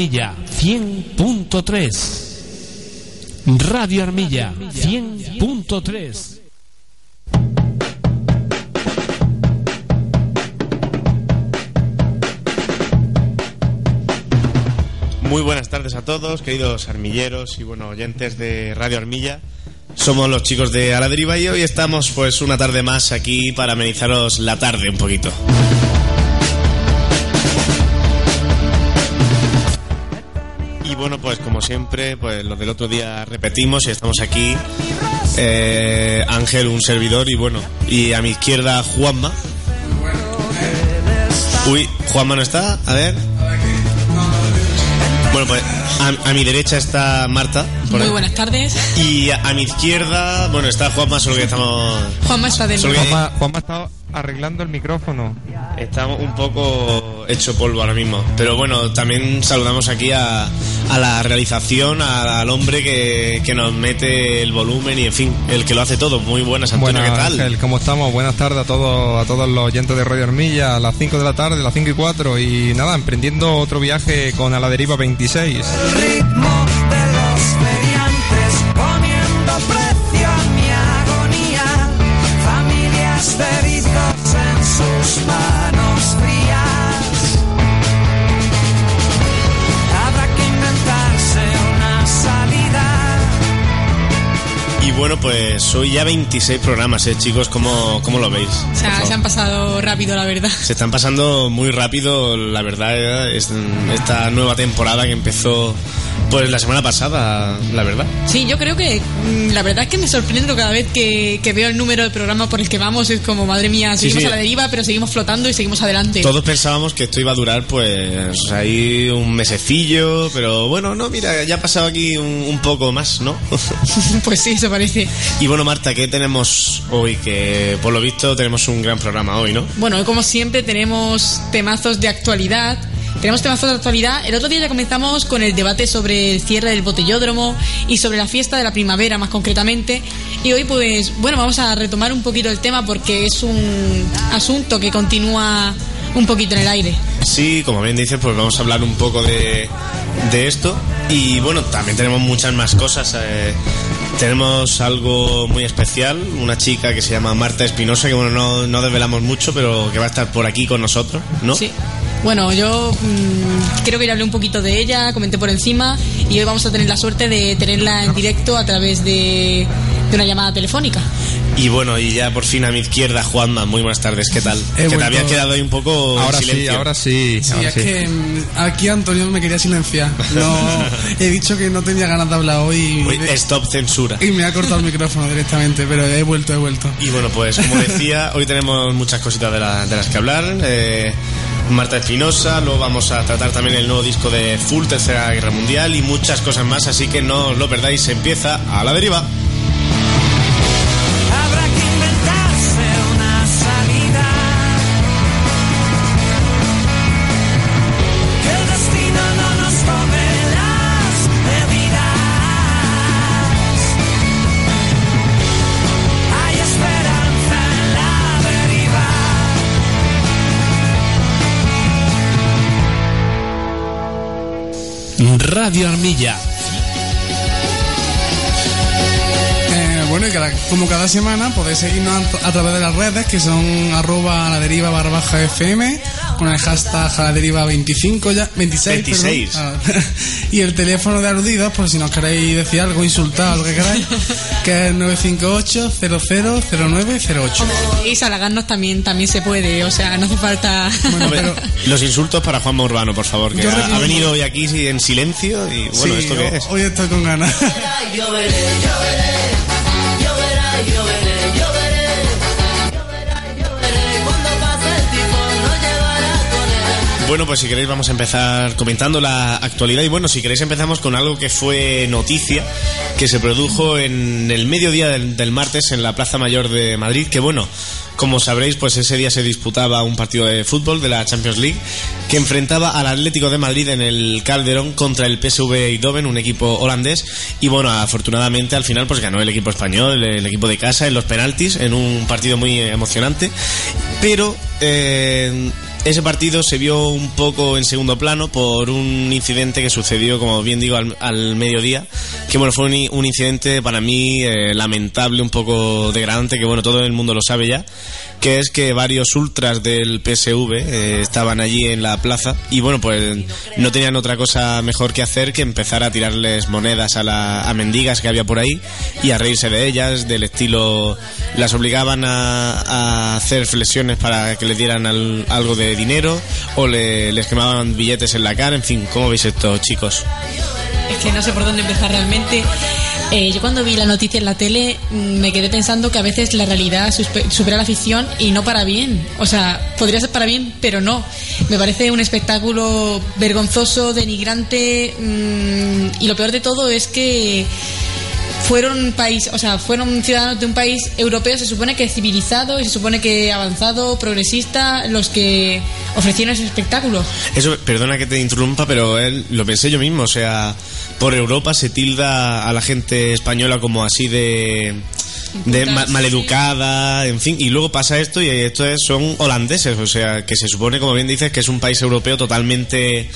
Armilla 100.3. Radio Armilla 100.3. Muy buenas tardes a todos, queridos armilleros y bueno, oyentes de Radio Armilla. Somos los chicos de A y hoy estamos pues una tarde más aquí para amenizaros la tarde un poquito. Bueno, pues como siempre, pues lo del otro día repetimos y estamos aquí. eh, Ángel, un servidor y bueno, y a mi izquierda Juanma. Uy, Juanma no está, a ver. Bueno, pues a, a mi derecha está Marta. por Muy ahí. buenas tardes. Y a, a mi izquierda, bueno, está Juanma, solo que estamos. Juanma está de Solo nuevo. que Juanma, Juanma está arreglando el micrófono. Estamos un poco hecho polvo ahora mismo. Pero bueno, también saludamos aquí a, a la realización, a- al hombre que, que nos mete el volumen y en fin, el que lo hace todo. Muy buenas, Antonio, Buenas, ¿qué tal? Ángel, ¿cómo estamos? Buenas tardes a todos, a todos los oyentes de Radio Armilla, a las 5 de la tarde, a las 5 y 4. Y nada, emprendiendo otro viaje con A la Deriva 26. ritmo Y bueno, pues hoy ya 26 programas, ¿eh, chicos? ¿Cómo, cómo lo veis? O sea, se han pasado rápido, la verdad. Se están pasando muy rápido, la verdad, eh, es- esta nueva temporada que empezó pues la semana pasada, la verdad. Sí, yo creo que mm, la verdad es que me sorprendo cada vez que, que veo el número de programa por el que vamos. Es como, madre mía, seguimos sí. a la deriva, pero seguimos flotando y seguimos adelante. Todos pensábamos que esto iba a durar pues ahí un mesecillo, pero bueno, no, mira, ya ha pasado aquí un, un poco más, ¿no? pues sí, eso parece. y bueno, Marta, ¿qué tenemos hoy? Que por lo visto tenemos un gran programa hoy, ¿no? Bueno, como siempre tenemos temazos de actualidad. Tenemos temazos de actualidad. El otro día ya comenzamos con el debate sobre el cierre del botellódromo y sobre la fiesta de la primavera, más concretamente. Y hoy, pues, bueno, vamos a retomar un poquito el tema porque es un asunto que continúa un poquito en el aire. Sí, como bien dices, pues vamos a hablar un poco de, de esto. Y bueno, también tenemos muchas más cosas. eh, tenemos algo muy especial, una chica que se llama Marta Espinosa, que bueno, no, no desvelamos mucho, pero que va a estar por aquí con nosotros, ¿no? Sí. Bueno, yo mm, creo que ya hablé un poquito de ella, comenté por encima y hoy vamos a tener la suerte de tenerla en directo a través de, de una llamada telefónica. Y bueno, y ya por fin a mi izquierda, Juanma, muy buenas tardes, ¿qué tal? He que te vuelto- habías quedado ahí un poco en Ahora sí, silencio. ahora sí. Sí, ahora es sí. que mm, aquí Antonio me quería silenciar. No, he dicho que no tenía ganas de hablar hoy Uy, stop censura. y me ha cortado el micrófono directamente, pero he vuelto, he vuelto. Y bueno, pues como decía, hoy tenemos muchas cositas de, la- de las que hablar. Eh, Marta Espinosa, luego vamos a tratar también el nuevo disco de Full, Tercera Guerra Mundial y muchas cosas más, así que no os lo perdáis, empieza a la deriva. Radio Armilla. Eh, bueno, y cada- como cada semana podéis seguirnos a, a través de las redes que son arroba la deriva barra baja FM con el hashtag a la deriva 25 ya, 26. 26. perdón. Ah, y el teléfono de aludidos por si nos queréis decir algo, insultar, lo que queráis, que es 958 000908. Y halagarnos también, también se puede, o sea, no hace falta... Bueno, Hombre, pero Los insultos para Juanma Urbano, por favor, que ha, venido hoy aquí en silencio y bueno, sí, ¿esto qué es? hoy estoy con ganas. Bueno, pues si queréis vamos a empezar comentando la actualidad. Y bueno, si queréis empezamos con algo que fue noticia, que se produjo en el mediodía del, del martes en la Plaza Mayor de Madrid, que bueno, como sabréis, pues ese día se disputaba un partido de fútbol de la Champions League que enfrentaba al Atlético de Madrid en el Calderón contra el PSV Eindhoven, un equipo holandés. Y bueno, afortunadamente al final pues ganó el equipo español, el, equipo de casa en los penaltis en un partido muy emocionante, pero eh, ese partido se vio un poco en segundo plano por un incidente que sucedió, como bien digo, al, al mediodía, que bueno, fue un, un incidente para mí eh, lamentable, un poco degradante, que bueno, todo el mundo lo sabe ya, que es que varios ultras del PSV eh, estaban allí en la plaza y bueno, pues no tenían otra cosa mejor que hacer que empezar a tirarles monedas a, la, a mendigas que había por ahí y a reírse de ellas, del estilo, las obligaban a, a hacer flexiones para que les dieran al- algo de dinero o le- les quemaban billetes en la cara, en fin, ¿cómo veis esto, chicos? Es que no sé por dónde empezar realmente. Eh, yo cuando vi la noticia en la tele mm, me quedé pensando que a veces la realidad supera la ficción y no para bien. O sea, podría ser para bien, pero no. Me parece un espectáculo vergonzoso, denigrante mm, y lo peor de todo es que fueron país, o sea, fueron ciudadanos de un país europeo, se supone que civilizado y se supone que avanzado, progresista, los que ofrecieron ese espectáculo. Eso, perdona que te interrumpa, pero él, lo pensé yo mismo. O sea, por Europa se tilda a la gente española como así de. de ma- maleducada, en fin, y luego pasa esto y esto es, son holandeses, o sea, que se supone, como bien dices, que es un país europeo totalmente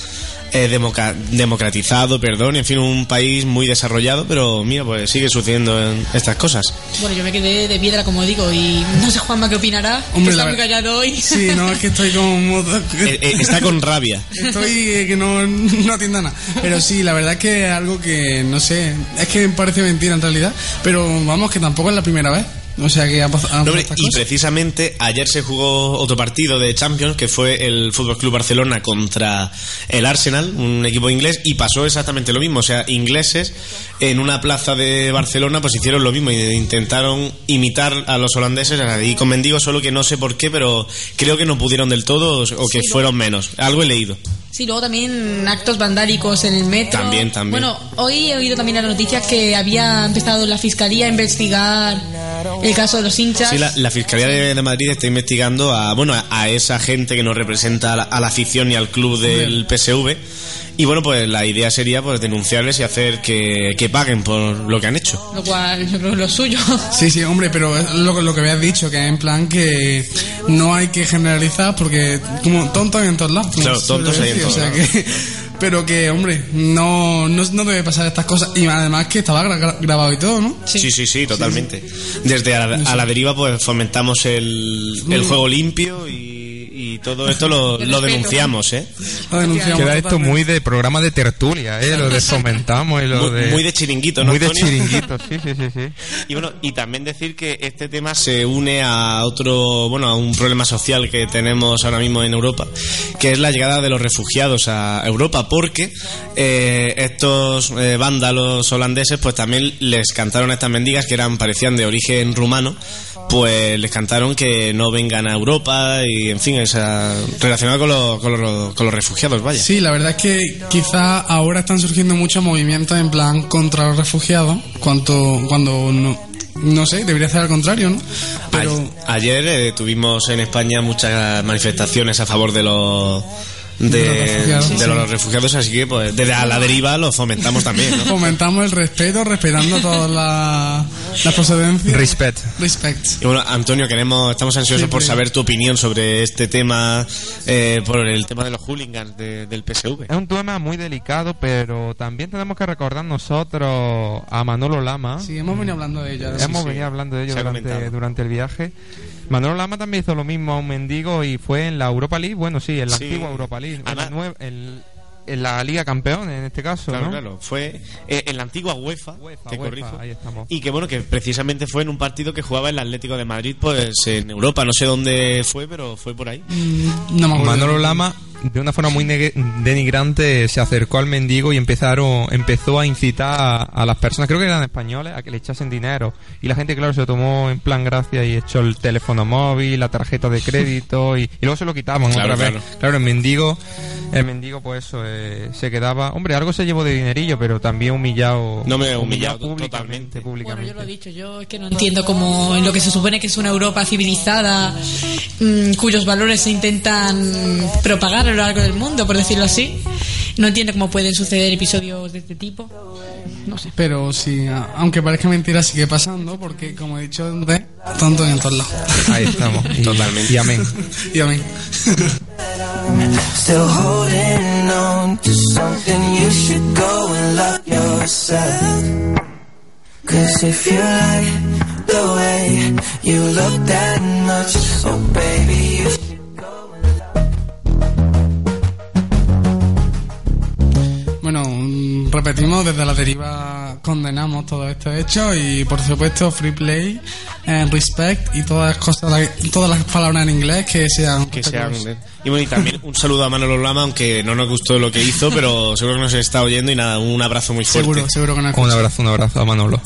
eh, democa- democratizado, perdón, en fin, un país muy desarrollado, pero mira, pues sigue sucediendo en estas cosas. Bueno, yo me quedé de piedra, como digo, y no sé Juanma qué opinará, que Hombre, está la muy callado hoy. Sí, no, es que estoy como... Eh, eh, está con rabia. Estoy eh, que no, no atienda nada. Pero sí, la verdad es que es algo que, no sé, es que parece mentira en realidad, pero vamos, que tampoco es la primera vez. O sea que ha han No, hombre, y precisamente ayer se jugó otro partido de Champions que fue el Fútbol Club Barcelona contra el Arsenal, un equipo inglés, y pasó exactamente lo mismo. O sea, ingleses en una plaza de Barcelona pues hicieron lo mismo e intentaron imitar a los holandeses y con mendigos, solo que no sé por qué, pero creo que no pudieron del todo o que fueron menos. Algo he leído. Sí, luego también actos vandálicos en el metro. También, también. Bueno, hoy he oído también la noticia que había empezado la fiscalía a investigar el caso de los hinchas. Sí, la, la Fiscalía de, de Madrid está investigando a bueno a, a esa gente que no representa a la, a la afición y al club del PSV. Y bueno, pues la idea sería pues denunciarles y hacer que, que paguen por lo que han hecho. Lo cual yo creo que es lo suyo. Sí, sí, hombre, pero es lo, lo que habías dicho, que es en plan que no hay que generalizar porque como tontos hay en todos lados. Claro, tontos hay en decir, o todos sea que, Pero que, hombre, no, no, no debe pasar estas cosas. Y además que estaba gra- gra- grabado y todo, ¿no? Sí, sí, sí, totalmente. Desde a la, a la deriva pues fomentamos el, el juego limpio y, y todo esto lo, El lo denunciamos, ¿eh? Lo denunciamos Queda esto muy de programa de tertulia, ¿eh? Lo de fomentamos y lo Muy, de... muy de chiringuito, ¿no, Muy de Antonio? chiringuito, sí, sí, sí, sí. Y bueno, y también decir que este tema se une a otro, bueno, a un problema social que tenemos ahora mismo en Europa, que es la llegada de los refugiados a Europa, porque eh, estos eh, vándalos holandeses, pues también les cantaron a estas mendigas que eran parecían de origen rumano, pues les cantaron que no vengan a Europa y, en fin, esa, relacionado con los, con los, con los refugiados, vaya. Sí, la verdad es que quizá ahora están surgiendo muchos movimientos en plan contra los refugiados, cuanto, cuando no, no sé, debería ser al contrario, ¿no? Pero A- Ayer eh, tuvimos en España muchas manifestaciones a favor de los de, De los refugiados, de sí. los refugiados, así que pues desde a la deriva lo fomentamos también, ¿no? fomentamos el respeto, respetando todas las las procedencias. Respect. Respect. Y bueno, Antonio, queremos, estamos ansiosos Siempre. por saber tu opinión sobre este tema, eh, por el tema de los hooligans de- del PSV. Es un tema muy delicado, pero también tenemos que recordar nosotros a Manolo Lama. Sí, hemos venido hablando de sí, Hemos sí. venido hablando de ello durante, durante el viaje. Manolo Lama también hizo lo mismo a un mendigo y fue en la Europa League, bueno, sí, en la Sí. antigua Europa League, en la, Además- nueva- en- en la Liga Campeones en este caso, Claro, ¿no? claro. Fue eh, en la antigua UEFA, UEFA, te UEFA, corrijo. ahí estamos. Y que bueno, que precisamente fue en un partido que jugaba el Atlético de Madrid, pues en Europa. No sé dónde fue, pero fue por ahí. Mm, No me acuerdo. Manolo Lama, de una forma muy neg- denigrante, se acercó al mendigo y empezaron, empezó a incitar a, a las personas, creo que eran españoles, a que le echasen dinero. Y la gente, claro, se lo tomó en plan gracia y echó el teléfono móvil, la tarjeta de crédito y, y luego se lo quitaban Claro, otra claro. vez. Claro, el mendigo, el mendigo, pues eso, eh, se quedaba. Hombre, algo se llevó de dinerillo, pero también humillado. No me he humillado públicamente. totalmente. Bueno, públicamente. yo lo he dicho, yo es que no entiendo cómo en lo que se supone que es una Europa civilizada, mm, cuyos valores se intentan propagar lo largo del mundo, por decirlo así. no entiende cómo pueden suceder episodios de este tipo. No sé. Pero sí, a- aunque parezca mentira, sigue pasando porque, como he dicho antes, tonto en todos lados. Ahí estamos. Y- Totalmente. Y amén. y amén. Still holding on to something you should go and love yourself. Cause if you like the way you look that much, oh baby, you repetimos, desde la deriva condenamos todo este hecho y por supuesto free play, respect y todas las cosas, todas las palabras en inglés que sean que sean. Y bueno y también un saludo a Manolo Lama aunque no nos gustó lo que hizo pero seguro que nos está oyendo y nada un abrazo muy fuerte Seguro, seguro que no Un abrazo, un abrazo a Manolo.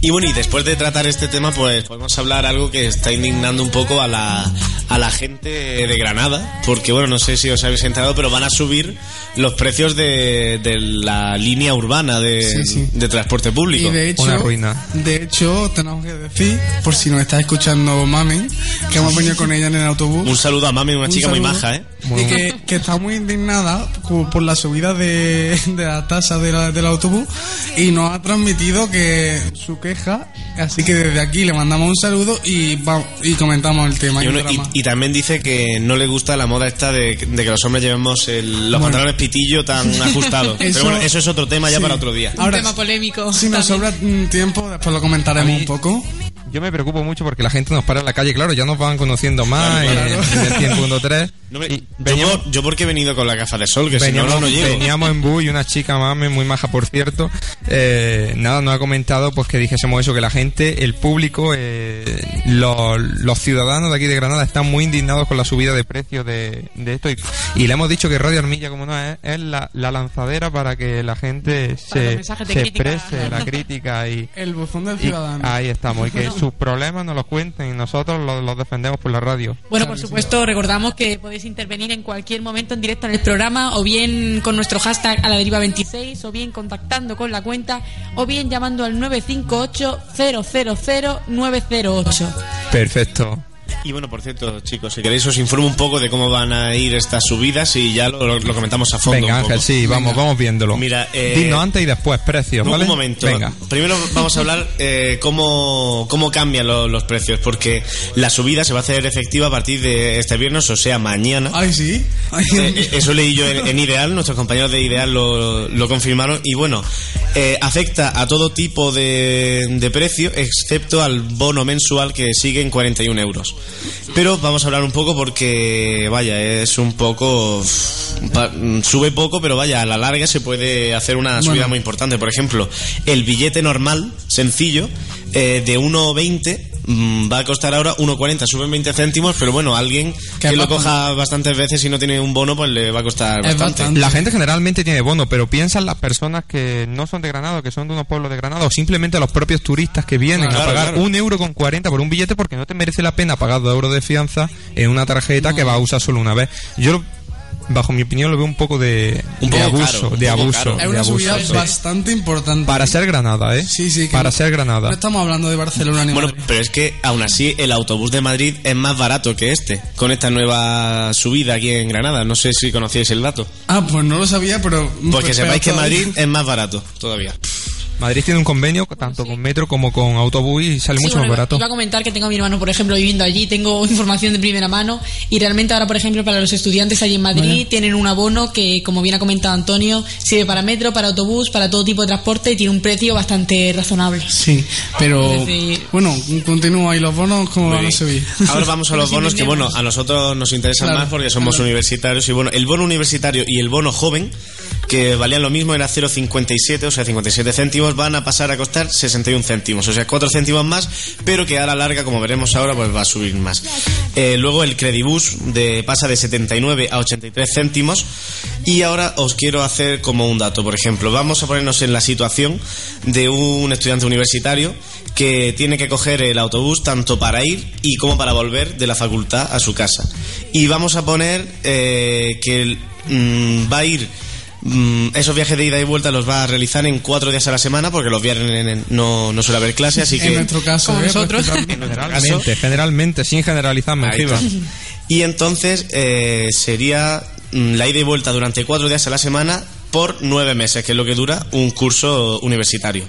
y bueno y después de tratar este tema pues podemos hablar algo que está indignando un poco a la a la gente de Granada porque bueno no sé si os habéis enterado pero van a subir los precios de, de la línea urbana de, Sí, sí. de transporte público Y de hecho, Una ruina. de hecho, tenemos que decir, por si nos está escuchando Mami, que hemos venido con ella en el autobús. un saludo a Mami una Un chica muy saludo. maja eh y que, que está muy indignada por la subida de, de la tasa de la- del autobús y nos ha transmitido que su queja, así que desde aquí le mandamos un saludo y, va- y comentamos el tema. Y, y un uno- y- drama. y también dice que no le gusta la moda esta de, de que los hombres llevemos el- los Bueno. pantalones pitillo tan ajustados. Eso- Pero bueno, eso es otro tema ya sí. para otro día. Un Ahora, tema polémico. Si nos sobra tiempo, después lo comentaremos un poco. Yo me preocupo mucho porque la gente nos para en la calle, claro, ya nos van conociendo más Claro, en- claro. en, el 100.3. No me- y yo, veníamos, yo porque he venido con la gafa de sol, que si no, veníamos, no, no llego. veníamos en bus y una chica mame muy maja, por cierto, eh, nada, nos ha comentado pues que dijésemos eso, que la gente, el público, eh, los, los ciudadanos de aquí de Granada están muy indignados con la subida de precios de, de esto y, y le hemos dicho que Radio Armilla, como no es, es la, la lanzadera para que la gente se, exprese la crítica y, El buzón del y ciudadano. ahí estamos, y que sus problemas nos los cuenten y nosotros los, los defendemos por la radio. Bueno, por supuesto, recordamos que podéis intervenir en cualquier momento en directo en el programa, o bien con nuestro hashtag a la deriva 26, o bien contactando con la cuenta, o bien llamando al 958-000-908. Perfecto. Y bueno, por cierto, chicos, si queréis os informo un poco de cómo van a ir estas subidas y ya lo, lo- lo comentamos a fondo. Venga, un Ángel, poco. sí, vamos, vamos viéndolo. Mira, eh, Dinos antes y después, precios, Un ¿vale? momento. Venga. Primero vamos a hablar eh, cómo, cómo cambian lo- los precios, porque la subida se va a hacer efectiva a partir de este viernes, o sea, mañana. Ay, sí. Ay, Eh, eh, eso leí yo en, en Ideal, nuestros compañeros de Ideal lo, lo confirmaron. Y bueno, eh, afecta a todo tipo de, de precio, excepto al bono mensual que sigue en 41 euros. Pero vamos a hablar un poco porque, vaya, es un poco. uf, pa- Sube poco, pero vaya, a la larga se puede hacer una subida muy importante. Por ejemplo, el billete normal, sencillo, eh, de 1,20 mm, va a costar ahora 1,40, suben 20 céntimos, pero bueno, alguien Que que lo bastante. coja bastantes veces y no tiene un bono, pues le va a costar bastante. bastante. La gente generalmente tiene bono, pero piensan las personas que no son de Granada, que son de unos pueblos de Granada, o simplemente los propios turistas que vienen Claro, a pagar claro. un euro con 40 por un billete porque no te merece la pena pagar dos euros de fianza en una tarjeta que vas a usar solo una vez. Yo, lo- bajo mi opinión, lo veo un poco de, Un de poco abuso, caro, de abuso, caro. Es de una abuso. subida sí. bastante importante. Para ser Granada, ¿eh? Sí, sí. que Para no- ser Granada. No estamos hablando de Barcelona ni Bueno, Madrid. pero es que aún así el autobús de Madrid es más barato que este, con esta nueva subida aquí en Granada. No sé si conocíais el dato. Ah, pues no lo sabía, pero... Pues que sepáis que Madrid es más barato todavía. Madrid tiene un convenio tanto con metro como con autobús y sale Sí, mucho bueno, más barato. Iba a comentar que tengo a mi hermano, por ejemplo, viviendo allí, tengo información de primera mano y realmente ahora, por ejemplo, para los estudiantes allí en Madrid tienen un abono que, como bien ha comentado Antonio, sirve para metro, para autobús, para todo tipo de transporte y tiene un precio bastante razonable. Sí, pero... Decir- Bueno, continúa. ¿Y los bonos cómo Muy van a subir? Ahora vamos a los Nos bonos que, bueno, a nosotros nos interesan Claro, más porque somos claro. universitarios. Y bueno, el bono universitario y el bono joven, que valían lo mismo, era 0,57, o sea, 57 céntimos, van a pasar a costar 61 céntimos, o sea, 4 céntimos más, pero que a la larga, como veremos ahora, pues va a subir más. Eh, luego el Credibus de, pasa de 79 a 83 céntimos. Y ahora os quiero hacer como un dato, por ejemplo, vamos a ponernos en la situación de un estudiante universitario que tiene que coger el autobús tanto para ir y como para volver de la facultad a su casa. Y vamos a poner eh, que mm, va a ir esos viajes de ida y vuelta los va a realizar en cuatro días a la semana porque los viernes no, no suele haber clase, así que En nuestro caso, Como ¿eh? nosotros. Pues, en nuestro caso- Generalmente, generalmente, sin generalizar. Y entonces eh, sería mm, la ida y vuelta durante cuatro días a la semana por nueve meses, que es lo que dura un curso universitario.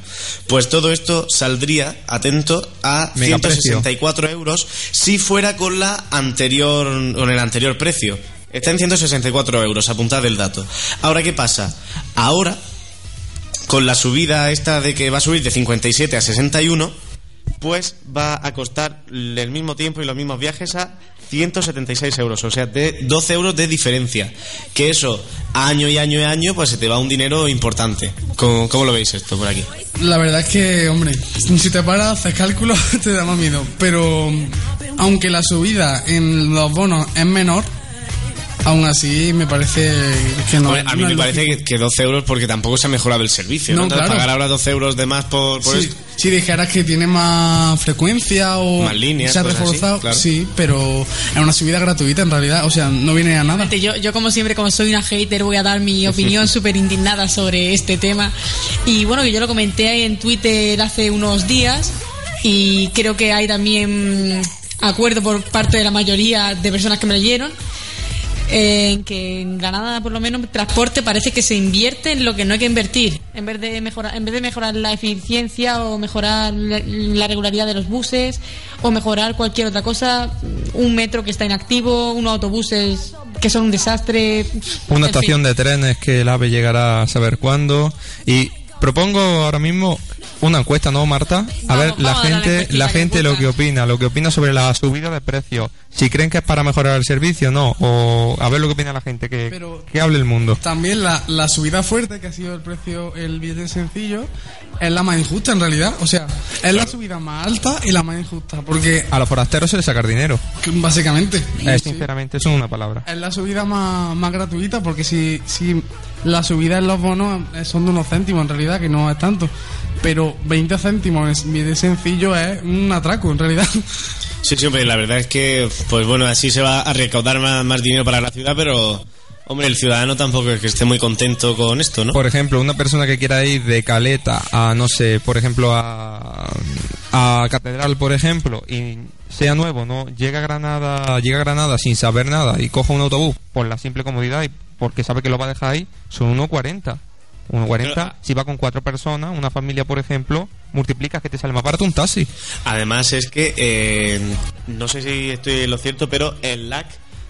Pues todo esto saldría, atento, a Megaprecio. 164 euros si fuera con la anterior, con el anterior precio. Está en 164 euros, apuntad el dato. Ahora, ¿qué pasa? Ahora, con la subida esta de que va a subir de 57 a 61, pues va a costar el mismo tiempo y los mismos viajes a 176 euros, o sea, de 12 euros de diferencia. Que eso, año y año y año, pues se te va un dinero importante. ¿Cómo, cómo lo veis esto por aquí? La verdad es que, hombre, si te paras, haces cálculos, te da más miedo. Pero, aunque la subida en los bonos es menor, aún así me parece que no. Hombre, a mí no me parece que, que 12 euros porque tampoco se ha mejorado el servicio. ¿no? No, claro. pagar ahora 12 euros de más por, por Sí, esto. si dijeras que tiene más frecuencia o Más líneas, se ha así, reforzado, claro. sí, pero es una subida gratuita en realidad, o sea, no viene a nada. Yo, yo como siempre, como soy una hater, voy a dar mi opinión súper indignada sobre este tema. Y bueno, que yo lo comenté en Twitter hace unos días y creo que hay también acuerdo por parte de la mayoría de personas que me leyeron en que en Granada por lo menos transporte parece que se invierte en lo que no hay que invertir en vez de mejorar en vez de mejorar la eficiencia o mejorar la, la regularidad de los buses o mejorar cualquier otra cosa un metro que está inactivo unos autobuses que son un desastre Una estación fin. de trenes que el AVE llegará a saber cuándo. Y propongo ahora mismo una encuesta, ¿no, Marta? A Vamos, ver, la gente, la gente lo que opina, lo que opina sobre la subida de precios. Si creen que es para mejorar el servicio, no. O a ver lo que opina la gente, que, Pero- que hable el mundo. También la, la subida fuerte que ha sido el precio, el billete sencillo, es la más injusta en realidad. O sea, es la subida más alta y la más injusta, porque A los forasteros se les saca dinero. básicamente Eh, sí, sinceramente, eso es una palabra. es la subida más, más gratuita, porque si, si la subida en los bonos son de unos céntimos en realidad, que no es tanto. Pero 20 céntimos en billete sencillo es un atraco en realidad. Sí, sí, hombre, la verdad es que, pues bueno, así se va a recaudar más, más dinero para la ciudad, pero, hombre, el ciudadano tampoco es que esté muy contento con esto, ¿no? Por ejemplo, una persona que quiera ir de Caleta a, no sé, por ejemplo, a, a Catedral, por ejemplo, y sea nuevo, ¿no? Llega a Granada, llega a Granada sin saber nada y coja un autobús por la simple comodidad y porque sabe que lo va a dejar ahí, son 1,40. 1,40, Pero- si va con cuatro personas, una familia, por ejemplo, multiplicas que te sale más barato un taxi. Además es que, eh, no sé si estoy en lo cierto, pero el LAC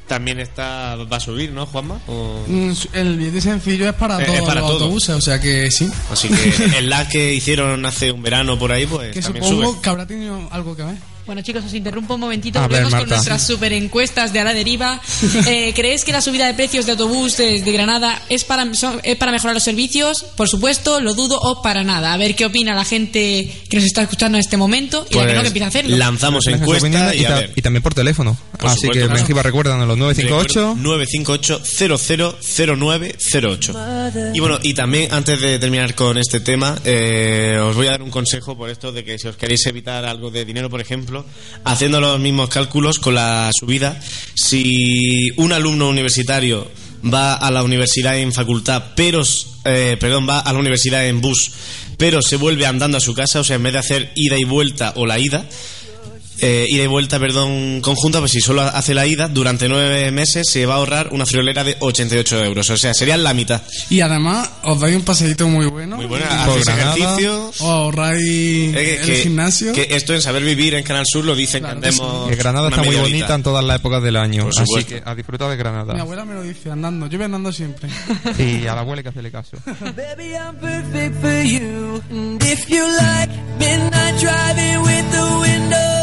también está va a subir, ¿no, Juanma? O- Mm, El billete sencillo es para Eh, todos es para los todo. autobuses, o sea que sí. Así que el LAC que hicieron hace un verano por ahí, pues Que también supongo sube. que habrá tenido algo que ver. Bueno chicos, os interrumpo un momentito. A ver, Volvemos con nuestras super encuestas de a la deriva. Eh, ¿Creéis que la subida de precios de autobuses de Granada es para, son- es para mejorar los servicios? Por supuesto, lo dudo o para nada. A ver qué opina la gente que nos está escuchando en este momento y la que no Pues que empieza a hacerlo. lanzamos encuesta y a ver. y también por teléfono. Por Así supuesto, que claro. Recuerdan los 958. 958 000908 Y bueno, y también antes de terminar con este tema, eh, os voy a dar un consejo por esto de que si os queréis evitar algo de dinero, por ejemplo, haciendo los mismos cálculos con la subida, si un alumno universitario va a la universidad en facultad, pero, eh, perdón, va a la universidad en bus, pero se vuelve andando a su casa, o sea, en vez de hacer ida y vuelta o la ida, eh, ida y vuelta, perdón, conjunta, pues si solo hace la ida, durante nueve meses se va a ahorrar una friolera de 88 euros. O sea, serían la mitad. Y además os dais un paseíto muy bueno. Muy buena. Por Hacéis ejercicio. Os ahorráis Eh, el gimnasio. que esto en Saber Vivir en Canal Sur lo dicen Claro que que sí. andemos. Que Granada una está muy bonita horita. en todas las épocas del año. Por Así que a disfrutar de Granada. Mi abuela me lo dice andando. Yo voy andando siempre. Y a la abuela hay que hacerle caso. Baby, I'm perfect for you. And if you like midnight driving with the windows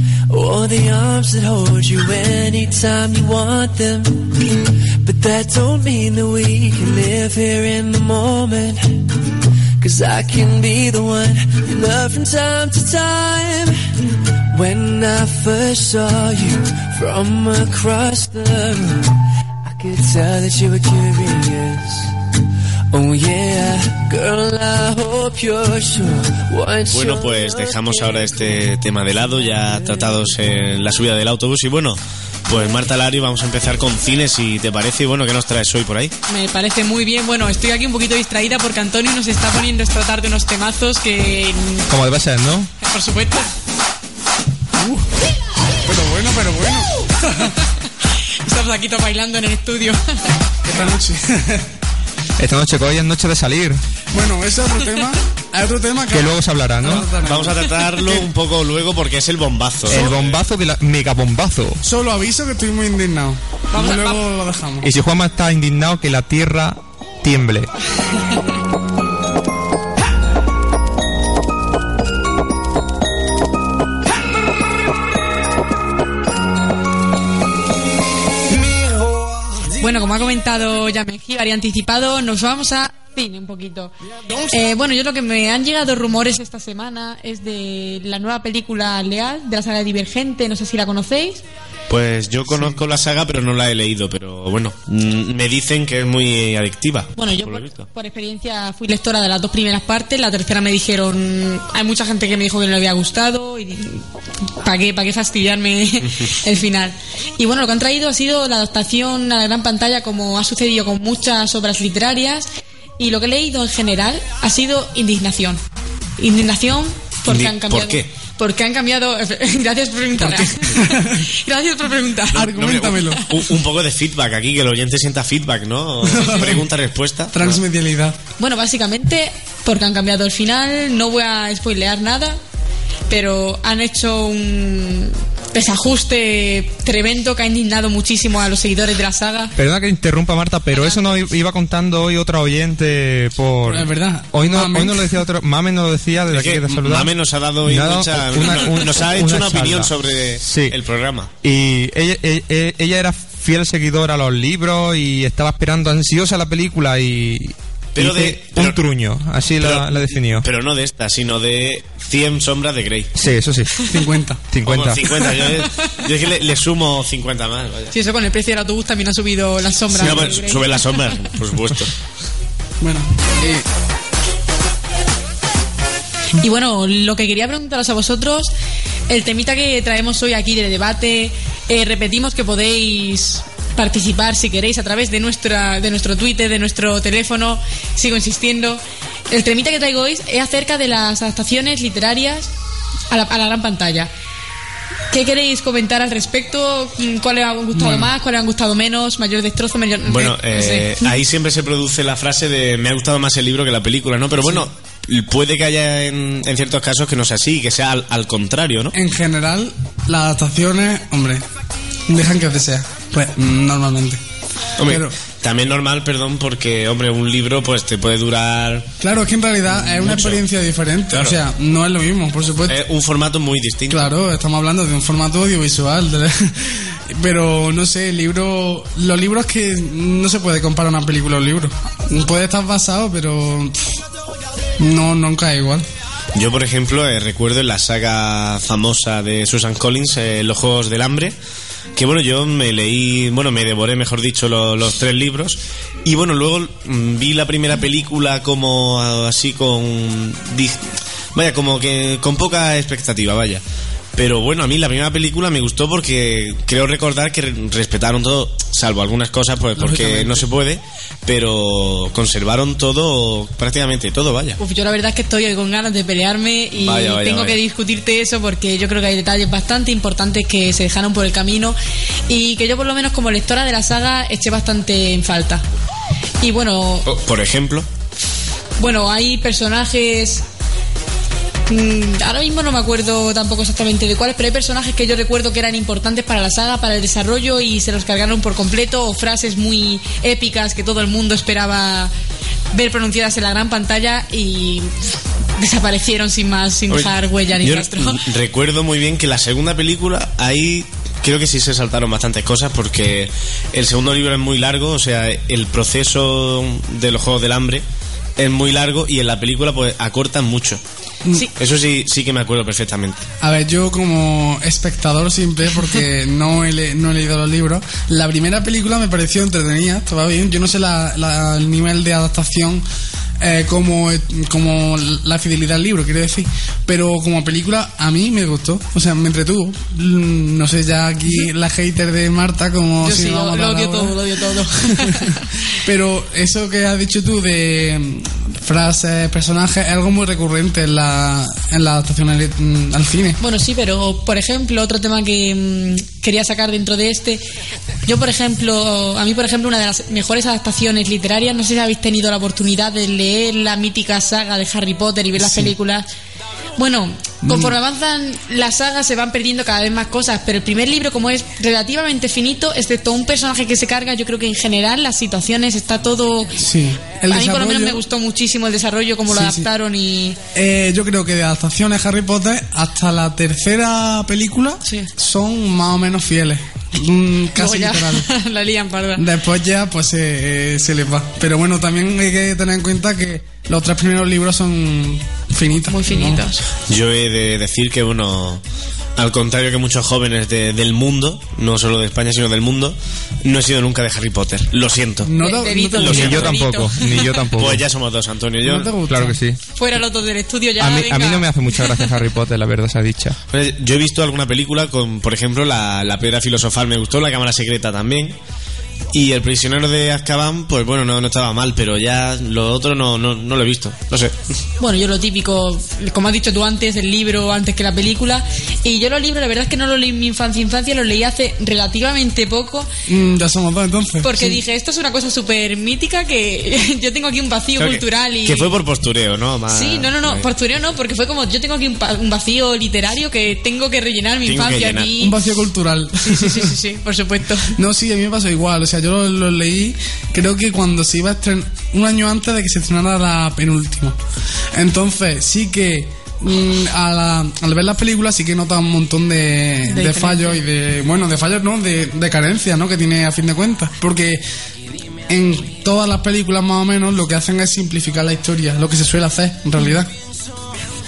Or the arms that hold you anytime you want them. But that don't mean that we can live here in the moment. Cause I can be the one you love from time to time. When I first saw you from across the room, I could tell that you were curious. Bueno, you're pues dejamos ahora este tema de lado, ya tratados en la subida del autobús. Y bueno, pues Marta Lario, vamos a empezar con cine, si te parece. Y bueno, ¿qué nos traes hoy por ahí? Me parece muy bien. Bueno, estoy aquí un poquito distraída porque Antonio nos está poniendo a tratar de unos temazos que, Como debe ser, ¿no? por supuesto, Pero bueno, pero bueno. estamos aquí todos bailando en el estudio. Esta noche. Esta noche que hoy es noche de salir, bueno, ese es otro tema. Hay otro tema que, que luego se hablará, ¿no? Vamos a tratarlo un poco luego porque es el bombazo. El bombazo de la mega bombazo. Solo aviso que estoy muy indignado. Vamos Luego lo dejamos. Y si Juanma está indignado, que la tierra tiemble. como ha comentado ya Mejía, y anticipado, nos vamos a un poquito. Eh, bueno, yo lo que me han llegado rumores esta semana es de la nueva película Leal, de la saga Divergente, no sé si la conocéis. Pues yo conozco la saga, pero no la he leído. Pero bueno, mm, me dicen que es muy adictiva. Bueno, yo por experiencia fui lectora de las dos primeras partes, la tercera me dijeron, hay mucha gente que me dijo que no le había gustado y ¿para qué, para qué fastidiarme el final? Y bueno, lo que han traído ha sido la adaptación a la gran pantalla como ha sucedido con muchas obras literarias y lo que he leído en general ha sido indignación. Indignación porque Indi- han cambiado... ¿por qué? Porque han cambiado... Gracias por preguntar. Gracias por preguntar. No, Argumentamelo. un, un poco de feedback aquí, que el oyente sienta feedback, ¿no? Pregunta-respuesta. Transmedialidad. Bueno, básicamente porque han cambiado el final, no voy a spoilear nada, pero han hecho un desajuste tremendo que ha indignado muchísimo a los seguidores de la saga. Perdona que interrumpa Marta, pero eso nos iba contando hoy otra oyente por... Es verdad. Hoy no, hoy no lo decía otro... Mame nos lo decía desde Es aquí que te saludamos. Mame nos ha dado hoy Me ha dado mucha- una- un- nos ha hecho una, opinión sobre Sí. el programa. Y ella, ella, ella era fiel seguidora a los libros y estaba esperando ansiosa la película y... Pero de- pero- un truño, así la, la definió. Pero no de esta, sino de 100 sombras de Grey. sí, eso sí. 50. 50. Como 50. Yo, yo es que le, le sumo 50 más. Vaya. Si eso con el precio del autobús también ha subido las sombras. Sí, no, pues, sube las sombras, por supuesto. Bueno, eh, Y bueno, lo que quería preguntaros a vosotros, el temita que traemos hoy aquí de debate, eh, repetimos que podéis participar si queréis a través de nuestra de nuestro Twitter, de nuestro teléfono, sigo insistiendo. El temita que traigo hoy es acerca de las adaptaciones literarias a la, a la gran pantalla. ¿Qué queréis comentar al respecto? ¿Cuál les ha gustado más? ¿Cuál les han gustado menos? ¿Mayor destrozo? Mayor... Bueno, no sé. eh, ahí siempre se produce la frase de me ha gustado más el libro que la película, ¿no? Pero bueno, puede que haya en, en ciertos casos que no sea así, que sea al, al contrario, ¿no? en general, las adaptaciones, hombre, dejan que desea. Pues, normalmente. Hombre, Pero- también normal, perdón, porque, hombre, un libro pues te puede durar Claro, es que en realidad es una Mucho. experiencia diferente. Claro. O sea, no es lo mismo, por supuesto. eh, un formato muy distinto. Claro, estamos hablando de un formato audiovisual. de- Pero no sé, el libro. Los libros que no se puede comparar una película a un libro. Puede estar basado, pero. No, nunca es igual. Yo, por ejemplo, eh, recuerdo en la saga famosa de Susan Collins, eh, Los Juegos del Hambre, que bueno, yo me leí, bueno, me devoré, mejor dicho, lo- los tres libros, y bueno, luego mm, vi la primera película como así con... Vaya, como que con poca expectativa, vaya. Pero bueno, a mí la primera película me gustó porque creo recordar que re- respetaron todo, salvo algunas cosas, pues porque no se puede, pero conservaron todo, prácticamente todo, vaya. Uf, yo la verdad es que estoy con ganas de pelearme y Vaya, vaya, tengo vaya. que discutirte eso porque yo creo que hay detalles bastante importantes que se dejaron por el camino y que yo por lo menos como lectora de la saga eché bastante en falta. Y bueno, Por ejemplo, bueno, hay personajes mm, Ahora mismo no me acuerdo tampoco exactamente de cuáles, pero hay personajes que yo recuerdo que eran importantes para la saga, para el desarrollo y se los cargaron por completo, o frases muy épicas que todo el mundo esperaba ver pronunciadas en la gran pantalla y desaparecieron sin más, sin dejar huella ni rastro. recuerdo muy bien que la segunda película, ahí creo que sí se saltaron bastantes cosas porque el segundo libro es muy largo, o sea, el proceso de los Juegos del Hambre es muy largo y en la película pues acortan mucho. Sí. Eso sí, sí que me acuerdo perfectamente. A ver, yo como espectador simple, porque no he, le- no he leído los libros, la primera película me pareció entretenida, estaba bien. Yo no sé la, la- el nivel de adaptación eh, como, como la fidelidad al libro, quiero decir. Pero como película, a mí me gustó. O sea, me entretuvo. Mm, No sé, ya aquí la hater de Marta, como Yo si sí, me lo, odio ahora. todo, lo odio todo. Pero eso que has dicho tú de mm, frases, personajes, es algo muy recurrente en la, en la adaptación al, mm, al cine. Bueno, sí, pero por ejemplo, otro tema que quería sacar dentro de este, yo por ejemplo, a mí por ejemplo, una de las mejores adaptaciones literarias, no sé si habéis tenido la oportunidad de leer la mítica saga de Harry Potter y ver las películas. Bueno, conforme avanzan las sagas se van perdiendo cada vez más cosas, pero el primer libro como es relativamente finito, excepto un personaje que se carga, yo creo que en general las situaciones está todo... Sí, el a mí por lo menos me gustó muchísimo el desarrollo, cómo lo sí. adaptaron y... Eh, yo creo que de adaptaciones Harry Potter hasta la tercera película Sí. son más o menos fieles. Mm, casi ya literal. la lían parda. Después ya pues se, eh, se les va. Pero bueno, también hay que tener en cuenta que los tres primeros libros son finitos. Muy ¿no? finitos. Yo he de decir que, bueno, al contrario que muchos jóvenes de- del mundo, no solo de España, sino del mundo, no he sido nunca de Harry Potter. Lo siento. No. Ni yo tampoco, ni yo tampoco. Pues ya somos dos, Antonio y yo. Claro que sí. Fuera los dos del estudio ya. A mí, a mí venga. no me hace mucha gracia Harry Potter, la verdad sea dicha. Pues Yo he visto alguna película con, por ejemplo, la, la piedra filosofal me gustó, la cámara secreta también. Y el prisionero de Azkaban, pues bueno, no, no estaba mal, pero ya lo otro no, no, no lo he visto. No sé. Bueno, yo lo típico, como has dicho tú antes, el libro antes que la película. Y yo los libros, la verdad es que no los leí en mi infancia, infancia, los leí hace relativamente poco. Mm, ya somos dos entonces. Porque Sí. dije, esto es una cosa súper mítica que yo tengo aquí un vacío Creo que- cultural y... Que fue por postureo, ¿no? Más- Sí, no, no, no, eh, postureo no, porque fue como, yo tengo aquí un, un vacío literario que tengo que rellenar mi Tengo que infancia aquí. Un vacío cultural. Sí, sí, sí, sí, sí, por supuesto. No, sí, a mí me pasó igual. O sea, yo lo, lo leí, creo que cuando se iba a estrenar, un año antes de que se estrenara la penúltima. Entonces, sí que mm, a la- al ver las películas sí que nota un montón de, fallos y de, bueno, de fallos, ¿no? De, de carencias, ¿no? Que tiene a fin de cuentas. Porque en todas las películas más o menos lo que hacen es simplificar la historia, lo que se suele hacer en realidad.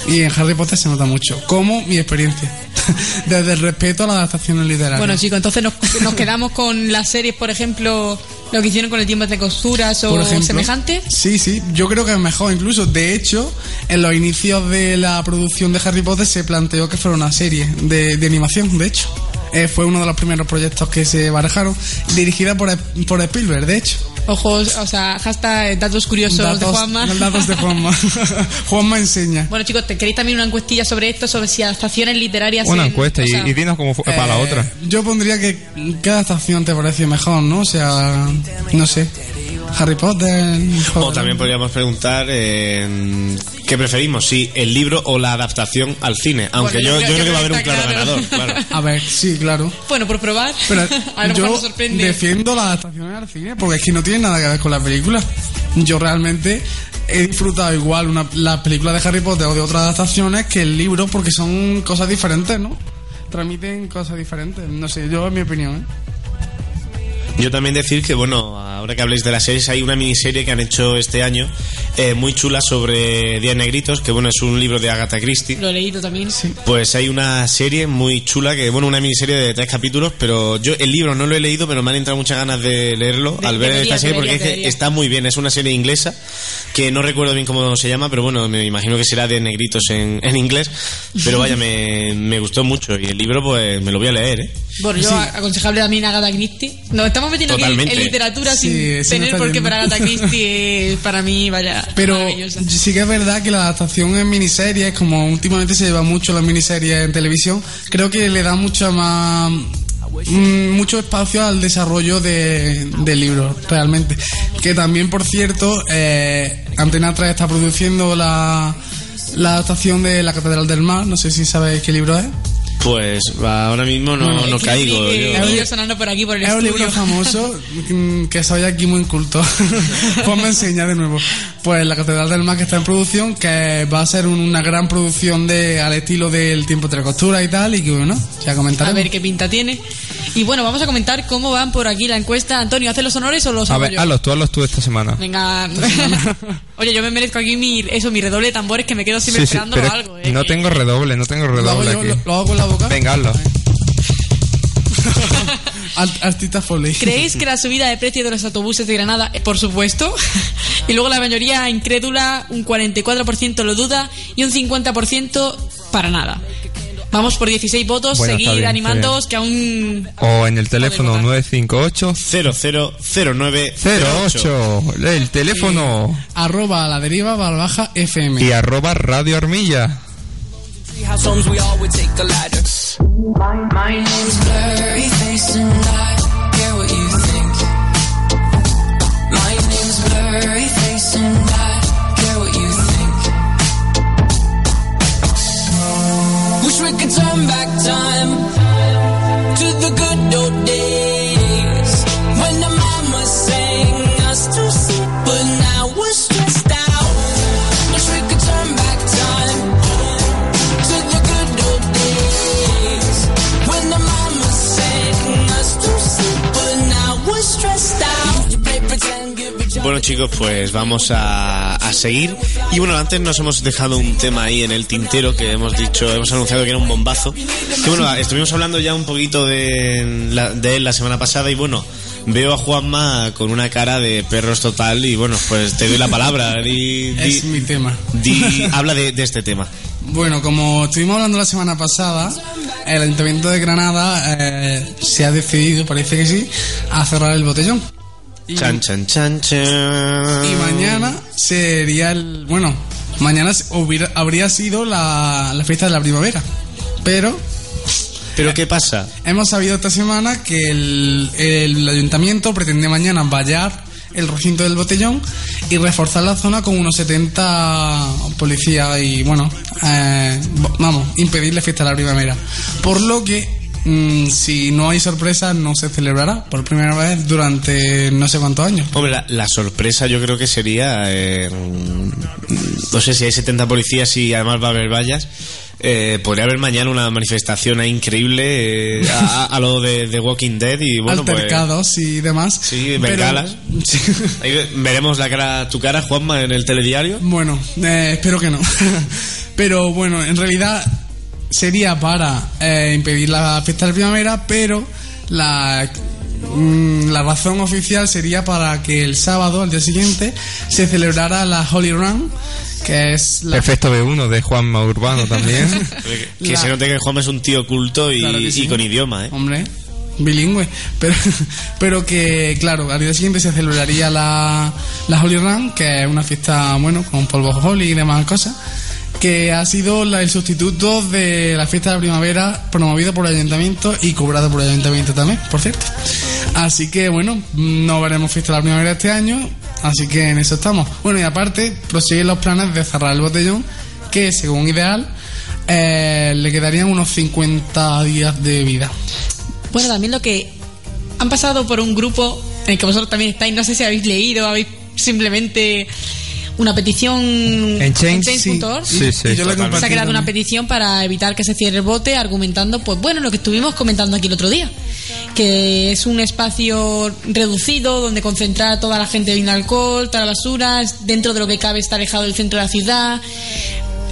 Y en Harry Potter se nota mucho, como mi experiencia. Desde el respeto a las adaptaciones literarias. Bueno, chicos, entonces nos, nos quedamos con las series, por ejemplo, lo que hicieron con el tiempo de costuras o ejemplo. semejante. Sí, sí, yo creo que es mejor incluso. De hecho, en los inicios de la producción de Harry Potter se planteó que fuera una serie de, de animación, de hecho. Eh, fue uno de los primeros proyectos que se barajaron, dirigida por, por Spielberg, de hecho. Ojos, o sea, hashtag datos curiosos de Juanma. Datos de Juanma. Juanma enseña. Bueno, chicos, ¿te queréis también una encuestilla sobre esto? Sobre si adaptaciones literarias. Una en- encuesta o y, sea, y dinos cómo fue para la Eh, otra. Yo pondría que qué adaptación te parece mejor, ¿no? O sea, no sé. Harry Potter. O también podríamos preguntar eh, qué preferimos, si el libro o la adaptación al cine. Aunque Bueno, yo, yo yo creo creo que va a haber un claro ganador, claro. A ver, sí, claro. Bueno, por probar. Pero a lo mejor yo nos sorprende. defiendo las adaptaciones al cine porque es que no tiene nada que ver con la película. Yo realmente he disfrutado igual una, las películas de Harry Potter o de otras adaptaciones que el libro porque son cosas diferentes, ¿no? Transmiten cosas diferentes. No sé, yo es mi opinión, ¿eh? Yo también decir que, bueno, ahora que habléis de las series, hay una miniserie que han hecho este año eh, muy chula sobre Diez Negritos, que bueno, es un libro de Agatha Christie. Lo he leído también. Pues hay una serie muy chula, que bueno, una miniserie de tres capítulos, pero yo el libro no lo he leído, pero me han entrado muchas ganas de leerlo De- al ver deberías, esta serie, porque deberías, es que deberías. está muy bien, es una serie inglesa, que no recuerdo bien cómo se llama, pero bueno, me imagino que será de negritos en, en inglés, pero vaya, me, me gustó mucho y el libro pues me lo voy a leer, ¿eh? Bueno, yo aconsejable también a Agatha Christie. Nos estamos metiendo aquí en- Totalmente. en literatura Sí, sin tener por qué para Agatha Christie es para mí, vaya, Pero sí que es verdad que la adaptación en miniseries, como últimamente se lleva mucho las miniseries en televisión, creo que le da mucha más mm, mucho espacio al desarrollo de, del libro, realmente. Que también, por cierto, eh, Antena 3 está produciendo la, la adaptación de La Catedral del Mar, no sé si sabéis qué libro es. Pues ahora mismo no, Bueno, no caigo. clic, yo. eh, sonando por aquí por el Es un libro famoso mm, que soy aquí muy inculto. Pues me enseña de nuevo. pues la Catedral del Mar que está en producción, que va a ser un- una gran producción de al estilo del tiempo de la costura y tal, y que bueno, ya A comentaremos. ver qué pinta tiene. Y bueno, vamos a comentar cómo van por aquí la encuesta. Antonio, ¿hace los honores o los A ver, yo? hazlos tú, hazlos tú esta semana. Venga. Oye, yo me merezco aquí mi, eso, mi redoble de tambores que me quedo siempre Sí, sí, esperando pero algo. ¿eh? no tengo redoble, no tengo ¿Lo hago redoble yo? aquí. ¿Lo, lo hago con la boca? Venga, hazlo. Art- Artista Foley. ¿Creéis que la subida de precio de los autobuses de Granada, eh, por supuesto? y luego la mayoría incrédula, un 44% lo duda y un 50% para nada. Vamos por 16 votos, Bueno, está seguir bien, animándoos que aún... O en el teléfono votar. 958 0009 08. El teléfono Arroba a la deriva barra baja FM. y arroba Radio Armilla. House homes, we all would take a ladder. My, my name's Blurry Face and I care what you think. My name's Blurry Face and I care what you think. Wish we could turn back time Bueno chicos, pues vamos a, a seguir. Y bueno, antes nos hemos dejado un tema ahí en el tintero que hemos dicho, hemos anunciado que era un bombazo. Que bueno, estuvimos hablando ya un poquito de, la- de él la semana pasada y bueno, veo a Juanma con una cara de perros total y bueno, pues te doy la palabra. Di, di- Es mi tema. di- habla de, de este tema. Bueno, como estuvimos hablando la semana pasada, el Ayuntamiento de Granada eh, se ha decidido, parece que sí, a cerrar el botellón. Y, Chan, chan, chan, chan. y mañana sería el. Bueno, mañana hubiera- habría sido la, la fiesta de la primavera. Pero ¿Pero qué pasa? hemos sabido esta semana que el, el ayuntamiento pretende mañana vallar el recinto del botellón y reforzar la zona con unos 70 policías y, bueno, eh, vamos, impedir la fiesta de la primavera. Por lo que, mm, si no hay sorpresa, no se celebrará por primera vez durante no sé cuántos años. Hombre, la, la sorpresa yo creo que sería, eh, no sé si hay 70 policías y además va a haber vallas. Eh, podría haber mañana una manifestación ahí increíble eh, a, a lo de, de Walking Dead y bueno, pues Altercados y demás. Sí, bengalas. Ahí veremos la cara, tu cara, Juanma, en el telediario. Bueno, eh, espero que no. pero bueno, en realidad sería para eh, impedir la fiesta de primavera, pero la, mm, la razón oficial sería para que el sábado, al día siguiente, se celebrara la Holy Run, que es la... Efecto B1 de Juanma Urbano también. Que La- se note que Juanma es un tío culto y, Claro que sí. y con idioma, ¿eh? Hombre, bilingüe. Pero, pero que, claro, al día siguiente se celebraría la, la Holy Run, que es una fiesta, bueno, con polvo holy y demás cosas, que ha sido la- el sustituto de la fiesta de la primavera promovida por el ayuntamiento y cobrada por el ayuntamiento también, por cierto. Así que, bueno, no veremos fiesta de la primavera este año, así que en eso estamos. Bueno, y aparte, prosiguen los planes de cerrar el botellón, que según ideal, eh, le quedarían unos 50 días de vida. Bueno, también lo que han pasado por un grupo en el que vosotros también estáis, no sé si habéis leído, habéis simplemente una petición En Change. Sí, sí. La Se ha creado una petición para evitar que se cierre el bote, argumentando, pues bueno, lo que estuvimos comentando aquí el otro día, que es un espacio reducido donde concentrar a toda la gente bebiendo alcohol, toda la basura, dentro de lo que cabe está alejado del centro de la ciudad.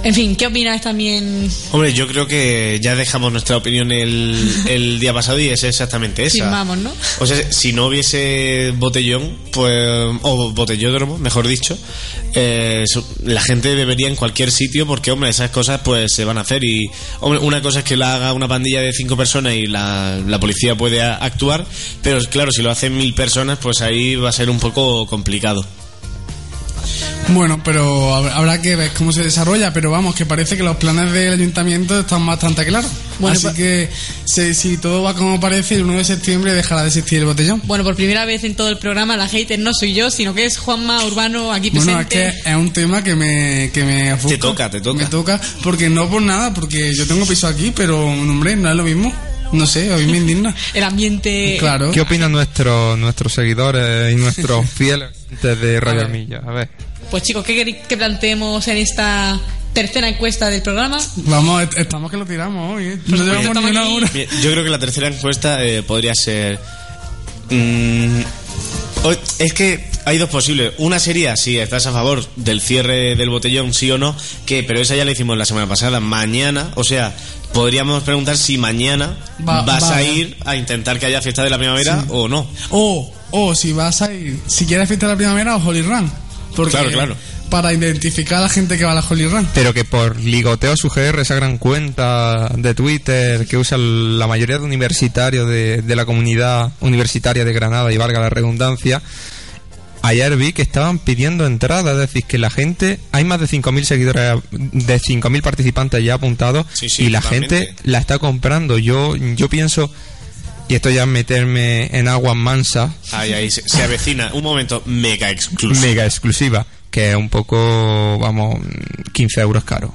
En fin, ¿qué opináis también? Hombre, yo creo que ya dejamos nuestra opinión el, el día pasado y es exactamente esa. Firmamos, ¿no? O sea, si no hubiese botellón, pues, o botellódromo, mejor dicho, eh, la gente bebería en cualquier sitio porque, hombre, esas cosas pues se van a hacer y, hombre, una cosa es que la haga una pandilla de cinco personas y la, la policía puede actuar, pero claro, si lo hacen mil personas, pues ahí va a ser un poco complicado. Bueno, pero hab- habrá que ver cómo se desarrolla, pero vamos, que parece que los planes del ayuntamiento están bastante claros. Bueno, Así pues- que se- si todo va como parece, el 1 de septiembre dejará de existir el botellón. Bueno, por primera vez en todo el programa la hater no soy yo, sino que es Juanma Urbano aquí Bueno, es presente. que es un tema que me, que me. Te toca, te toca. Me toca, porque no por nada, porque yo tengo piso aquí, pero, hombre, no es lo mismo. No sé, a mí me indigna. El ambiente... Claro. ¿Qué opinan nuestros nuestros seguidores y nuestros fieles de Radio Armilla? A ver. Pues chicos, ¿qué queréis que planteemos en esta tercera encuesta del programa? Vamos, est- estamos que lo tiramos hoy, ¿eh? No llevamos ni una hora. Yo creo que la tercera encuesta eh, podría ser. mm, o- es que hay dos posibles. Una sería si estás a favor del cierre del botellón, sí o no, que pero esa ya la hicimos la semana pasada. Mañana, o sea, podríamos preguntar si mañana Va- vas va. a ir a intentar que haya fiesta de la primavera o no. O, o si vas a ir, si quieres fiesta de la primavera o Holy Run. Porque Claro, claro. Para identificar a la gente que va a la Holy Run. Pero que por ligoteo su GR, esa gran cuenta de Twitter que usa la mayoría de universitarios de, de la comunidad universitaria de Granada y valga la redundancia, ayer vi que estaban pidiendo entradas, es decir, que la gente, hay más de 5.000 seguidores, de 5.000 participantes ya apuntados Sí, sí, y la gente la está comprando. Yo, yo pienso, y esto ya es meterme en aguas mansas, Ahí, ahí se, se avecina un momento mega exclusivo. mega exclusiva, que es un poco, vamos, 15 euros caro.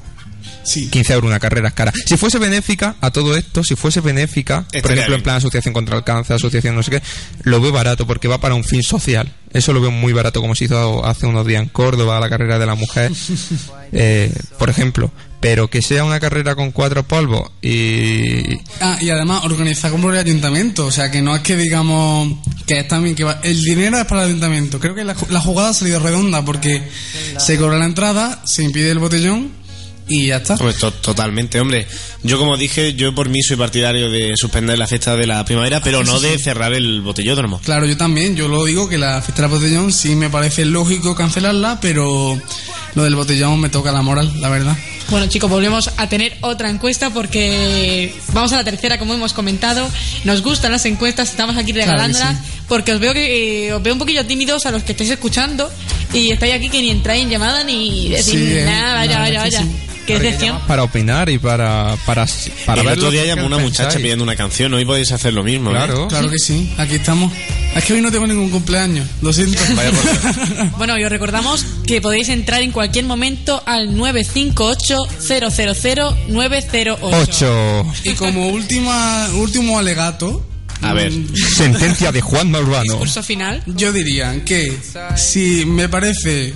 Sí. 15 euros una carrera es cara. Si fuese benéfica a todo esto, si fuese benéfica, por ejemplo, bien. en plan asociación contra el cáncer, asociación no sé qué, lo veo barato porque va para un fin social. Eso lo veo muy barato como se hizo hace unos días en Córdoba, la carrera de la mujer, eh, por ejemplo. Pero que sea una carrera con cuatro polvos y... Ah, y además organizar con el ayuntamiento. O sea, que no es que digamos que es también que va- el dinero es para el ayuntamiento. Creo que la jugada ha salido redonda porque se cobra la entrada, se impide el botellón y ya está. Hombre, to- totalmente, hombre. Yo, como dije, yo por mí soy partidario de suspender la fiesta de la primavera, pero no de cerrar el botellódromo. Claro, yo también, yo lo digo que la fiesta del botellón sí me parece lógico cancelarla, pero lo del botellón me toca la moral, la verdad. Bueno chicos, volvemos a tener otra encuesta porque vamos a la tercera, como hemos comentado. Nos gustan las encuestas, estamos aquí Claro regalándolas sí. porque os veo que eh, os veo un poquillo tímidos a los que estáis escuchando y estáis aquí que ni entráis en llamada ni decir Sí, eh, nada, vaya, la vaya, verdad que. Para opinar y para... Para, para el ver otro día llamó una pensáis. muchacha pidiendo una canción, hoy podéis hacer lo mismo. ¿eh? Claro. Claro que sí, aquí estamos. Es que hoy no tengo ningún cumpleaños, lo siento. Vaya por. Bueno, y os recordamos que podéis entrar en cualquier momento al 958 000 908. 8. y como última, último alegato, A ver, Sentencia de Juan Urbano. Discurso final. yo diría que si me parece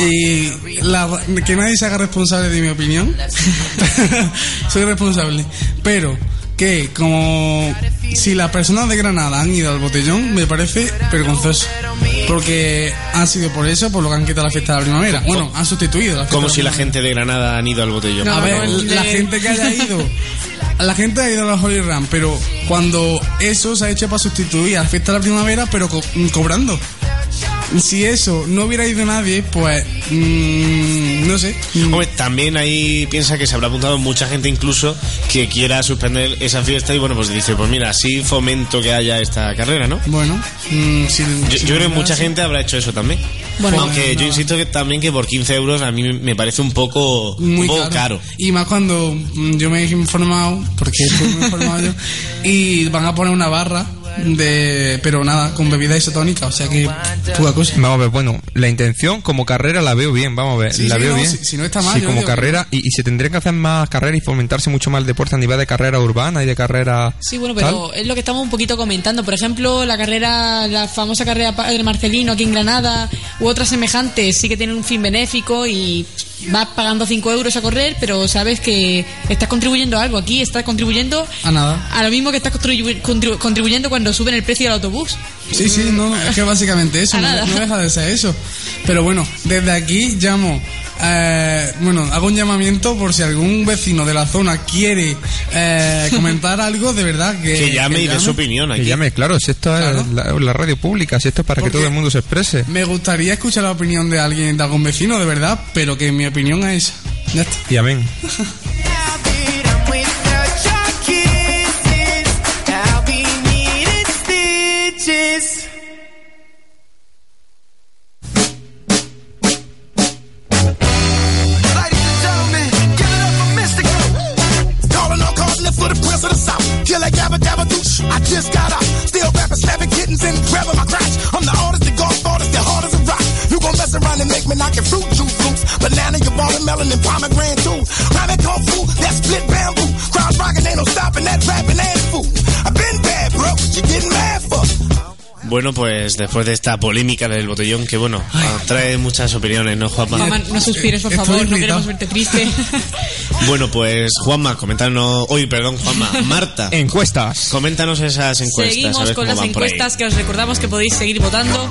y la- que nadie se haga responsable de mi opinión, soy responsable, pero que como si las personas de Granada han ido al botellón, me parece vergonzoso. Porque ha sido por eso, por lo que han quitado la fiesta de la primavera. Bueno, han sustituido la fiesta como de si la gente de Granada han ido al botellón. No, A ver, la gente que haya ido. La gente ha ido a la Holy Run, pero cuando eso se ha hecho para sustituir a la fiesta de la primavera, pero co- mm, cobrando. Si eso no hubiera ido nadie, pues. mm, no sé. Mm, Hombre, también ahí piensa que se habrá apuntado mucha gente incluso que quiera suspender esa fiesta y bueno, pues dice, pues mira, así fomento que haya esta carrera, ¿no? Bueno, mm, si- Yo, si yo creo que mucha así- gente habrá hecho eso también. Bueno, Aunque no. yo insisto que también que por 15 euros a mí me parece un poco, un Muy poco caro. caro. Y más cuando mm, yo me he informado, porque estoy muy informado yo, y van a poner una barra de. Pero nada, con bebida isotónica, o sea que. Poca cosa. Vamos a ver, bueno, la intención como carrera la veo bien, vamos a ver, Sí, la sí, veo no, bien. si- si no está mal, Sí, como que- carrera, y, y se tendrían que hacer más carreras y fomentarse mucho más el deporte a nivel de carrera urbana y de carrera. Sí, bueno, pero es lo que estamos un poquito comentando. Por ejemplo, la carrera, la famosa carrera Padre Marcelino aquí en Granada, u otras semejantes, sí que tienen un fin benéfico y vas pagando 5 euros a correr, pero sabes que estás contribuyendo a algo. Aquí estás contribuyendo A nada. a lo mismo que estás contribu- contribu- contribuyendo cuando suben el precio del autobús. Sí, sí, no, es que básicamente eso, no, no deja de ser eso. Pero bueno, desde aquí llamo, eh, bueno, hago un llamamiento por si algún vecino de la zona quiere eh, comentar algo, de verdad que... Que llame y dé llame. su opinión Que aquí. llame, claro, si esto Claro. es la, la radio pública, si esto es para Porque- que todo el mundo se exprese. Me gustaría escuchar la opinión de alguien, de algún vecino, de verdad, pero que mi opinión es esa. Ya está. Y amén. Bueno, pues después de esta polémica del botellón, que bueno, trae muchas opiniones, ¿no, Juanma? Juanma, no suspires, por favor, no queremos verte triste. Bueno, pues Juanma, coméntanos. Oye, perdón, Juanma. Marta, Encuestas. coméntanos esas encuestas. a Seguimos ver con cómo las van por ahí. encuestas que os recordamos que podéis seguir votando.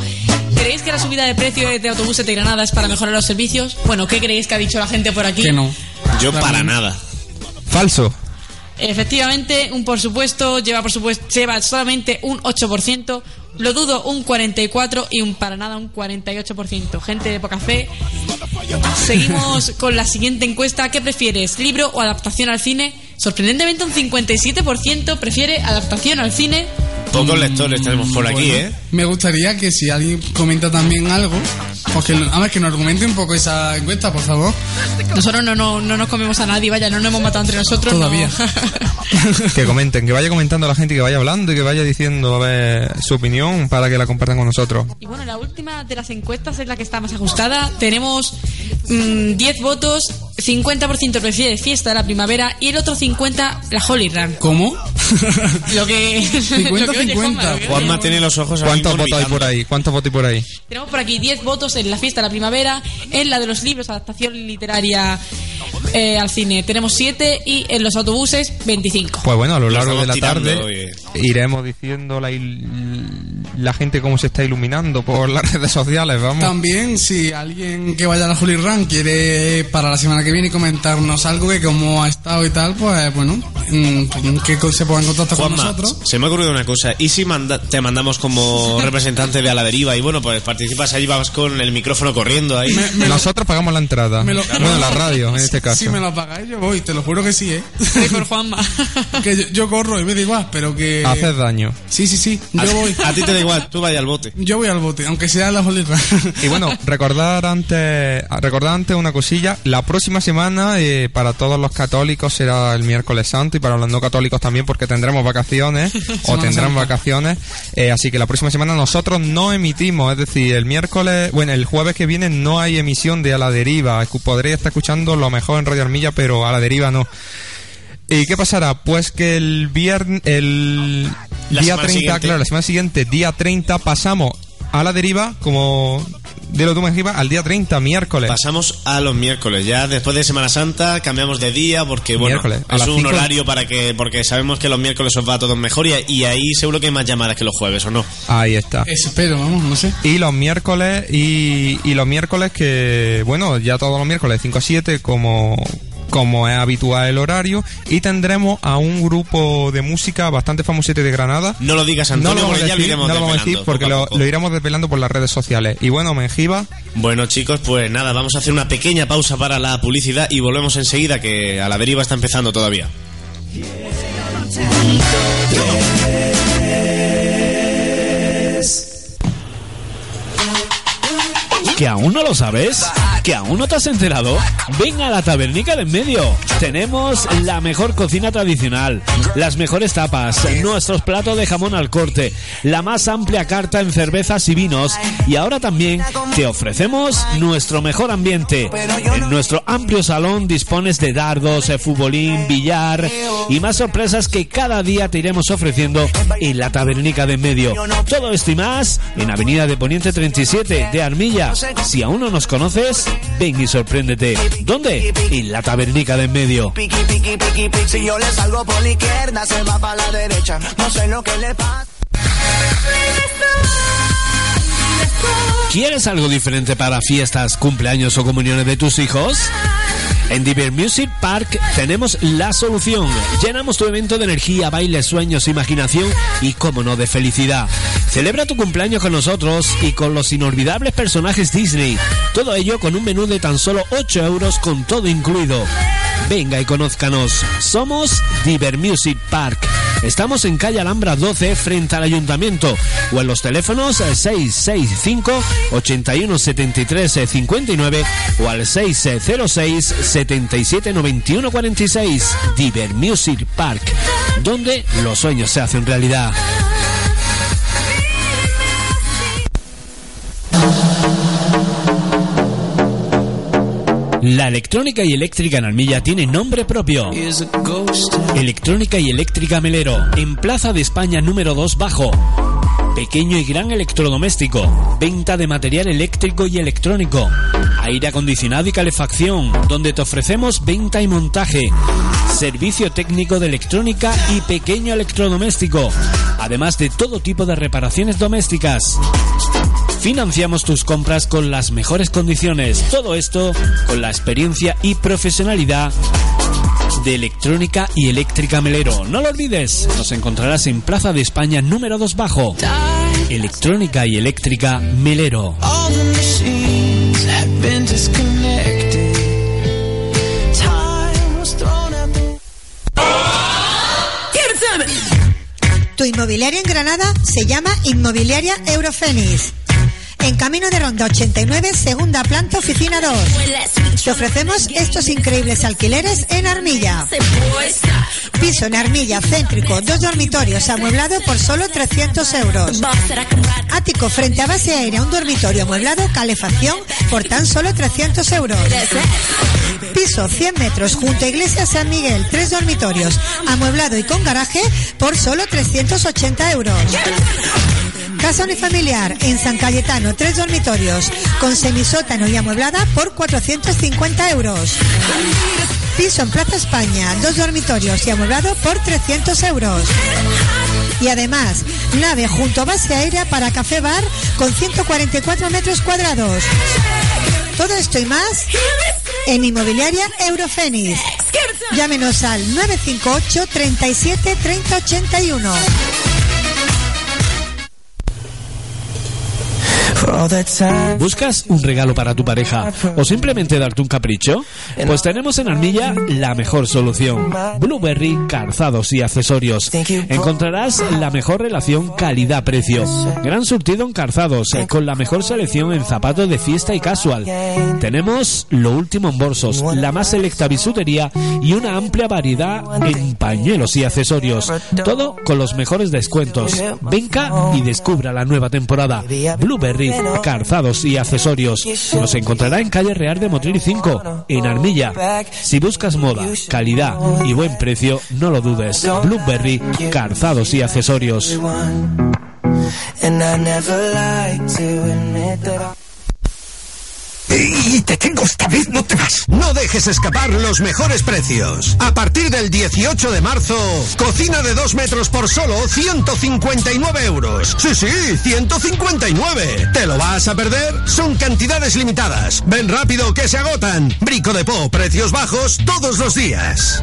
¿Creéis que la subida de precio de autobuses de Granada es para mejorar los servicios? Bueno, ¿qué creéis que ha dicho la gente por aquí? Que no. Yo para nada. Falso. Efectivamente, un por supuesto lleva por supuesto lleva solamente un 8%, lo dudo un 44 y un para nada un 48%. Gente de poca fe. Seguimos con la siguiente encuesta, ¿qué prefieres? ¿Libro o adaptación al cine? Sorprendentemente un 57% prefiere adaptación al cine. Pocos lectores tenemos por aquí, ¿eh? Me gustaría que si alguien comenta también algo, pues que, a ver, que nos argumente un poco esa encuesta, por favor. Nosotros no, no, no nos comemos a nadie, vaya, no nos hemos matado entre nosotros. no. Todavía. Que comenten, que vaya comentando la gente, que vaya hablando y que vaya diciendo a ver, su opinión para que la compartan con nosotros. Y bueno, la última de las encuestas es la que está más ajustada. Tenemos mm, 10 votos, 50% prefiere fiesta de la primavera y el otro 50% la Holy Run. ¿Cómo? Lo que. 50, lo que oye, Juanma, tiene los ojos ¿Cuántos votos hay por ahí? ¿Cuántos votos hay por ahí? Tenemos por aquí 10 votos en la fiesta de la primavera, en la de los libros, adaptación literaria eh, al cine. Tenemos 7 y en los autobuses 25. Pues bueno, a lo Lo largo de la tarde oye. Iremos diciendo la, gente cómo se está iluminando por las redes sociales, vamos. También, si alguien que vaya a la Holy Run quiere para la semana que viene comentarnos algo que cómo ha estado y tal, pues bueno, mm, que se ponga en contacto con nosotros. se me ha ocurrido una cosa. ¿Y si manda- te mandamos como representante de A la Deriva? Y bueno, pues participas ahí, vas con el micrófono corriendo ahí. Me- me lo- Nosotros pagamos la entrada. me lo- bueno, la radio, en este caso. Si me lo pagáis, yo voy, te lo juro que sí, ¿eh? Por Juanma. que yo, yo corro y me da igual, pero que. Haces daño. Sí, sí, sí, A, yo voy. a ti te da igual, tú vaya al bote. Yo voy al bote, aunque sea la Run. Y bueno, recordar antes, recordar antes una cosilla. La próxima semana eh, para todos los católicos será el miércoles santo y para los no católicos también porque tendremos vacaciones o tendrán vacaciones. Eh, así que la próxima semana nosotros no emitimos, es decir, el miércoles, bueno, el jueves que viene no hay emisión de A la Deriva. Podréis estar escuchando lo mejor en Radio Armilla, pero A la Deriva no. ¿Y qué pasará? Pues que el viernes, el La día semana 30, siguiente. claro, la semana siguiente, día 30, pasamos a la deriva, como de lo que iba, al día 30, miércoles. Pasamos a los miércoles. Ya después de Semana Santa cambiamos de día porque, bueno, a es un cinco. horario para que. Porque sabemos que los miércoles os va a todos mejor y, y ahí seguro que hay más llamadas que los jueves, ¿o no? Ahí está. Espero, vamos, no sé. Y los miércoles, y, y los miércoles que, bueno, ya todos los miércoles 5 a 7, como, como es habitual el horario, y tendremos a un grupo de música bastante famosete de Granada. No lo digas, No Antonio, lo vamos a porque ya lo decir, iremos no lo vamos a decir porque lo, lo iremos desvelando por las redes sociales. Y bueno, Mengiva, Bueno, chicos, pues nada, vamos a hacer una pequeña pausa para la publicidad y volvemos enseguida, que a la deriva está empezando todavía. ¿Que aún no lo sabes? ¿Que aún no te has enterado? Ven a la tabernica de en medio. Tenemos la mejor cocina tradicional, las mejores tapas, nuestros platos de jamón al corte, la más amplia carta en cervezas y vinos y ahora también te ofrecemos nuestro mejor ambiente. En nuestro amplio salón dispones de dardos, eh, futbolín, billar y más sorpresas que cada día te iremos ofreciendo en la tabernica de en medio. Todo esto y más en Avenida de Poniente 37 de Armilla. Si aún no nos conoces, ven y sorpréndete. ¿Dónde? En la tabernica de en medio. Si yo le salgo por la izquierda, se va para la derecha. No sé lo que le pasa. ¿Quieres algo diferente para fiestas, cumpleaños o comuniones de tus hijos? En Diver Music Park tenemos la solución. Llenamos tu evento de energía, baile, sueños, imaginación y, como no, de felicidad. Celebra tu cumpleaños con nosotros y con los inolvidables personajes Disney. Todo ello con un menú de tan solo 8 euros con todo incluido. Venga y conózcanos. Somos Diver Music Park. Estamos en calle Alhambra 12 frente al ayuntamiento o en los teléfonos eh, 665 81 73 eh, 59 o al 606 77 91 46 Diver Music Park, donde los sueños se hacen realidad. La electrónica y eléctrica en Almilla tiene nombre propio. Electrónica y eléctrica Melero, en Plaza de España número 2 Bajo. pequeño y gran electrodoméstico, venta de material eléctrico y electrónico, aire acondicionado y calefacción, donde te ofrecemos venta y montaje, servicio técnico de electrónica y pequeño electrodoméstico, además de todo tipo de reparaciones domésticas. Financiamos tus compras con las mejores condiciones. Todo esto con la experiencia y profesionalidad de Electrónica y Eléctrica Melero. No lo olvides, nos encontrarás en Plaza de España número 2 bajo. Electrónica y Eléctrica Melero. Tu inmobiliaria en Granada se llama Inmobiliaria Eurofenis. En Camino de Ronda 89, segunda planta, oficina 2. Te ofrecemos estos increíbles alquileres en Armilla. Piso en Armilla, céntrico, dos dormitorios, amueblado por solo 300 euros. Ático frente a base aérea, un dormitorio amueblado, calefacción por tan solo 300 euros. Piso 100 metros junto a Iglesia San Miguel, tres dormitorios, amueblado y con garaje por solo 380 euros. Casa unifamiliar en San Cayetano, tres dormitorios, con semisótano y amueblada por 450 euros. Piso en Plaza España, dos dormitorios y amueblado por 300 euros. Y además, nave junto a base aérea para café bar con 144 metros cuadrados. Todo esto y más en Inmobiliaria Eurofenis. Llámenos al 958 37 30 81. ¿Buscas un regalo para tu pareja o simplemente darte un capricho? Pues tenemos en Armilla la mejor solución. Blueberry Calzados y Accesorios. Encontrarás la mejor relación calidad-precio. Gran surtido en calzados, eh, con la mejor selección en zapatos de fiesta y casual. Tenemos lo último en bolsos, la más selecta bisutería y una amplia variedad en pañuelos y accesorios. Todo con los mejores descuentos. Venga y descubra la nueva temporada. Blueberry, calzados y accesorios. Nos encontrará en calle Real de Motril 5, en Armilla. Si buscas moda, calidad y buen precio, no lo dudes. Blueberry, calzados y accesorios. Y te tengo esta vez, no te vas. No dejes escapar los mejores precios. A partir del 18 de marzo, cocina de 2 metros por solo 159 euros. Sí, sí, 159. ¿Te lo vas a perder? Son cantidades limitadas. Ven rápido que se agotan. Brico de Po, precios bajos todos los días.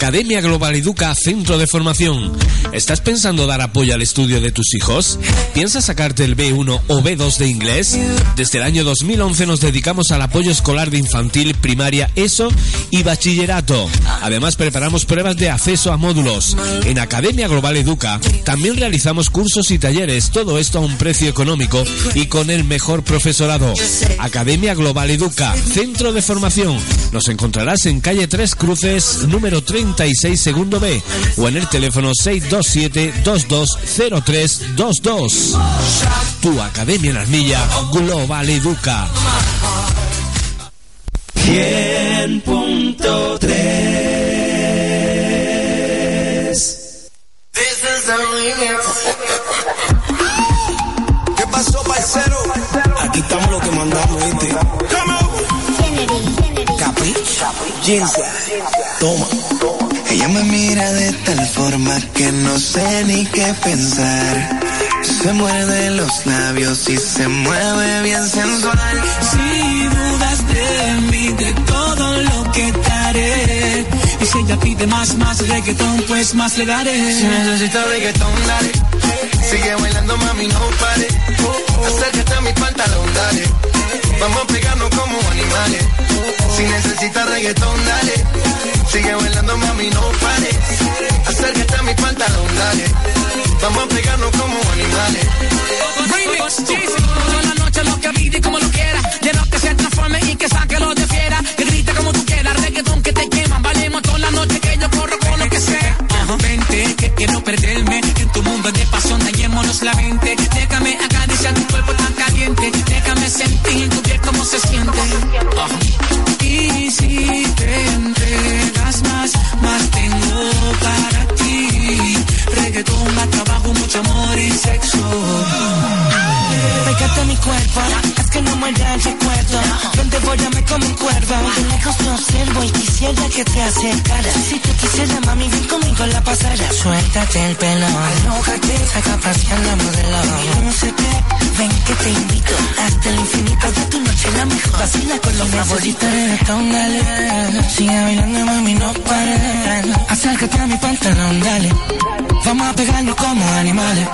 Academia Global Educa Centro de Formación. ¿Estás pensando dar apoyo al estudio de tus hijos? ¿Piensas sacarte el B1 o B2 de inglés? Desde el año 2011 nos dedicamos al apoyo escolar de infantil, primaria, ESO y bachillerato. Además preparamos pruebas de acceso a módulos. En Academia Global Educa también realizamos cursos y talleres, todo esto a un precio económico y con el mejor profesorado. Academia Global Educa Centro de Formación. Nos encontrarás en calle Tres Cruces, número 36 segundo B o en el teléfono 627-220322. Tu Academia en Armilla Global Educa. 100.3 ¿Qué pasó, parcero? Aquí estamos los que mandamos, ¿viste? Capi, Jinza, toma. Ella me mira de tal forma que no sé ni qué pensar. Se muerde los labios y se mueve bien sensual. Si dudas de mí, de todo lo que te haré. Y si ella pide más, más reggaetón, pues más le daré. Si necesitas reggaetón, dale. Sigue bailando, mami, no pare. Acércate a mi pantalón, dale. Vamos a pegarnos como animales. Si necesitas reggaetón, dale. Sigue bailando, mami, no pare. Acércate a mi pantalón, dale. Vamos a pegarnos como animales. Remix, Jeezy. Toda la noche lo que y como lo quiera. Quiero que se transforme y que saque lo de fiera. Que grite como tú quieras, reggaetón que te quema. Valemos toda la noche que yo corro con lo que sea. Vente, que quiero perderme. En tu mundo de pasión, dañémonos la mente. Déjame acariciar sentir tu piel cómo se siente. Oh. Y si te entregas más, más tengo para ti. Reggaetón, más trabajo, mucho amor y sexo. Pégate a mi cuerpo, haz que no muera te acercaras. Si te quisiera, mami, ven conmigo en la pasarela. Suéltate el pelo, alójate, saca a la modelo. No sé qué, ven que te invito. Hasta el infinito de tu noche la mejor. Vacila con los favoritos de dale. Sigue bailando, mami, no pares. Acércate a mi pantalón, dale. Vamos a pegarnos como animales.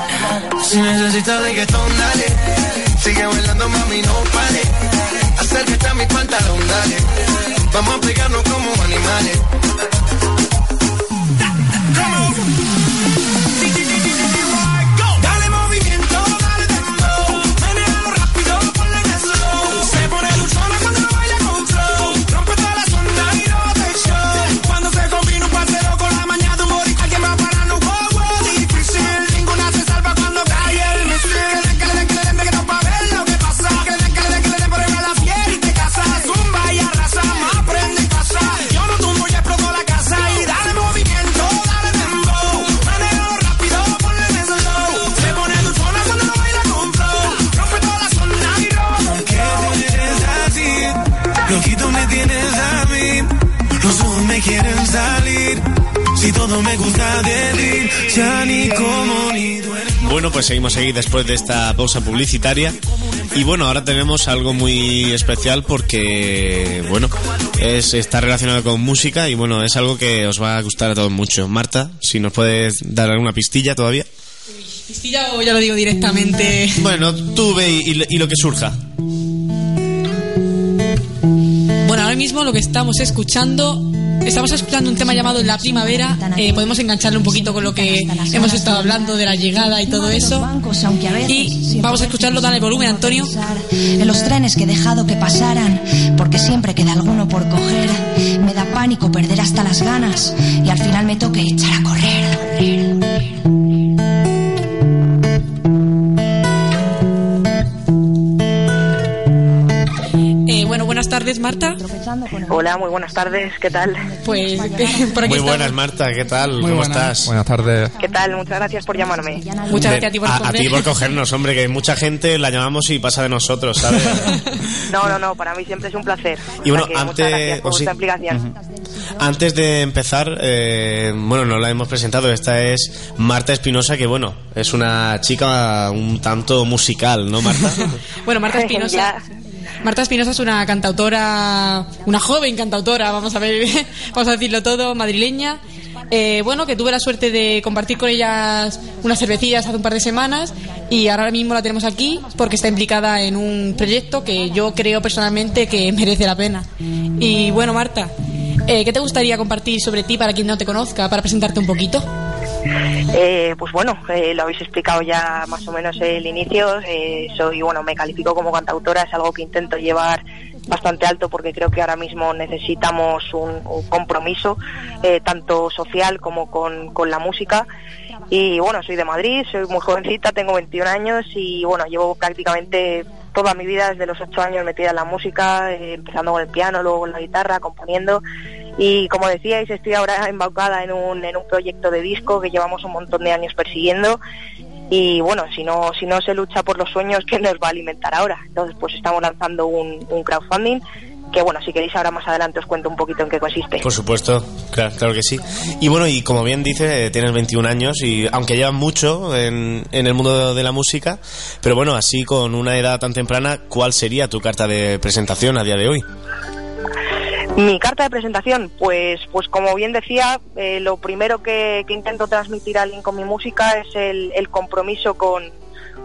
Si necesitas reggaetón, dale. Vamos a pegarnos como animales. Seguimos aquí después de esta pausa publicitaria. Y bueno, ahora tenemos algo muy especial porque, bueno, es, está relacionado con música y bueno, es algo que os va a gustar a todos mucho. Marta, si nos puedes dar alguna pistilla todavía. ¿Pistilla o ya lo digo directamente? Bueno, tú ve y- y lo que surja. Bueno, ahora mismo lo que estamos escuchando, estamos escuchando un tema llamado La Primavera. Eh, podemos engancharlo un poquito con lo que hemos estado hablando de la llegada y todo eso. Y vamos a escucharlo, dale volumen, Antonio. En los trenes que he dejado que pasaran, porque siempre queda alguno por coger. Me da pánico perder hasta las ganas y al final me toque echar a correr. Tardes, Marta. Hola, muy buenas tardes, ¿qué tal? Pues por aquí Muy estamos. buenas, Marta, ¿qué tal? Muy ¿Cómo buenas. estás? Buenas tardes. ¿Qué tal? Muchas gracias por llamarme. Muchas gracias a ti por a, a ti por cogernos, hombre, que mucha gente la llamamos y pasa de nosotros, ¿sabes? No, no, no, para mí siempre es un placer. Y bueno, antes- por sí. implicación. Antes de empezar, eh, bueno, no la hemos presentado. Esta es Marta Espinosa, que bueno, es una chica un tanto musical, ¿no, Marta? Bueno, Marta Espinosa. Marta Espinosa es una cantautora, una joven cantautora, vamos a ver, vamos a decirlo todo, madrileña. Eh, bueno, que tuve la suerte de compartir con ellas unas cervecillas hace un par de semanas y ahora mismo la tenemos aquí porque está implicada en un proyecto que yo creo personalmente que merece la pena. Y bueno, Marta, eh, ¿qué te gustaría compartir sobre ti para quien no te conozca, para presentarte un poquito? Eh, pues bueno, eh, lo habéis explicado ya más o menos el inicio. Eh, soy, bueno, me califico como cantautora, es algo que intento llevar bastante alto porque creo que ahora mismo necesitamos un, compromiso, tanto social como con, con la música. Y bueno, soy de Madrid, soy muy jovencita, tengo 21 años y bueno, llevo prácticamente toda mi vida desde los 8 años metida en la música, empezando con el piano, luego con la guitarra, componiendo. Y como decíais, estoy ahora embaucada en un, en un proyecto de disco que llevamos un montón de años persiguiendo. Y bueno, si no, si no se lucha por los sueños, ¿quién nos va a alimentar ahora? Entonces, pues estamos lanzando un, un crowdfunding que bueno, si queréis ahora más adelante os cuento un poquito en qué consiste. Por supuesto, claro, claro que sí. Y bueno, y como bien dice, eh, tienes 21 años y aunque llevas mucho en, en el mundo de la música, pero bueno, así con una edad tan temprana, ¿cuál sería tu carta de presentación a día de hoy? Mi carta de presentación, pues, pues como bien decía, eh, lo primero que, intento transmitir a alguien con mi música es el, compromiso con,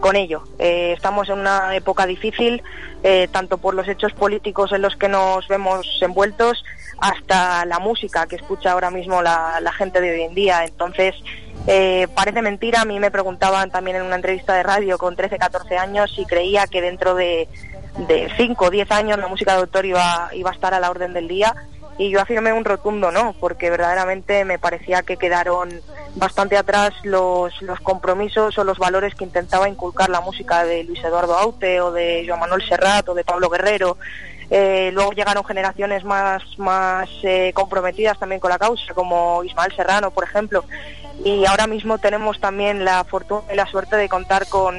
con ello. Eh, estamos en una época difícil, eh, tanto por los hechos políticos en los que nos vemos envueltos, hasta la música que escucha ahora mismo la, la gente de hoy en día. Entonces, parece mentira, a mí me preguntaban también en una entrevista de radio con 13, 14 años si creía que dentro de, de 5 o 10 años la música de autor iba, iba a estar a la orden del día y yo afirmé un rotundo no, porque verdaderamente me parecía que quedaron bastante atrás los, los compromisos o los valores que intentaba inculcar la música de Luis Eduardo Aute o de Joan Manuel Serrat o de Pablo Guerrero. Eh, luego llegaron generaciones más, más eh, comprometidas también con la causa, como Ismael Serrano, por ejemplo. Y ahora mismo tenemos también la fortuna y la suerte de contar con,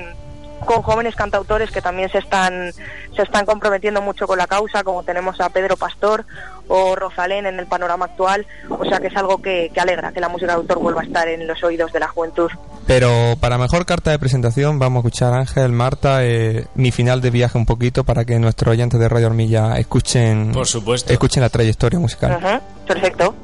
con jóvenes cantautores que también se están se están comprometiendo mucho con la causa, como tenemos a Pedro Pastor o Rosalén en el panorama actual, o sea que es algo que, que alegra que la música de autor vuelva a estar en los oídos de la juventud. Pero para mejor carta de presentación vamos a escuchar Ángel, Marta, eh, mi final de viaje un poquito para que nuestros oyentes de Radio Hormilla escuchen, Por supuesto. escuchen la trayectoria musical. Perfecto.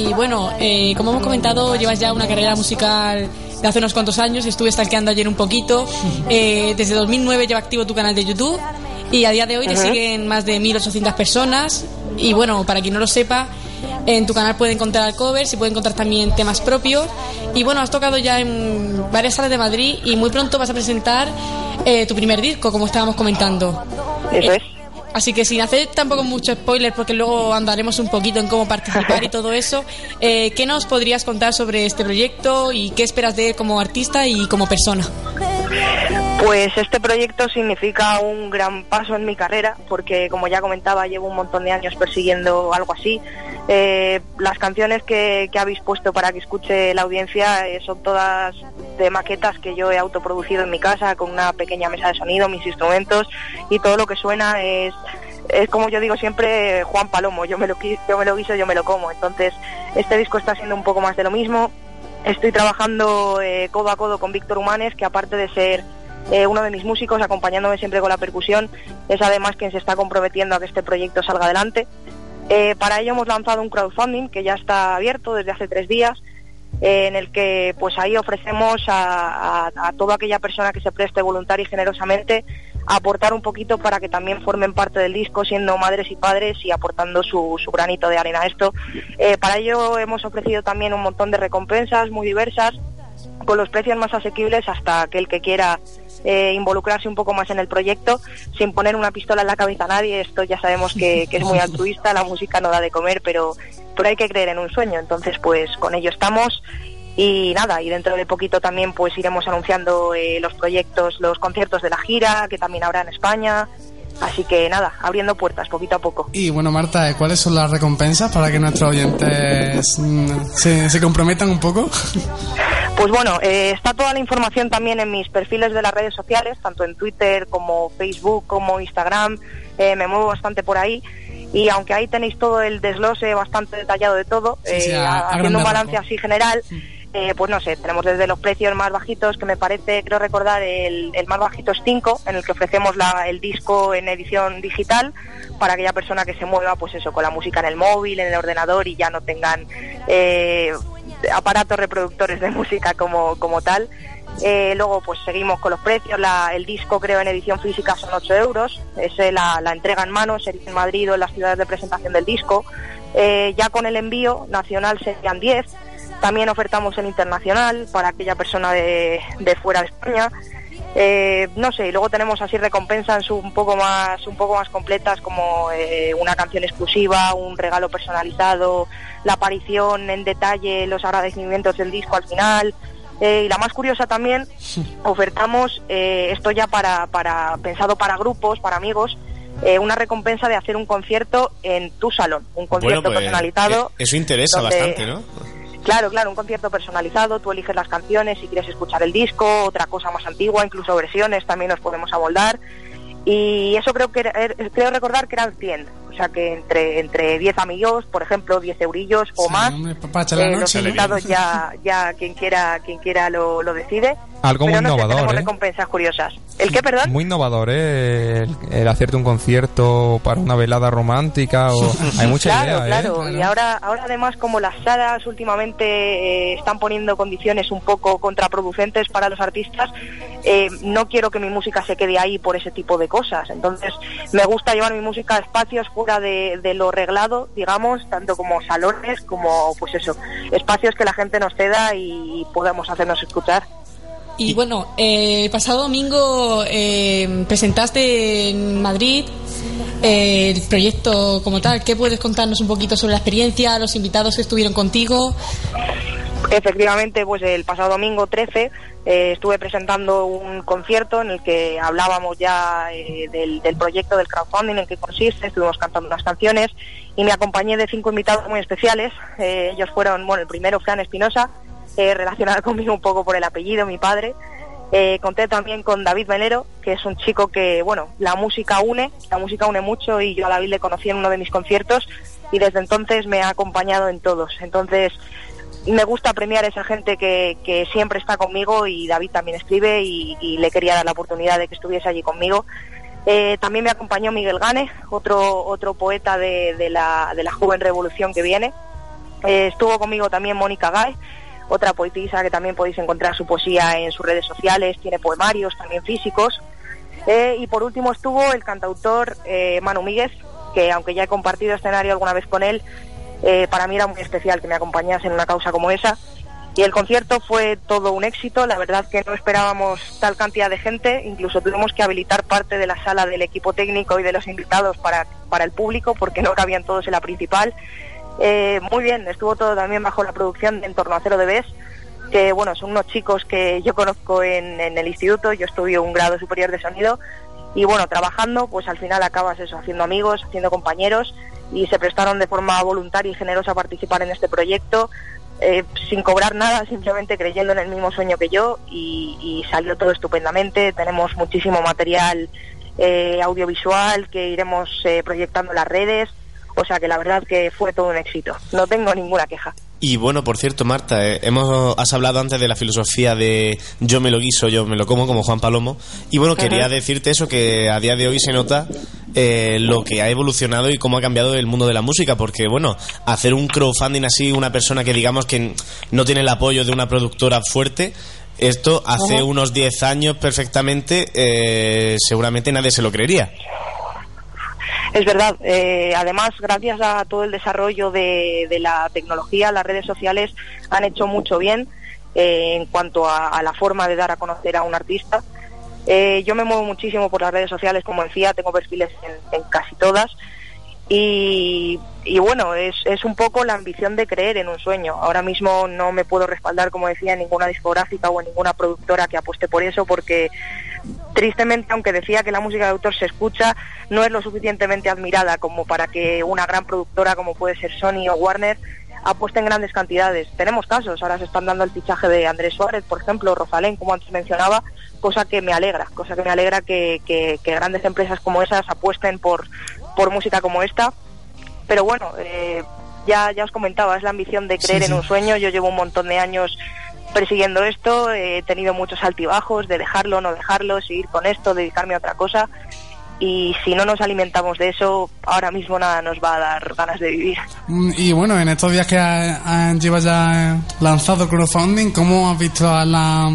Y bueno, eh, como hemos comentado, llevas ya una carrera musical de hace unos cuantos años. Estuve stalkeando ayer un poquito. Eh, desde 2009 lleva activo tu canal de YouTube y a día de hoy te siguen más de 1.800 personas. Y bueno, para quien no lo sepa, en tu canal puede encontrar covers y puede encontrar también temas propios. Y bueno, has tocado ya en varias salas de Madrid y muy pronto vas a presentar eh, tu primer disco, como estábamos comentando. Eso es. Así que sin hacer tampoco mucho spoiler, porque luego andaremos un poquito en cómo participar y todo eso, eh, ¿qué nos podrías contar sobre este proyecto y qué esperas de él como artista y como persona? Pues este proyecto significa un gran paso en mi carrera, porque como ya comentaba, llevo un montón de años persiguiendo algo así. Eh, las canciones que, que habéis puesto para que escuche la audiencia eh, son todas de maquetas que yo he autoproducido en mi casa con una pequeña mesa de sonido, mis instrumentos y todo lo que suena es es como yo digo siempre Juan Palomo, yo me lo yo me lo guiso, yo me lo como. Entonces, este disco está siendo un poco más de lo mismo. Estoy trabajando eh, codo a codo con Víctor Humanes, que aparte de ser eh, uno de mis músicos, acompañándome siempre con la percusión, es además quien se está comprometiendo a que este proyecto salga adelante. Eh, para ello hemos lanzado un crowdfunding que ya está abierto desde hace tres días, en el que pues ahí ofrecemos a, a- toda aquella persona que se preste voluntaria y generosamente aportar un poquito para que también formen parte del disco, siendo madres y padres y aportando su, su granito de arena a esto. Eh, para ello hemos ofrecido también un montón de recompensas muy diversas, con los precios más asequibles hasta aquel que quiera eh, involucrarse un poco más en el proyecto sin poner una pistola en la cabeza a nadie. Esto ya sabemos que, que es muy altruista, la música no da de comer, pero, pero hay que creer en un sueño. Entonces, pues con ello estamos. Y nada, y dentro de poquito también pues iremos anunciando eh, los proyectos, los conciertos de la gira, que también habrá en España. Así que nada, abriendo puertas poquito a poco. Y bueno, Marta, ¿eh, ¿cuáles son las recompensas para que nuestros oyentes mm, se, se comprometan un poco? Pues bueno, eh, está toda la información también en mis perfiles de las redes sociales, tanto en Twitter como Facebook como Instagram. Eh, me muevo bastante por ahí. Y aunque ahí tenéis todo el desglose bastante detallado de todo, Sí, sí, eh, haciendo un balance así general, eh, pues no sé, tenemos desde los precios más bajitos, que me parece, creo recordar, el, más bajito es 5, en el que ofrecemos el disco en edición digital para aquella persona que se mueva, pues eso, con la música en el móvil, en el ordenador y ya no tengan eh, aparatos reproductores de música como, como tal. Eh, luego pues seguimos con los precios, el disco creo en edición física son 8 euros, es la, entrega en mano, sería en Madrid o en las ciudades de presentación del disco. Ya con el envío nacional serían 10, también ofertamos el internacional para aquella persona de, de fuera de España. Eh, no sé, y luego tenemos así recompensas un poco más, un poco más completas como eh, una canción exclusiva, un regalo personalizado, la aparición en detalle, los agradecimientos del disco al final. Eh, y la más curiosa también, ofertamos, eh, esto ya para, para, pensado para grupos, para amigos, eh, una recompensa de hacer un concierto en tu salón, un concierto Bueno, pues, personalizado. eh, eso interesa donde- bastante, ¿no? Claro, claro, un concierto personalizado, tú eliges las canciones si quieres escuchar el disco, otra cosa más antigua, incluso versiones también nos podemos amoldar. Y eso creo que era- er- creo recordar que eran 100, o sea que entre entre 10 amigos, por ejemplo, 10 eurillos o más, eh, los invitados ya ya quien quiera quien quiera lo, lo decide. Algo muy innovador, tenemos ¿eh? recompensas curiosas. ¿El qué, perdón? Muy innovador, ¿eh? El, el hacerte un concierto para una velada romántica o... Hay mucha claro, idea, ¿eh? claro. Y ahora, ahora además como las salas últimamente eh, están poniendo condiciones un poco contraproducentes para los artistas, eh, no quiero que mi música se quede ahí por ese tipo de cosas. Entonces me gusta llevar mi música a espacios fuera de, de lo reglado, digamos, tanto como salones como, pues eso, espacios que la gente nos ceda y podemos hacernos escuchar. Y bueno, eh, el pasado domingo eh, presentaste en Madrid eh, el proyecto como tal. ¿Qué puedes contarnos un poquito sobre la experiencia, los invitados que estuvieron contigo? Efectivamente, pues el pasado domingo 13 eh, estuve presentando un concierto en el que hablábamos ya eh, del, del proyecto del crowdfunding, en qué consiste, estuvimos cantando unas canciones y me acompañé de cinco invitados muy especiales. Eh, ellos fueron, bueno, el primero Fran Espinosa, eh, relacionado conmigo un poco por el apellido, mi padre. Eh, conté también con David Melero, que es un chico que, bueno, la música une, la música une mucho y yo a David le conocí en uno de mis conciertos y desde entonces me ha acompañado en todos. Entonces, me gusta premiar a esa gente que, siempre está conmigo y David también escribe y, le quería dar la oportunidad de que estuviese allí conmigo. Eh, también me acompañó Miguel Gane, otro, otro poeta de, la, de la joven revolución que viene. Eh, estuvo conmigo también Mónica Gae, otra poetisa que también podéis encontrar su poesía en sus redes sociales, tiene poemarios también físicos. Eh, y por último estuvo el cantautor eh, Manu Míguez, que aunque ya he compartido escenario alguna vez con él, eh, para mí era muy especial que me acompañase en una causa como esa. Y el concierto fue todo un éxito, la verdad que no esperábamos tal cantidad de gente, incluso tuvimos que habilitar parte de la sala del equipo técnico y de los invitados para, para el público porque no cabían todos en la principal. Eh, muy bien, estuvo todo también bajo la producción de En torno a cero de Bes, que bueno, son unos chicos que yo conozco en, el instituto, yo estudié un grado superior de sonido y bueno, trabajando, pues al final acabas eso, haciendo amigos, haciendo compañeros y se prestaron de forma voluntaria y generosa a participar en este proyecto. eh, sin cobrar nada, simplemente creyendo en el mismo sueño que yo y, salió todo estupendamente. Tenemos muchísimo material eh, audiovisual que iremos proyectando las redes, o sea que la verdad que fue todo un éxito. No tengo ninguna queja. Y bueno, por cierto, Marta, eh, hemos, has hablado antes de la filosofía de yo me lo guiso, yo me lo como, como Juan Palomo. Y bueno, quería decirte eso, que a día de hoy se nota eh, lo que ha evolucionado y cómo ha cambiado el mundo de la música. Porque bueno, hacer un crowdfunding así, una persona que digamos que no tiene el apoyo de una productora fuerte, esto hace Ajá. unos 10 años perfectamente, eh, seguramente nadie se lo creería. Es verdad, eh, además gracias a todo el desarrollo de, la tecnología, las redes sociales han hecho mucho bien eh, en cuanto a, la forma de dar a conocer a un artista. Eh, yo me muevo muchísimo por las redes sociales, como decía, tengo perfiles en, casi todas. Y, y bueno, es, es un poco la ambición de creer en un sueño. Ahora mismo no me puedo respaldar, como decía, en ninguna discográfica o en ninguna productora que apueste por eso, porque tristemente, aunque decía que la música de autor se escucha, no es lo suficientemente admirada como para que una gran productora como puede ser Sony o Warner apueste en grandes cantidades. Tenemos casos, ahora se están dando el fichaje de Andrés Suárez, por ejemplo, Rosalén, como antes mencionaba, cosa que me alegra, cosa que me alegra que, que- que grandes empresas como esas apuesten por, por música como esta. Pero bueno, eh, ya, ya os comentaba, es la ambición de creer Sí, en un sueño. Yo llevo un montón de años persiguiendo esto, he tenido muchos altibajos de dejarlo, no dejarlo, seguir con esto, dedicarme a otra cosa. Y si no nos alimentamos de eso, ahora mismo nada nos va a dar ganas de vivir. Mm, Y bueno, en estos días que ha- ha- lleva ya lanzado crowdfunding, ¿cómo has visto a la,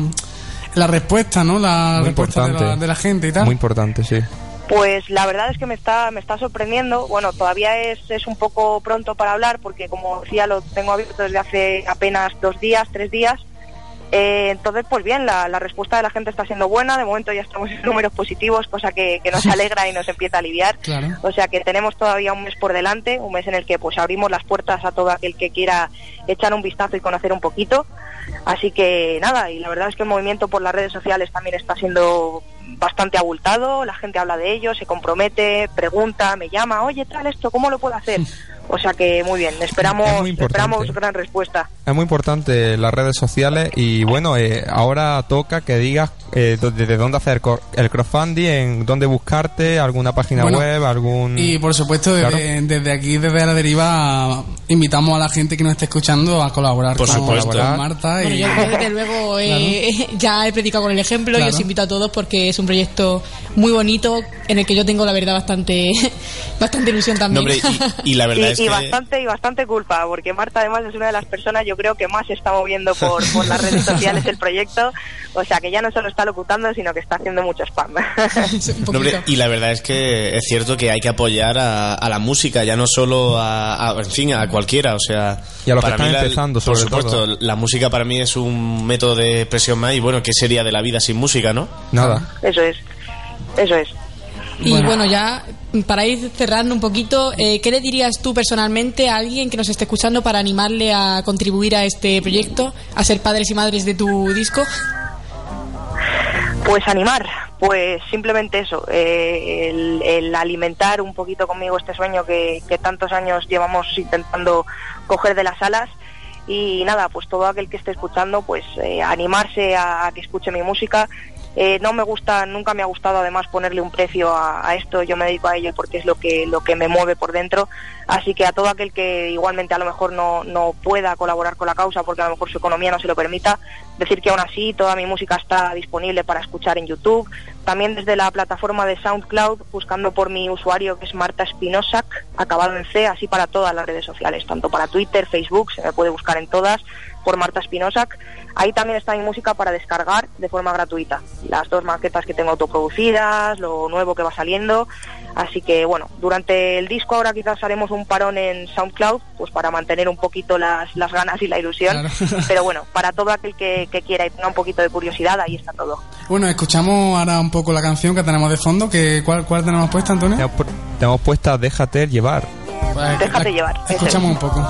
la respuesta, no? La Muy respuesta de importante. la, de la gente y tal. Muy importante, sí. Pues la verdad es que me está, me está sorprendiendo. Bueno, todavía es, es un poco pronto para hablar porque, como decía, lo tengo abierto desde hace apenas dos días, tres días. Eh, entonces, pues bien, la, la respuesta de la gente está siendo buena. De momento ya estamos en números positivos, cosa que, que nos alegra y nos empieza a aliviar. Claro. O sea que tenemos todavía un mes por delante, un mes en el que pues abrimos las puertas a todo aquel que quiera echar un vistazo y conocer un poquito. Así que nada, y la verdad es que el movimiento por las redes sociales también está siendo bastante abultado, la gente habla de ello, se compromete, pregunta, me llama, oye, tal esto, ¿cómo lo puedo hacer? O sea que muy bien, esperamos, Es muy esperamos gran respuesta. Es muy importante las redes sociales y bueno, eh, ahora toca que digas eh, desde dónde hacer el crowdfunding, en dónde buscarte, alguna página Bueno, web, algún... Y por supuesto, desde, Claro. desde aquí, desde la deriva, invitamos a la gente que nos esté escuchando a colaborar Por con, supuesto. con Marta. Bueno, y, yo, yo desde luego eh, ya he predicado con el ejemplo Claro. y os invito a todos porque es un proyecto muy bonito en el que yo tengo la verdad bastante bastante ilusión No, también. hombre, y, y la verdad y, es y que... bastante y bastante culpa, porque Marta además es una de las personas yo creo que más se está moviendo por, por las redes sociales el proyecto, o sea que ya no solo está locutando, sino que está haciendo mucho spam. No, hombre, y la verdad es que es cierto que hay que apoyar a, a la música, ya no solo a, a- en fin, a cualquiera, o sea... Y a los que para están mí la- empezando, Por sobre supuesto, todo. la música para mí es un método de expresión más y bueno, ¿qué sería de la vida sin música, no? Nada. Eso es, eso es. Y Bueno. bueno, ya para ir cerrando un poquito, eh, ¿qué le dirías tú personalmente a alguien que nos esté escuchando para animarle a contribuir a este proyecto, a ser padres y madres de tu disco? Pues animar, pues simplemente eso, eh, el, el alimentar un poquito conmigo este sueño que, que tantos años llevamos intentando coger de las alas y nada, pues todo aquel que esté escuchando, pues eh, animarse a, a que escuche mi música. Eh, no me gusta, nunca me ha gustado además ponerle un precio a, esto, yo me dedico a ello porque es lo que, lo que me mueve por dentro, así que a todo aquel que igualmente a lo mejor no, no pueda colaborar con la causa porque a lo mejor su economía no se lo permita, decir que aún así toda mi música está disponible para escuchar en YouTube, también desde la plataforma de SoundCloud, buscando por mi usuario que es Marta Spinosak, acabado en C, así para todas las redes sociales, tanto para Twitter, Facebook, se me puede buscar en todas por Marta Spinosak. Ahí también está mi música para descargar de forma gratuita. Las dos maquetas que tengo autoproducidas, lo nuevo que va saliendo. Así que bueno, durante el disco ahora quizás haremos un parón en SoundCloud, pues para mantener un poquito las, las ganas y la ilusión. Claro. Pero bueno, para todo aquel que, que quiera y tenga un poquito de curiosidad, ahí está todo. Bueno, escuchamos ahora un poco la canción que tenemos de fondo. Que, ¿cuál, ¿Cuál tenemos puesta, Antonio? Tenemos, tenemos puesta Déjate llevar. Pues, Déjate la- llevar. es. Escuchamos un poco.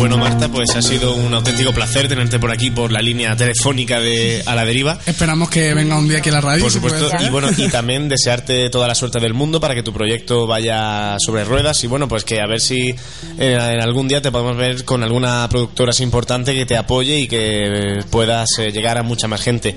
Bueno, Marta, pues ha sido un auténtico placer tenerte por aquí por la línea telefónica de A la Deriva. Esperamos que venga un día aquí a la radio. Por supuesto, y bueno, y también desearte toda la suerte del mundo para que tu proyecto vaya sobre ruedas y bueno, pues que a ver si eh, en algún día te podemos ver con alguna productora así importante que te apoye y que puedas eh, llegar a mucha más gente.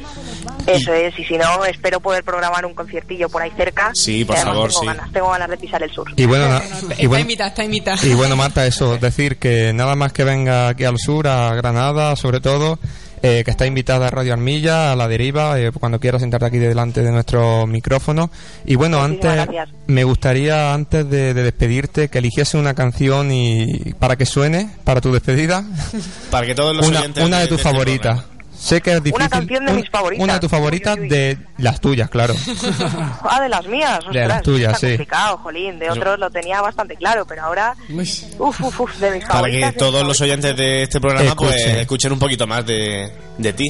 Eso es, y si no, espero poder programar un conciertillo por ahí cerca. Sí, por favor, tengo sí. Ganas, tengo ganas de pisar el sur. Y bueno, Está y bueno, invitada, está invitada. y bueno, Marta, eso, decir que nada más que venga aquí al sur, a Granada, sobre todo, eh, que está invitada a Radio Armilla, a la deriva, eh, cuando quieras sentarte aquí delante de nuestro micrófono. Y bueno, Muchísimas antes, gracias. me gustaría, antes de, de despedirte, que eligiese una canción y para que suene, para tu despedida, Para que todos los una, oyentes una de tus este favoritas. Sé que es difícil. canción de un- mis favoritas. Una de tus favoritas, de las tuyas, claro. Ah, de las mías. De las ostras, tuyas, sí. complicado, jolín. De otros lo tenía bastante claro, pero ahora. Uf, uf, uf, de mis Para favoritas. que de todos los oyentes de este programa pues Escuchen. escuchen un poquito más de, de ti.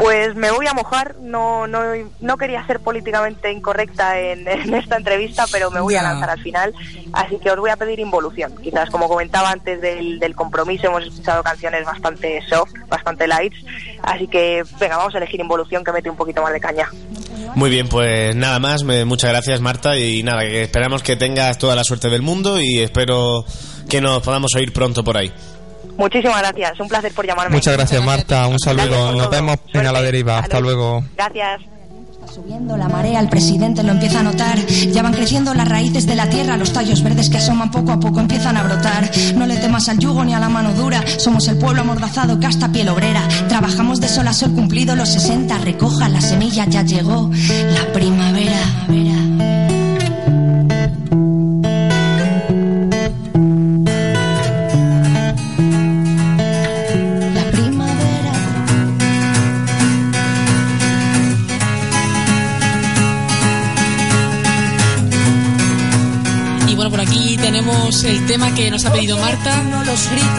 Pues me voy a mojar, no, no, no quería ser políticamente incorrecta en, en esta entrevista, pero me voy a lanzar al final, así que os voy a pedir involución. Quizás como comentaba antes del, del compromiso, hemos escuchado canciones bastante soft, bastante lights, así que venga, vamos a elegir involución que mete un poquito más de caña. Muy bien, pues nada más, me- muchas gracias Marta y nada, que esperamos que tengas toda la suerte del mundo y espero que nos podamos oír pronto por ahí. Muchísimas gracias, un placer por llamarme. Muchas gracias, Marta. Un saludo. Nos vemos en A la Deriva. Hasta Salud. luego. Gracias. Subiendo la marea, el presidente lo empieza a notar. Ya van creciendo las raíces de la tierra, los tallos verdes que asoman poco a poco empiezan a brotar. No le temas al yugo ni a la mano dura. Somos el pueblo amordazado que hasta piel obrera. Trabajamos de sol a sol cumplido los 60. Recoja la semilla, ya llegó la primavera. Que nos ha pedido Marta,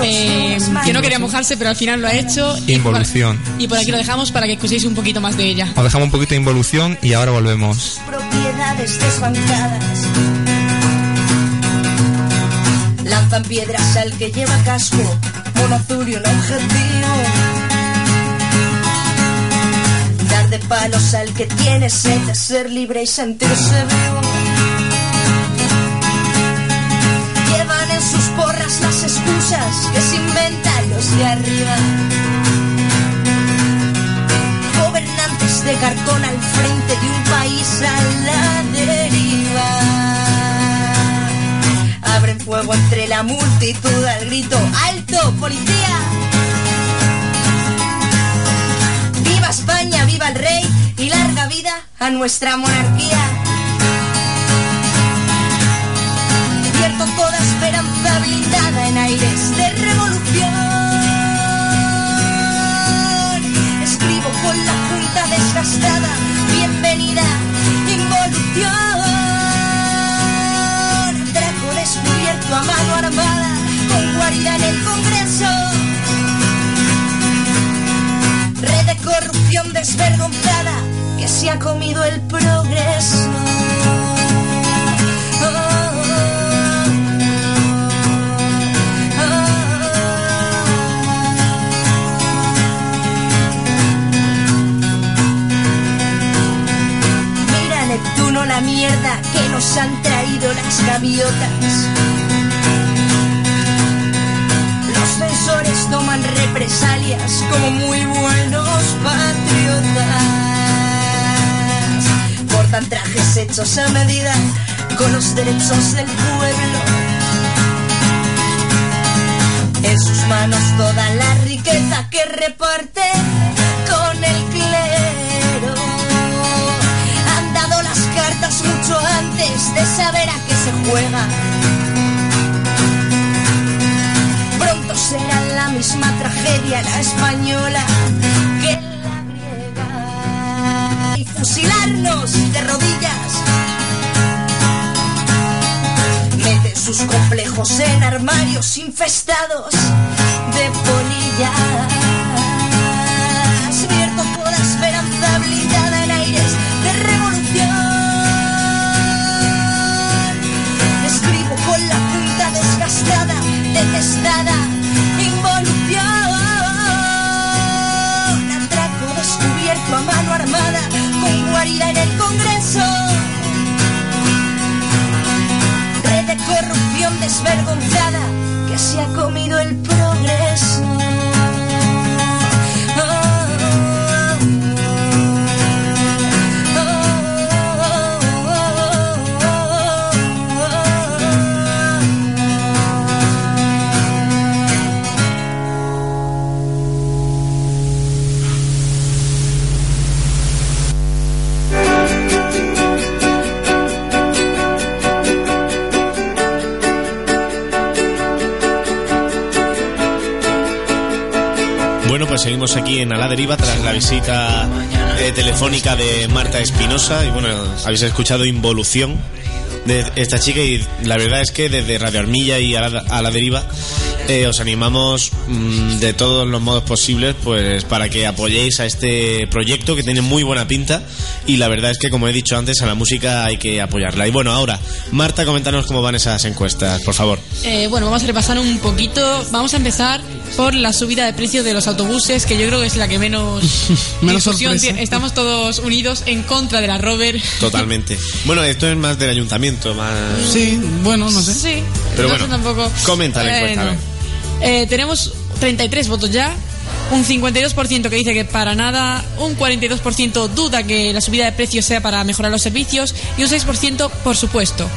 eh, que no quería mojarse, pero al final lo ha hecho. Y por, Involución. y por aquí lo dejamos para que escuchéis un poquito más de ella. Os dejamos un poquito de involución y ahora volvemos. propiedades desbancadas. Lanzan piedras al que lleva casco, mono azul y un objetivo. Dar de palos al que tiene sed de ser libre y sentirse vivo. Sus porras las excusas que se inventan los de arriba. Gobernantes de cartón al frente de un país a la deriva. Abren fuego entre la multitud al grito ¡Alto, policía! ¡Viva España, viva el rey! Y larga vida a nuestra monarquía. Blindada en aires de revolución. Escribo con la punta desgastada, bienvenida, involución. Trajo descubierto a mano armada, con guarida en el Congreso. Red de corrupción desvergonzada que se ha comido el progreso. La mierda que nos han traído las gaviotas. Los censores toman represalias como muy buenos patriotas. Portan trajes hechos a medida con los derechos del pueblo. En sus manos toda la riqueza que reparte con el clero. Antes de saber a qué se juega. Pronto será la misma tragedia la española que la griega. Y fusilarnos de rodillas. Mete sus complejos en armarios infestados de polillas. En el Congreso. Red de corrupción desvergonzada que se ha comido el progreso. Seguimos aquí en A la Deriva tras la visita eh, telefónica de Marta Espinosa. Y bueno, habéis escuchado Involución de esta chica y la verdad es que desde Radio Armilla y A la, a la Deriva eh, os animamos mm, de todos los modos posibles pues para que apoyéis a este proyecto que tiene muy buena pinta y la verdad es que como he dicho antes a la música hay que apoyarla. Y bueno, ahora, Marta, coméntanos cómo van esas encuestas, por favor. Eh, bueno, vamos a repasar un poquito. Vamos a empezar por la subida de precios de los autobuses, que yo creo que es la que menos, Menos discusión tiene. Estamos todos unidos en contra de la Rover. Totalmente. Bueno, esto es más del ayuntamiento, más... Sí, bueno, no sé. Sí, Pero no bueno, tampoco. comenta la encuesta, a ver. Eh, tenemos 33 votos ya, un 52% que dice que para nada, un 42% duda que la subida de precios sea para mejorar los servicios y un 6% por supuesto.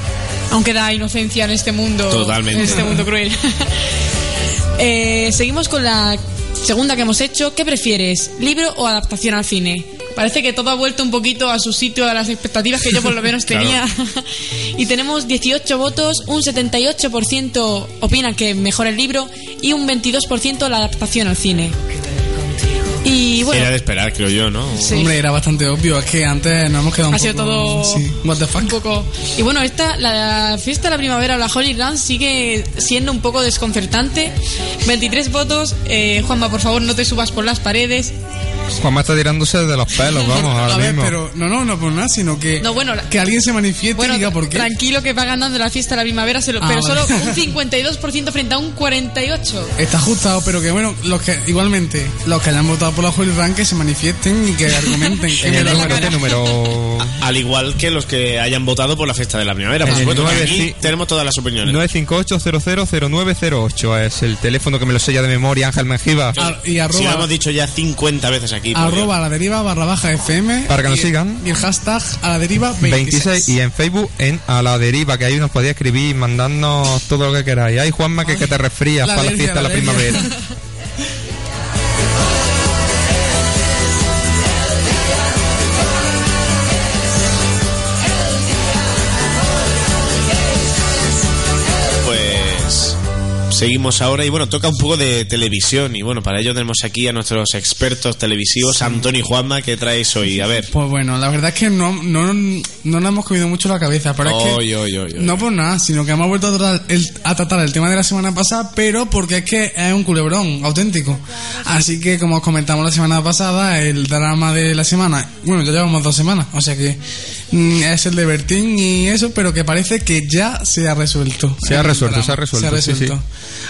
Aunque da inocencia en este mundo, Totalmente. en este mundo cruel. Eh, seguimos con la segunda que hemos hecho. ¿Qué prefieres, libro o adaptación al cine? Parece que todo ha vuelto un poquito a su sitio, a las expectativas que yo por lo menos Claro. Y tenemos 18 votos, un 78% opinan que mejor el libro y un 22% la adaptación al cine. Y bueno, Era de esperar, creo yo, ¿no? Sí. Hombre, era bastante obvio. Es que antes nos hemos quedado un ha sido poco... todo Sí, what the fuck. un poco. Y bueno, esta, la fiesta de la primavera o la Holy Run sigue siendo un poco desconcertante. 23 votos. Eh, Juanma, por favor, no te subas por las paredes. Juanma está tirándose de los pelos, vamos, ahora A ver, mismo. pero no, no, no por nada, sino que, No, bueno, que alguien se manifieste Bueno, y diga por qué. tranquilo que va ganando la fiesta de la primavera, se lo- Ah, pero vale. solo un 52% frente a un 48%. Está ajustado, pero que bueno, los que igualmente, los que hayan votado por la Rank que se manifiesten y que argumenten. que En el número, cara. ¿qué número? Al igual que los que hayan votado por la fiesta de la primavera, por supuesto. aquí sí. tenemos todas las opiniones. 958-000908 es el teléfono que me lo sella de memoria Ángel Mengiba. Ah, y Si lo arroba, hemos dicho ya 50 veces aquí. arroba a la deriva barra baja FM. Para que nos y- sigan. Y el hashtag a la deriva 26. 26 y en Facebook en A la Deriva, que ahí nos podéis escribir mandarnos todo lo que queráis. Ay, Juanma, que, que te resfrías La para la fiesta de la primavera. Seguimos ahora y bueno, toca un poco de televisión y bueno, para ello tenemos aquí a nuestros expertos televisivos, Antonio y Juanma, ¿qué traéis hoy? A ver. Pues bueno, la verdad es que no, no, no nos hemos comido mucho la cabeza, pero es que... Oy, oy, oy, oy. No por nada, sino que hemos vuelto a tratar, el, a tratar el tema de la semana pasada, pero porque es que es un culebrón auténtico. Así que, como os comentamos la semana pasada, el drama de la semana, bueno, ya llevamos dos semanas, o sea que es el de Bertín y eso, pero que parece que ya se ha resuelto. Se ha El resuelto, drama, se ha resuelto, sí, sí.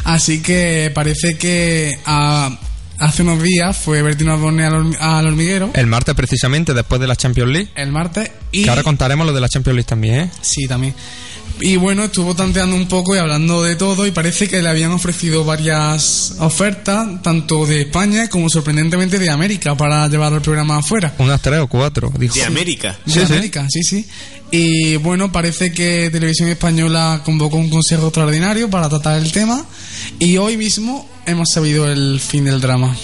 Así que parece que ah, hace unos días fue Bertín Osborne al, al hormiguero, El martes, precisamente, después de la Champions League. el martes, y... Que ahora contaremos lo de la Champions League también, ¿eh? Sí, también. Y bueno, estuvo tanteando un poco y hablando de todo y parece que le habían ofrecido varias ofertas, tanto de España como sorprendentemente de América, para llevar el programa afuera. Unas tres o cuatro, dijo. De América. De Sí. América, sí, sí. Y bueno, parece que Televisión Española convocó un consejo extraordinario para tratar el tema y hoy mismo hemos sabido el fin del drama.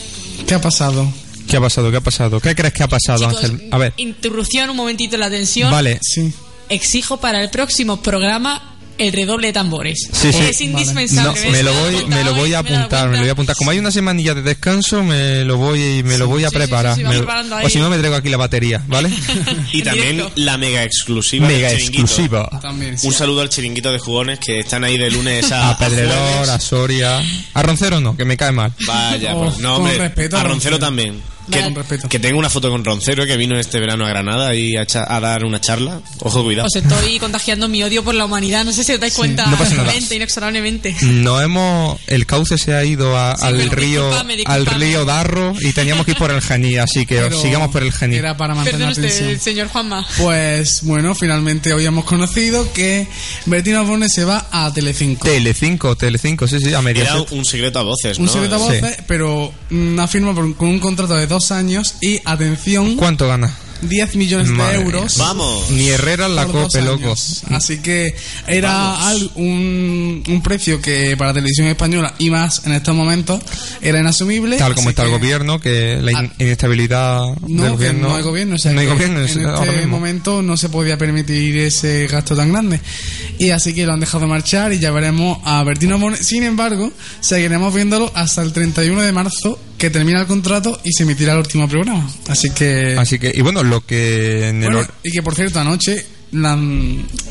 ¿Qué ha pasado? ¿Qué ha pasado? ¿Qué ha pasado? ¿Qué crees que ha pasado, Chicos, Ángel? A ver. Interrupción, un momentito la tensión. Vale. Sí. Exijo para el próximo programa el redoble de tambores. Sí, sí. Es indispensable. Me lo voy, me lo voy a apuntar, me lo voy a apuntar. Como hay una semanilla de descanso, me lo voy, me lo voy a sí, sí, preparar. sí, o si no, me traigo aquí la batería, ¿vale? Y también la mega exclusiva. Mega exclusiva. También, sí. Un saludo al chiringuito de jugones que están ahí de lunes a, A jueves. a Soria. A Roncero no, que me cae mal. Vaya, Oh, pues, no, con hombre, respeto a a Roncero Roncero. también. Que, Con respeto. que tengo una foto con Roncero que vino este verano a Granada y a, cha- a dar una charla. Ojo, cuidado. Os estoy contagiando mi odio por la humanidad. No sé si os dais cuenta. no pasa nada. inexorablemente. No hemos. El cauce se ha ido a- al pero río discúlpame, al discúlpame. río Darro y teníamos que ir por el Gení, así que Pero sigamos por el Gení. Era para mantener Perdón la usted, tensión. señor Juanma. Pues bueno, finalmente hoy hemos conocido que Bertín Osborne se va a Telecinco. Telecinco, Telecinco, sí, sí, a Era Mediaset. un secreto a voces, un ¿no? secreto a Sí. voces, pero una firma por- con un contrato de dos años y, atención, ¿Cuánto gana? 10 millones Madre de euros. Vamos. Ni Herrera en la cope, loco. Así que era al- un, un precio que para televisión española y más en estos momentos era inasumible. Tal como está el gobierno, que la in- Ah. inestabilidad No, del gobierno. no hay gobierno, o sea, no hay que gobierno es- en este mismo. momento no se podía permitir ese gasto tan grande. Y así que lo han dejado marchar y ya veremos a Bertino. Sin embargo, seguiremos viéndolo hasta el 31 de marzo, que termina el contrato y se emitirá el último programa. Así que... Así que, y bueno, lo que en el Bueno, or- y que por cierto, anoche la,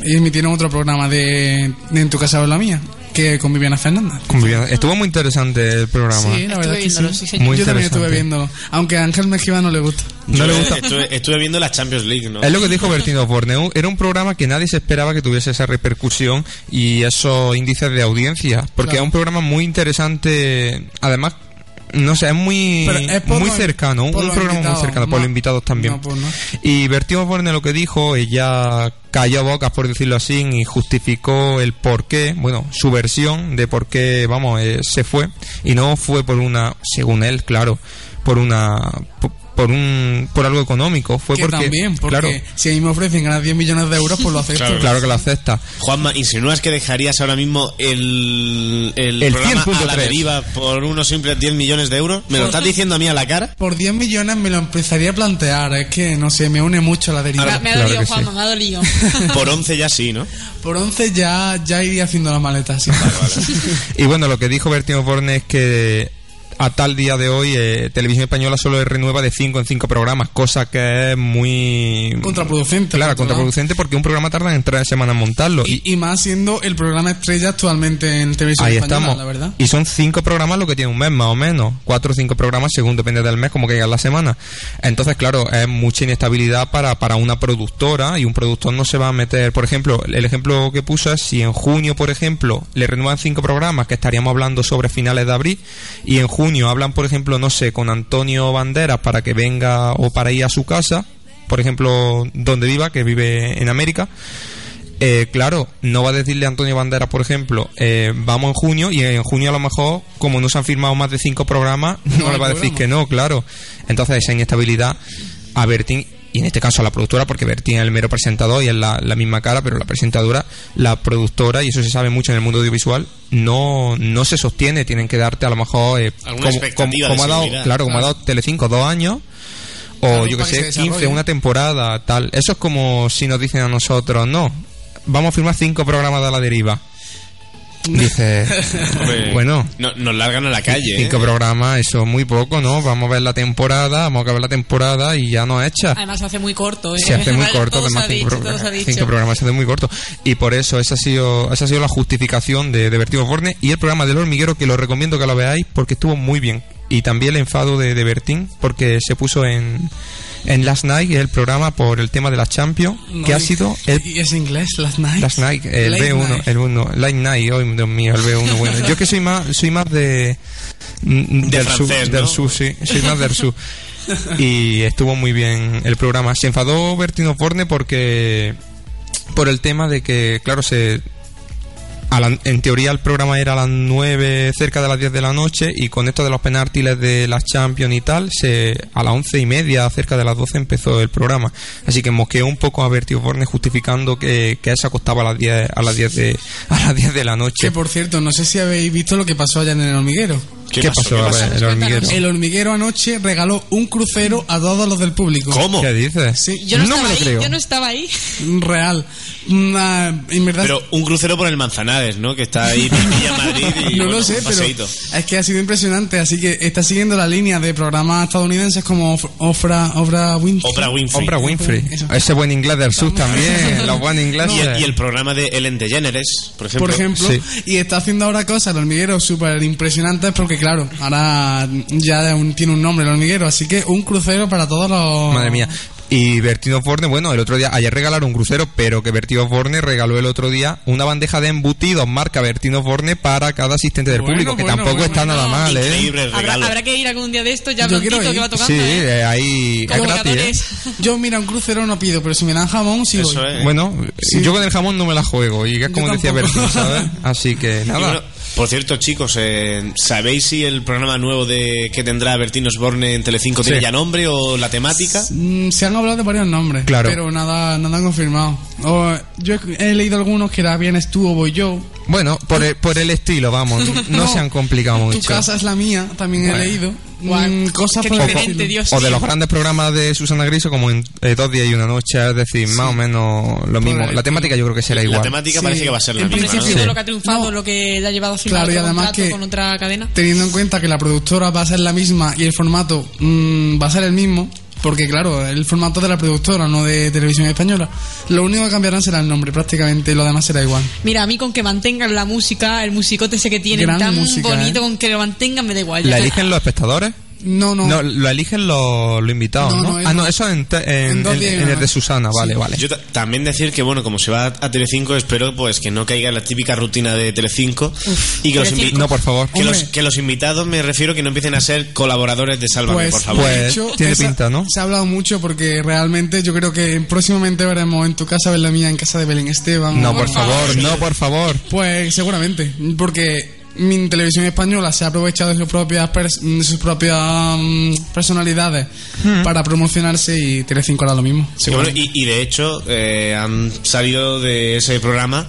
emitieron otro programa de, de En tu casa o la mía, que con Viviana Fernández. conviviendo- estuvo muy interesante el programa. Sí, la verdad es que viéndolo, sí. Muy Yo también estuve interesante. viéndolo. Aunque a Ángel Mejía no le gusta. No le gusta. Estuve, estuve viendo la Champions League, ¿no? Es lo que dijo Bertino Osborne. un- Era un programa que nadie se esperaba que tuviese esa repercusión y esos índices de audiencia. Porque Claro. es un programa muy interesante. Además, no sé, es muy, es muy cercano. Un, programa muy cercano, por los invitados también. no, pues no. Y Bertino Osborne lo que dijo, ella cayó bocas, por decirlo así, y justificó el por qué, bueno, su versión de por qué, vamos, eh, se fue. Y no fue por una, según él, claro, por una. por, por un por algo económico fue que porque también, porque claro si a mí me ofrecen ganar 10 millones de euros, pues lo acepto. Claro. Claro que lo acepta. Juanma, ¿insinúas que dejarías ahora mismo el, el, El programa a la 100.3? deriva por unos simples 10 millones de euros? ¿Me lo estás diciendo a mí a la cara? Por 10 millones me lo empezaría a plantear. Es que, no sé, me une mucho la deriva. Me, me ha Claro dolido, sí. Juanma, me ha dolido. Por 11 ya sí, ¿no? Por 11 ya, ya iría haciendo la maleta. Sí. Y bueno, lo que dijo Bertino Borne es que a tal día de hoy eh, Televisión Española solo renueva de 5 en 5 programas, cosa que es muy... Contraproducente. Claro, contraproducente porque un programa tarda en tres semanas en montarlo. Y, y más siendo el programa estrella actualmente en televisión Ahí española, estamos. la verdad. Y son cinco programas lo que tiene un mes, más o menos. Cuatro o cinco programas, según depende del mes, como que la semana. Entonces, claro, es mucha inestabilidad para, para una productora y un productor no se va a meter. Por ejemplo, el ejemplo que puso es si en junio, por ejemplo, le renuevan cinco programas, que estaríamos hablando sobre finales de abril, y en junio hablan, por ejemplo, no sé, con Antonio Banderas para que venga o para ir a su casa, por ejemplo, donde viva, que vive en América. Eh, claro, no va a decirle a Antonio Banderas, por ejemplo, eh, vamos en junio y en junio a lo mejor, como no se han firmado más de cinco programas, no, hay le va a decir que no, claro. Entonces esa inestabilidad a Bertín, y en este caso a la productora, porque Bertín es el mero presentador y es la, la misma cara, pero la presentadora, la productora, y eso se sabe mucho en el mundo audiovisual, no, no se sostiene, tienen que darte a lo mejor, eh, expectativa de como ha dado, seguridad. claro, como ha Claro. dado Telecinco dos años, o Claro, yo que que sé, se 15, desarrolle. una temporada, tal. Eso es como si nos dicen a nosotros, no, vamos a firmar cinco programas de la deriva. Dice, bueno, no- nos largan a la calle. ¿eh? cinco programas, eso es muy poco, ¿no? Vamos a ver la temporada, vamos a acabar la temporada y ya no hecha. Además se hace muy corto, ¿eh? Se hace muy corto, todo se además ha cinco, dicho, todo se ha pro- dicho. cinco programas se hace muy corto. Y por eso esa ha sido, esa ha sido la justificación de, de Vertigo Borne y el programa del hormiguero que lo recomiendo que lo veáis porque estuvo muy bien. Y también el enfado de, de Bertín porque se puso en, en Last Night, el programa por el tema de la Champions, No, que ha sido el Y es inglés, Last Night. Last Night, el Late B1, Night. el 1, Light Night, oh, Dios mío, el B1, bueno. Yo que soy más, soy más de, mm, del sur, del sur, sí, soy más del sur. Y estuvo muy bien el programa. Se enfadó Bertino Forne porque, por el tema de que, claro, se, en teoría el programa era a las 9, cerca de las 10 de la noche, y con esto de los penaltis de las Champions y tal, se, a las 11 y media, cerca de las 12, empezó el programa. Así que mosqueó un poco a Bertio Borne justificando que, que se acostaba a las 10, a las 10 de, a las 10 de la noche. Que por cierto, no sé si habéis visto lo que pasó allá en el hormiguero. ¿Qué ¿Qué pasó? pasó? El hormiguero. El hormiguero anoche regaló un crucero a todos los del público. ¿Cómo? ¿Qué dices? Sí. Yo no, estaba ahí, yo no estaba ahí. Real. Una- en verdad. Pero un crucero por el Manzanares, ¿no? Que está ahí en Villa Madrid y no bueno, lo sé, pero es que ha sido impresionante. Así que está siguiendo la línea de programas estadounidenses como Of- Ofra, Ofra Winfrey. Oprah Winfrey. Oprah Winfrey. Eso. Ese buen inglés del sur también, los buen ingleses. Y el, y el programa de Ellen DeGeneres, por ejemplo. Por ejemplo, Sí. y está haciendo ahora cosas, el hormiguero, súper impresionantes porque, claro, ahora ya tiene un nombre el hormiguero, así que un crucero para todos los. Madre mía. Y Bertino Forne, bueno, el otro día, ayer regalaron un crucero, pero que Bertino Forne regaló el otro día una bandeja de embutidos marca Bertino Forne para cada asistente del Bueno, público, que bueno, tampoco bueno, está nada mal, ¿eh? Increíble Habrá, regalo. habrá que ir algún día de esto, ya Yo blancito quiero que va tocando. Sí, ¿eh? eh, ahí es gratis, ¿eh? Yo, mira, un crucero no pido, pero si me dan jamón, sí Eso voy. es. Bueno, Sí. yo con el jamón no me la juego, y es como Yo decía. Bertino, ¿sabes? Así que Y nada. Por cierto, chicos, eh, ¿sabéis si el programa nuevo de que tendrá Bertín Osborne en Telecinco tiene Sí. ya nombre o la temática? Mm, Se han hablado de varios nombres, Claro. pero nada, nada han confirmado. O, yo he, he leído algunos que era vienes tú o voy yo. Bueno, por el, por el estilo, vamos, no, se han complicado Tu mucho. casa es la mía, también he Bueno. leído. Guau, Mm, cosas por diferente. Dios. O de los grandes programas de Susana Griso como en eh, Dos días y una noche, es decir, más o menos lo mismo. el La temática yo creo que será La igual. temática Sí. parece que va a ser la En misma, si ¿no? Sí. lo que ha triunfado, lo que le ha llevado a firmar Claro, y además que- con otra cadena. Teniendo en cuenta que la productora va a ser la misma y el formato mm, va a ser el mismo, porque claro, el formato de la productora, no de televisión española. Lo único que cambiarán será el nombre, prácticamente, y lo demás será igual. Mira, a mí con que mantengan la música, el musicote ese que tienen Gran tan música, bonito, ¿eh? con que lo mantengan me da igual. ¿La eligen los espectadores? No, no. No, lo eligen los, los invitados, No, ¿no? no, ah, no, no. eso en, te- en, En días el de. Susana, vale, vale. Yo ta- también decir que, bueno, como se va a Telecinco, espero pues que no caiga la típica rutina de Telecinco y que los, Telecinco. No, por favor. que, los, Hombre. que los invitados me refiero que no empiecen a ser colaboradores de Sálvame, Pues, por favor. Pues, de hecho, tiene esa- pinta, ¿no? Se ha hablado mucho porque realmente yo creo que próximamente veremos en tu casa, ver la mía, en casa de Belén Esteban. No, por favor, no, por favor. Pues seguramente, porque mi televisión española se ha aprovechado de sus propias pers- de sus propias mm, personalidades Hmm. para promocionarse y Telecinco hará lo mismo. Bueno, y, y de hecho eh, han salido de ese programa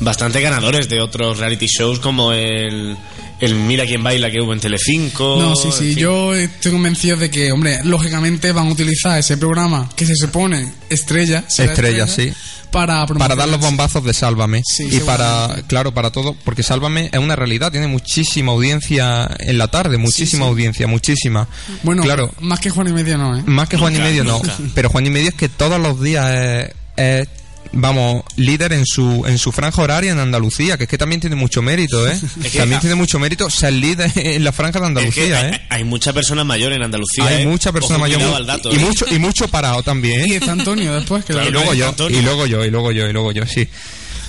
bastante ganadores de otros reality shows como el, el Mira quién baila que hubo en Telecinco. No, sí, en sí, fin. yo estoy convencido de que, hombre, lógicamente van a utilizar ese programa que se supone estrella, Estrella, sí. para Para dar los bombazos de Sálvame. Sí, y para, claro, para todo, porque Sálvame es una realidad, tiene muchísima audiencia en la tarde, muchísima sí. audiencia, muchísima. Bueno, claro, más que Juan y Medio no, ¿eh? más que Juan Nunca, y Medio no. Pero Juan y Medio es que todos los días es, es, vamos, líder en su, en su franja horaria en Andalucía, que es que también tiene mucho mérito, ¿eh? Es que- también tiene mucho mérito ser líder en la franja de Es que Andalucía, hay, ¿eh? hay mucha persona mayor en Andalucía. Hay ¿eh? mucha persona mayor dato, y ¿eh? mucho y mucho parado también. Y está Antonio después, que Claro, y luego yo, Antonio. y luego yo, y luego yo, y luego yo, sí.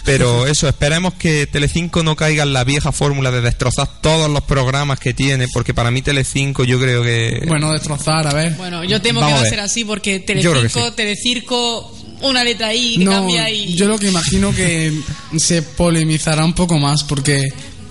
Pero eso, esperemos que Telecinco no caiga en la vieja fórmula de destrozar todos los programas que tiene, porque para mí Telecinco yo creo que... Bueno, destrozar, a ver. Bueno, yo temo Vamos que va a ser así porque Yo creo que Telecinco, sí. Telecirco, una letra ahí que No, cambia y... yo lo que imagino que se polemizará un poco más porque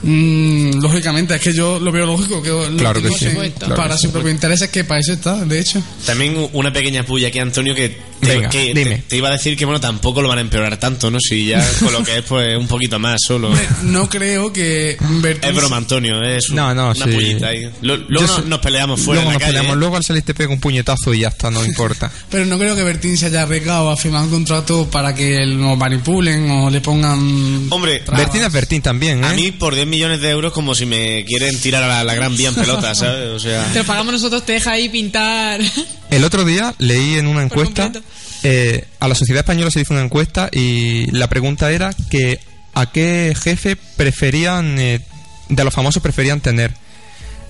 mm, lógicamente es que yo lo veo lógico que lo Claro que sí, claro para que su propio interés es que para eso está de hecho También una pequeña puya aquí, Antonio, que Te, Venga, que- dime. te- te iba a decir que bueno, tampoco lo van a empeorar tanto, ¿no? Si ya con lo que es, pues un poquito más solo. No creo que Bertín... Es broma, Antonio, es un- No, no, una sí. pullita ahí. Luego nos, nos peleamos fuera luego en la nos calle. peleamos. ¿eh? Luego al salir te pega un puñetazo y ya está, no importa. Pero no creo que Bertín se haya arriesgado a firmar un contrato para que lo manipulen o le pongan... Hombre, Bertín es Bertín también, ¿eh? A mí por 10 millones de euros como si me quieren tirar a la, la gran vía en pelota, ¿sabes? O sea... Te lo pagamos nosotros, te deja ahí pintar. El otro día leí en una encuesta, eh, a la sociedad española se hizo una encuesta y la pregunta era que a qué jefe preferían, eh, de los famosos preferían tener.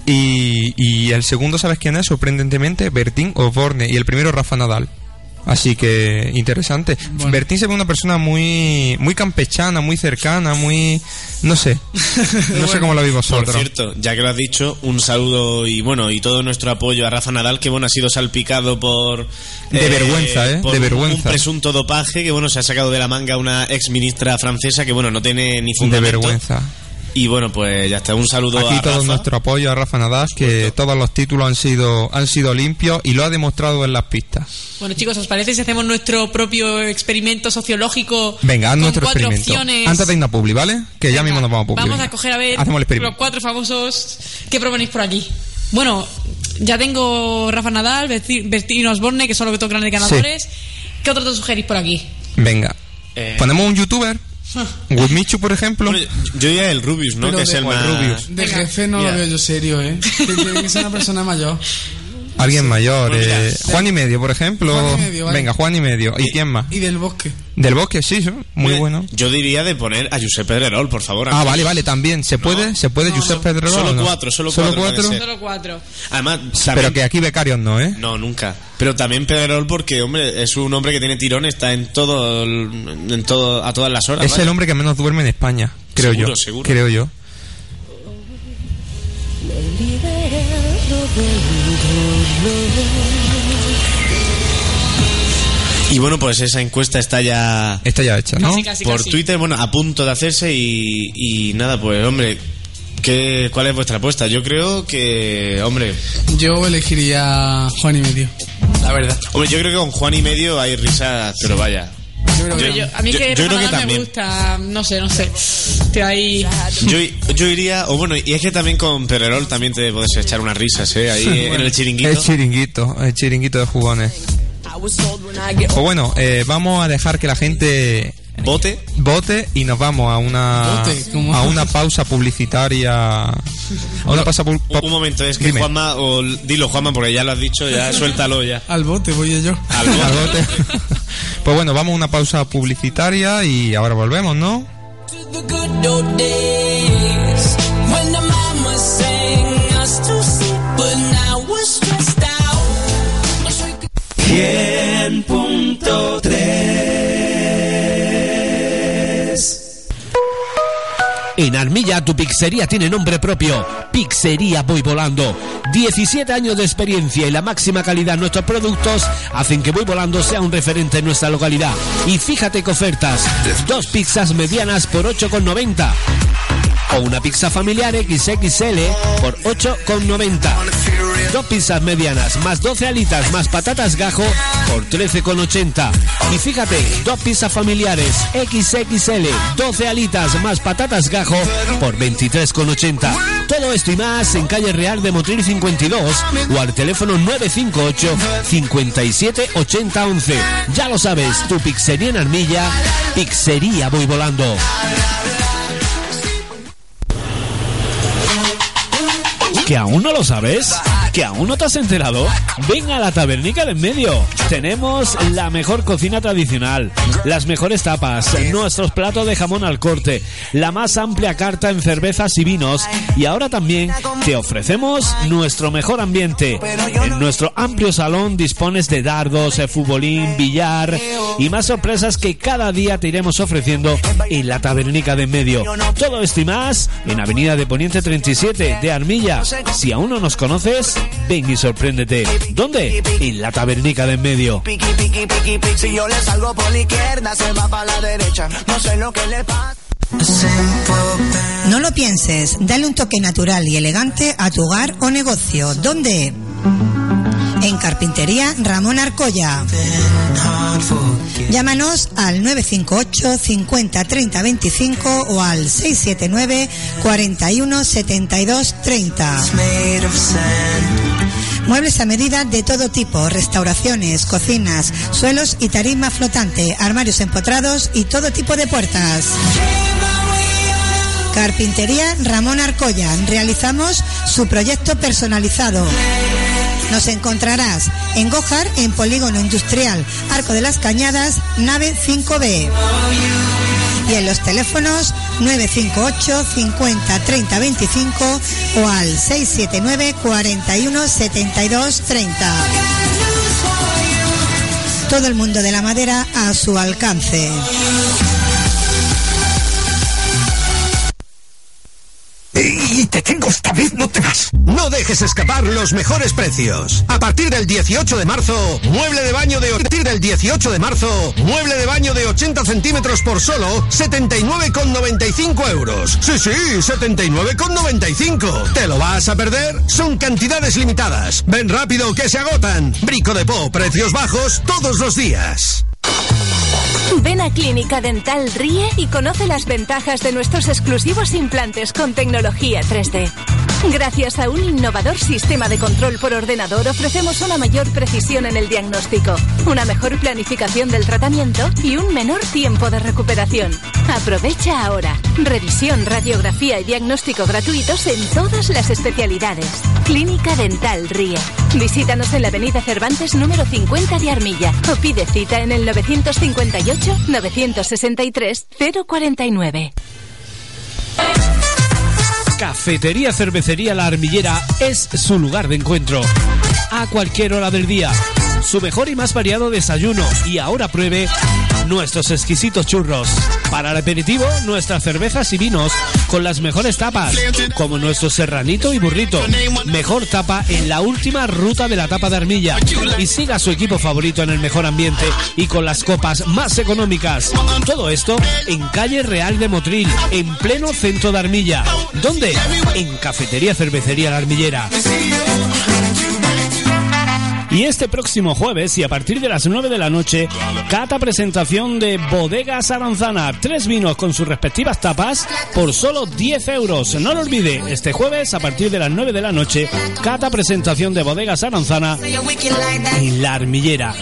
Y, y el segundo, ¿sabes quién es? Sorprendentemente, Bertín Osborne. Y el primero, Rafa Nadal. Así que interesante. Bertín se ve una persona muy muy campechana, muy cercana, muy... No sé. No sé cómo lo Por vosotros. cierto, ya que lo has dicho, un saludo y bueno, y todo nuestro apoyo a Rafa Nadal, que bueno, ha sido salpicado por... De vergüenza, ¿eh? por De vergüenza. Un presunto dopaje que bueno, se ha sacado de la manga una ex ministra francesa que bueno, no tiene ni De fundamento. vergüenza. Y bueno, pues ya está, un saludo Aquí a todo Rafa. nuestro apoyo a Rafa Nadal, que todos los títulos han sido han sido limpios y lo ha demostrado en las pistas. Bueno, chicos, ¿os parece si hacemos nuestro propio experimento sociológico? Venga, haz con nuestro cuatro experimento. opciones? Antes de irnos a Publi, ¿vale? Que ya mismo nos vamos a Publi. Vamos venga. a coger a ver Hacemos el los cuatro famosos que proponéis por aquí. Bueno, ya tengo Rafa Nadal, Berti- Bertino Osborne, que son los dos grandes ganadores. ¿Qué otros dos sugerís por aquí? Venga. Eh. Ponemos un youtuber. Wismichu, por ejemplo. Yo diría el Rubius, ¿no? Pero que es de- el o el más... Rubius. De jefe no Mira. lo veo yo serio, ¿eh? Que Tiene que ser una persona mayor. Alguien mayor. Pues mira, eh, Juan y medio, por ejemplo. Juan y medio, vale. Venga, Juan y medio. ¿Y quién más? Y del bosque. Del bosque, sí, sí, muy bueno. Yo diría de poner a Josep Pedrerol, por favor. Ah, vale, vale, también. ¿Se puede? ¿Se puede, Josep Pedrerol? Solo no? cuatro, solo cuatro. Solo cuatro. Además, Pero que aquí becarios no, ¿eh? No, nunca. Pero también Pedrerol porque, hombre, es un hombre que tiene tirón, está en todo, el- en todo a todas las horas. Es vaya. el hombre que menos duerme en España, creo Seguro, yo. seguro. Creo yo. Y bueno, pues esa encuesta está ya... Está ya hecha, ¿no? Casi, casi, Por casi. Twitter, bueno, a punto de hacerse y, y nada, pues hombre, ¿qué, ¿cuál es vuestra apuesta? Yo creo que, hombre, Yo elegiría Juan y medio. La verdad. hombre, yo creo que con Juan y medio hay risas, pero vaya. Yo- a mí que yo creo que me gusta, no sé, no sé. Estoy ahí. Yo, yo iría, o bueno, y es que también con Pedrerol también te puedes echar unas risas, ¿eh? Ahí en el chiringuito. El chiringuito, el chiringuito de jugones. Pues bueno, eh, vamos a dejar que la gente vote, vote y nos vamos a una a una pausa publicitaria. A una pausa pu- Un momento, es que Dime. Juanma, o dilo Juanma, porque ya lo has dicho, ya suéltalo ya. Al bote voy yo. Al bote. al bote. Pues bueno, vamos a una pausa publicitaria y ahora volvemos, ¿no? En Armilla tu pizzería tiene nombre propio, Pizzería Voy Volando. 17 años de experiencia y la máxima calidad en nuestros productos hacen que Voy Volando sea un referente en nuestra localidad. Y fíjate que ofertas, dos pizzas medianas por 8,90 o una pizza familiar XXL por 8,90. Dos pizzas medianas más 12 alitas más patatas gajo por 13,80. Y fíjate, dos pizzas familiares XXL, 12 alitas más patatas gajo por 23,80. Todo esto y más en calle Real de Motril 52 o al teléfono 958 57 80 11. Ya lo sabes, tu pizzería en Armilla, Pizzería Voy Volando. ¿Que aún no lo sabes? ¿Que aún no te has enterado? Ven a la tabernica de en medio. Tenemos la mejor cocina tradicional, las mejores tapas, nuestros platos de jamón al corte, la más amplia carta en cervezas y vinos y ahora también te ofrecemos nuestro mejor ambiente. En nuestro amplio salón dispones de dardos, eh, futbolín, billar y más sorpresas que cada día te iremos ofreciendo en la tabernica de en medio. Todo esto y más en Avenida de Poniente 37 de Armilla. Si aún no nos conoces, ven y sorpréndete. ¿Dónde? En la tabernica de en medio. Piqui, piqui, piqui, piqui. Si yo le salgo por la izquierda, se va para la derecha. No sé lo que le pasa. No lo pienses, dale un toque natural y elegante a tu hogar o negocio. ¿Dónde? En Carpintería Ramón Arcoya. Llámanos al 958 50 30 25 o al 679 41 72 30. Muebles a medida de todo tipo, restauraciones, cocinas, suelos y tarima flotante, armarios empotrados y todo tipo de puertas. Carpintería Ramón Arcoya. Realizamos su proyecto personalizado. Nos encontrarás en Gojar, en Polígono Industrial, Arco de las Cañadas, nave 5B. Y en los teléfonos 958 50 30 25 o al 679 41 72 30. Todo el mundo de la madera a su alcance. Y te tengo esta vez, no te vas. No dejes escapar los mejores precios. A partir del 18 de marzo, mueble de baño de... A partir del 18 de marzo, mueble de baño de 80 centímetros por solo 79,95 euros. Sí, sí, 79,95. ¿Te lo vas a perder? Son cantidades limitadas. Ven rápido que se agotan. Brico de Po, precios bajos todos los días. Ven a Clínica Dental Ríe y conoce las ventajas de nuestros exclusivos implantes con tecnología 3D. Gracias a un innovador sistema de control por ordenador ofrecemos una mayor precisión en el diagnóstico, una mejor planificación del tratamiento y un menor tiempo de recuperación. Aprovecha ahora. Revisión, radiografía y diagnóstico gratuitos en todas las especialidades. Clínica Dental Ríe. Visítanos en la Avenida Cervantes número 50 de Armilla o pide cita en el 958 963 049. Cafetería Cervecería La Armillera es su lugar de encuentro. A cualquier hora del día. Su mejor y más variado desayuno. Y ahora pruebe nuestros exquisitos churros. Para el aperitivo, nuestras cervezas y vinos con las mejores tapas, como nuestro serranito y burrito. Mejor tapa en la última ruta de la tapa de Armilla. Y siga su equipo favorito en el mejor ambiente y con las copas más económicas. Todo esto en calle Real de Motril, en pleno centro de Armilla. ¿Dónde? En Cafetería Cervecería La Armillera. Y este próximo jueves y a partir de las 9 de la noche, cata presentación de Bodegas Aranzana. Tres vinos con sus respectivas tapas por solo 10 euros. No lo olvide, este jueves a partir de las 9 de la noche, cata presentación de Bodegas Aranzana en La Armillera.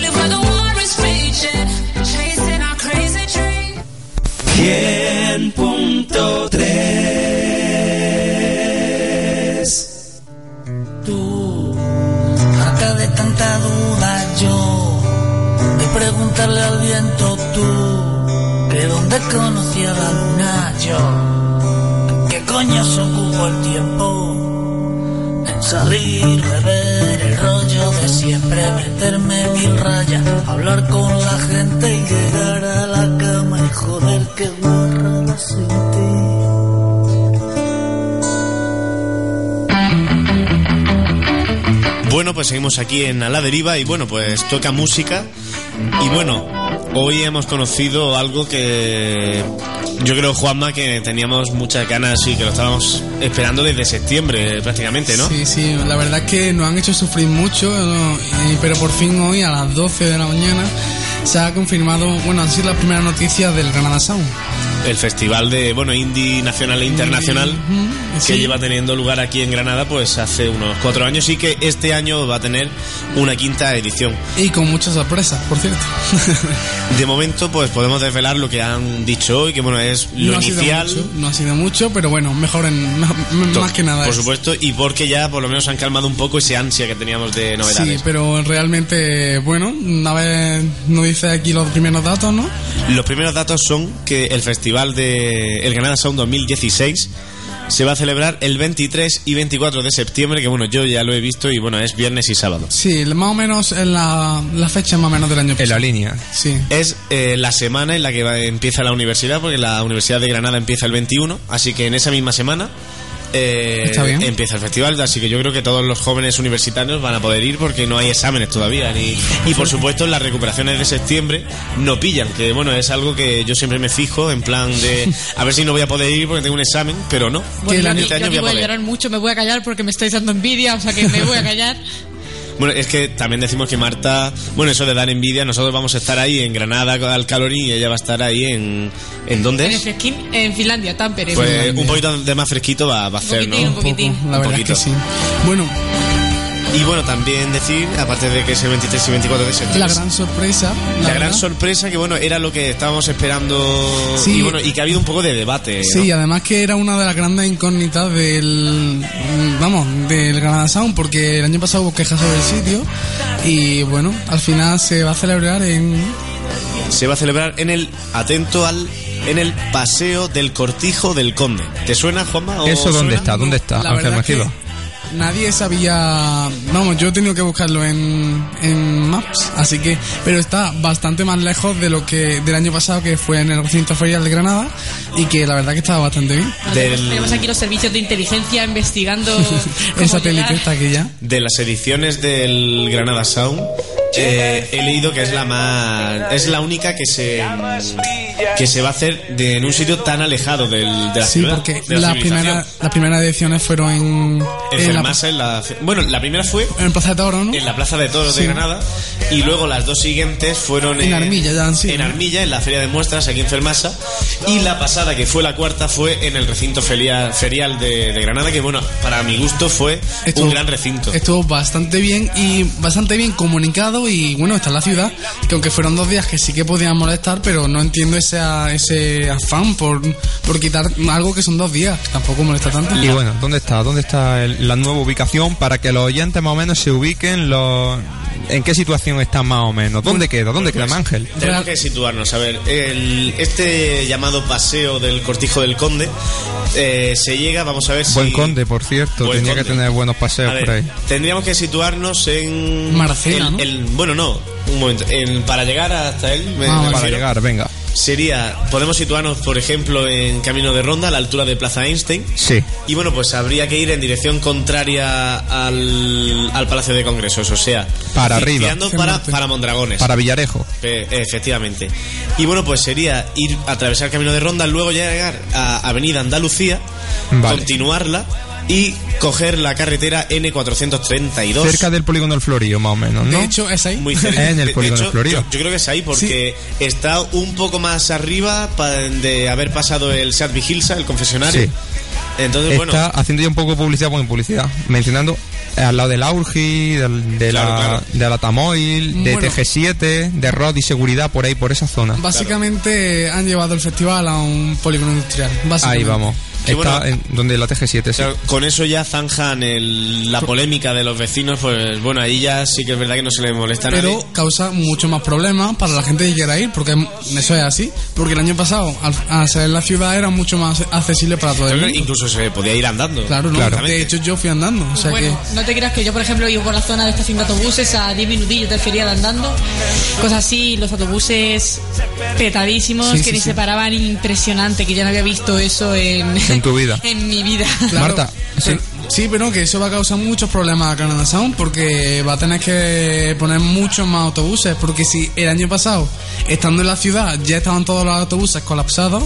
punto tres. Duda yo, de preguntarle al viento tú, que dónde conocía la luna yo, que coño se ocupó el tiempo en salir, beber el rollo de siempre, meterme mil rayas, hablar con la gente y llegar a la cama y joder que guarrada sin ti. Bueno, pues seguimos aquí en A la Deriva y bueno, pues toca música. Y bueno, hoy hemos conocido algo que yo creo, Juanma, que teníamos muchas ganas y que lo estábamos esperando desde septiembre prácticamente, ¿no? Sí, sí, la verdad es que nos han hecho sufrir mucho, pero por fin hoy a las 12 de la mañana se ha confirmado, bueno, han sido las primeras noticias del Granada Sound. El festival de, bueno, indie nacional e internacional sí. lleva teniendo lugar aquí en Granada pues hace unos cuatro años y que este año va a tener una quinta edición. Y con muchas sorpresas, por cierto. De momento pues podemos desvelar lo que han dicho hoy, que bueno, es lo no Ha sido inicial. mucho, no ha sido mucho, pero bueno, mejor en, más que nada. Por es. supuesto, y porque ya por lo menos han calmado un poco ese ansia que teníamos de Sí, novedades. pero realmente, bueno, una vez nos dice aquí los primeros datos, ¿no? Los primeros datos son que el festival de El Granada Sound 2016 se va a celebrar el 23 y 24 de septiembre, que bueno, yo ya lo he visto y bueno, es viernes y sábado. Sí, más o menos en la, la fecha más o menos del año pasado. En la línea. Sí. Es eh, la semana en la que va- empieza la universidad, porque la Universidad de Granada empieza el 21, así que en esa misma semana eh, empieza el festival, así que yo creo que todos los jóvenes universitarios van a poder ir porque no hay exámenes todavía. Ni, y por supuesto las recuperaciones de septiembre no pillan, que bueno, es algo que yo siempre me fijo en plan de a ver si no voy a poder ir porque tengo un examen, pero no. Bueno, yo, este yo año voy a voy a poder. llorar mucho, me voy a callar porque me estáis dando envidia, o sea que me voy a callar. Bueno, es que también decimos que Marta, bueno, eso de dar envidia, nosotros vamos a estar ahí en Granada al calorín y ella va a estar ahí en... ¿En dónde En el es? Fresquín, en Finlandia, Tampere. Pues un poquito de más fresquito va, va a hacer, poquitín, ¿no? un poquitín. La verdad es que sí. Bueno, Y bueno, también decir, aparte de que es el 23 y 24 de septiembre... la gran sorpresa. La gran sorpresa que bueno era lo que estábamos esperando Sí. y bueno y que ha habido un poco de debate ¿no? Sí, además que era una de las grandes incógnitas del vamos, del Granada Sound porque el año pasado hubo quejas sobre el sitio y bueno, al final se va a celebrar en se va a celebrar en el atento al en el paseo del Cortijo del Conde ¿te suena Juanma? o ¿Eso dónde suena? está? ¿Dónde está? La Ángel. Nadie sabía, vamos, yo he tenido que buscarlo en, en Maps, así que pero está bastante más lejos de lo que del año pasado que fue en el recinto ferial de Granada y que la verdad que estaba bastante bien. Tenemos aquí los servicios de inteligencia investigando. El cómo satélite está aquí ya. de las ediciones del Granada Sound eh, he leído que es la más es la única que se que se va a hacer de, en un sitio tan alejado del, de la Sí, ciudad porque de la las primeras las primeras ediciones fueron en en en la, en la- bueno la primera fue en Plaza de Toro, ¿no? en la Plaza de Toros Sí. de Granada y luego las dos siguientes fueron En Armilla, ya en Armilla, en la Feria de Muestras, aquí en Fermasa y la pasada, que fue la cuarta, fue en el recinto feria- ferial de, de Granada, que bueno, para mi gusto fue Estuvo- un gran recinto. Estuvo bastante bien y bastante bien comunicado y bueno, está en la ciudad, que aunque fueron dos días que sí que podían molestar, pero no entiendo ese, ese afán por, por quitar algo que son dos días, tampoco molesta tanto. Y bueno, ¿dónde está? ¿Dónde está el- la nueva ubicación para que los oyentes más o menos se ubiquen los... ¿En qué situación está más o menos? ¿Dónde queda? ¿Dónde queda Ángel? Tenemos que situarnos. A ver, el- este llamado paseo del Cortijo del Conde eh, se llega, vamos a ver si. Buen conde, por cierto. Buen Tenía que tener buenos paseos ver, por ahí. Tendríamos que situarnos en. Maracena, el- ¿no? el- bueno, no, un momento. En- para llegar hasta él. me- Ah, me para refiero, llegar, venga. Sería, podemos situarnos, por ejemplo, en Camino de Ronda, a la altura de Plaza Einstein. Sí. Y bueno, pues habría que ir en dirección contraria al, al Palacio de Congresos, o sea, Para arriba. para, para Mondragones. Para Villarejo. Eh, efectivamente. Y bueno, pues sería ir a atravesar Camino de Ronda, luego llegar a Avenida Andalucía, Vale. continuarla y coger la carretera N432. Cerca del polígono del Florío, más o menos, ¿no? De hecho, es ahí. Muy cerca. En el polígono de del hecho, Florío. Yo, yo creo que es ahí porque está un poco más arriba de haber pasado el Seat Vigilsa, el confesionario. Sí. Entonces, bueno, Está haciendo ya un poco de publicidad, bueno, publicidad, mencionando eh, al lado del Aurgi, del- de, Claro, la, claro. de la Tamoil, de Bueno. TG7, de Rod y Seguridad, por ahí, por esa zona. Básicamente han llevado el festival a un polígono industrial. Ahí básicamente. vamos. Qué Está bueno. en donde la TG7, sí. Claro, con eso ya zanjan el- la polémica de los vecinos, pues bueno, ahí ya sí que es verdad que no se le molesta a nadie. Pero causa mucho más problemas para la gente que quiera ir, porque eso es así. Porque el año pasado, al, al ser la ciudad, era mucho más accesible para todo el mundo. incluso se podía ir andando. Claro, no, Exactamente. de hecho yo fui andando. O sea bueno, que no te creas que yo, por ejemplo, iba por la zona de estación de autobuses a 10 minutillos del ferial andando. Cosas así, los autobuses petadísimos Sí, que sí, ni sí. se paraban, impresionante, que yo no había visto eso en, En tu vida. en mi vida. Claro, Marta, sí. Sí, pero que eso va a causar muchos problemas a Canada Sound porque va a tener que poner muchos más autobuses. Porque si el año pasado, estando en la ciudad, ya estaban todos los autobuses colapsados,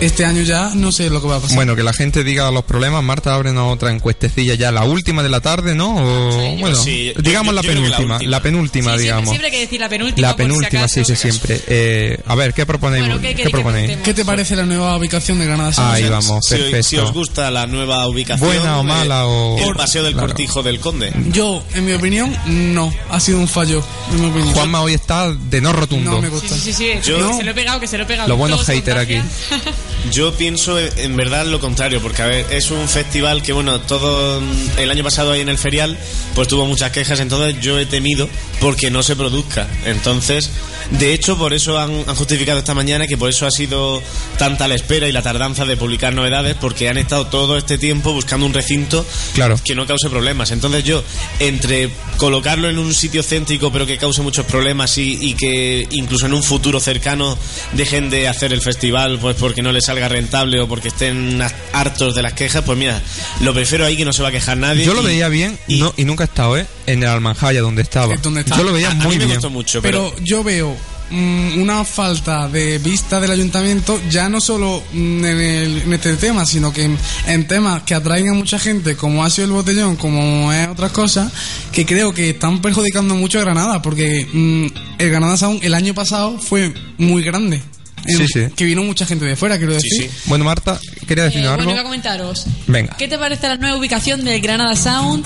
este año ya no sé lo que va a pasar. Bueno, que la gente diga los problemas. Marta, ábrenos otra encuestecilla ya, la última de la tarde, ¿no? O, bueno, Sí, yo- digamos yo- la yo penúltima. última. La penúltima, Sí, digamos. siempre hay que decir la penúltima. La por si penúltima, acaso. sí, sí, siempre. Eh, a ver, ¿qué proponéis? Bueno, ¿qué ¿Qué, queréis que proponéis? ¿Qué te parece la nueva ubicación de Granada Sound? Ahí vamos, Si, perfecto. si os gusta la nueva ubicación, Buena o eh, o- el paseo del Claro. cortijo del conde. Yo, en mi opinión, no. Ha sido un fallo, en mi opinión. Juanma hoy está de no rotundo. No me gusta. sí, sí, sí, Yo- que se lo he pegado, que se lo he pegado. Los buenos haters aquí. Yo pienso en verdad lo contrario, porque a ver, es un festival que bueno, todo el año pasado ahí en el ferial, pues tuvo muchas quejas, entonces yo he temido porque no se produzca. Entonces, de hecho, por eso han, han justificado esta mañana que por eso ha sido tanta la espera y la tardanza de publicar novedades, porque han estado todo este tiempo buscando un recinto Claro. que no cause problemas. Entonces yo, entre colocarlo en un sitio céntrico pero que cause muchos problemas y, y que incluso en un futuro cercano dejen de hacer el festival pues porque no les salga rentable o porque estén hartos de las quejas, pues mira, lo prefiero ahí que no se va a quejar nadie. Yo lo veía bien y, no, y nunca he estado, ¿eh? En el Almanjaya, donde estaba. Es donde estaba. Yo lo veía a, a muy mí me bien. gustó mucho, pero, Pero yo veo una falta de vista del ayuntamiento, ya no solo mm, en, el- en este tema, sino que en, en temas que atraen a mucha gente, como ha sido el botellón, como es otras cosas, que creo que están perjudicando mucho a Granada, porque mm, el Granada Sound el año pasado fue muy grande. Sí, sí. Que vino mucha gente de fuera, quiero decir. Bueno, Marta, quería decir Eh, algo. bueno, iba a comentaros. Venga. ¿Qué te parece la nueva ubicación del Granada Sound?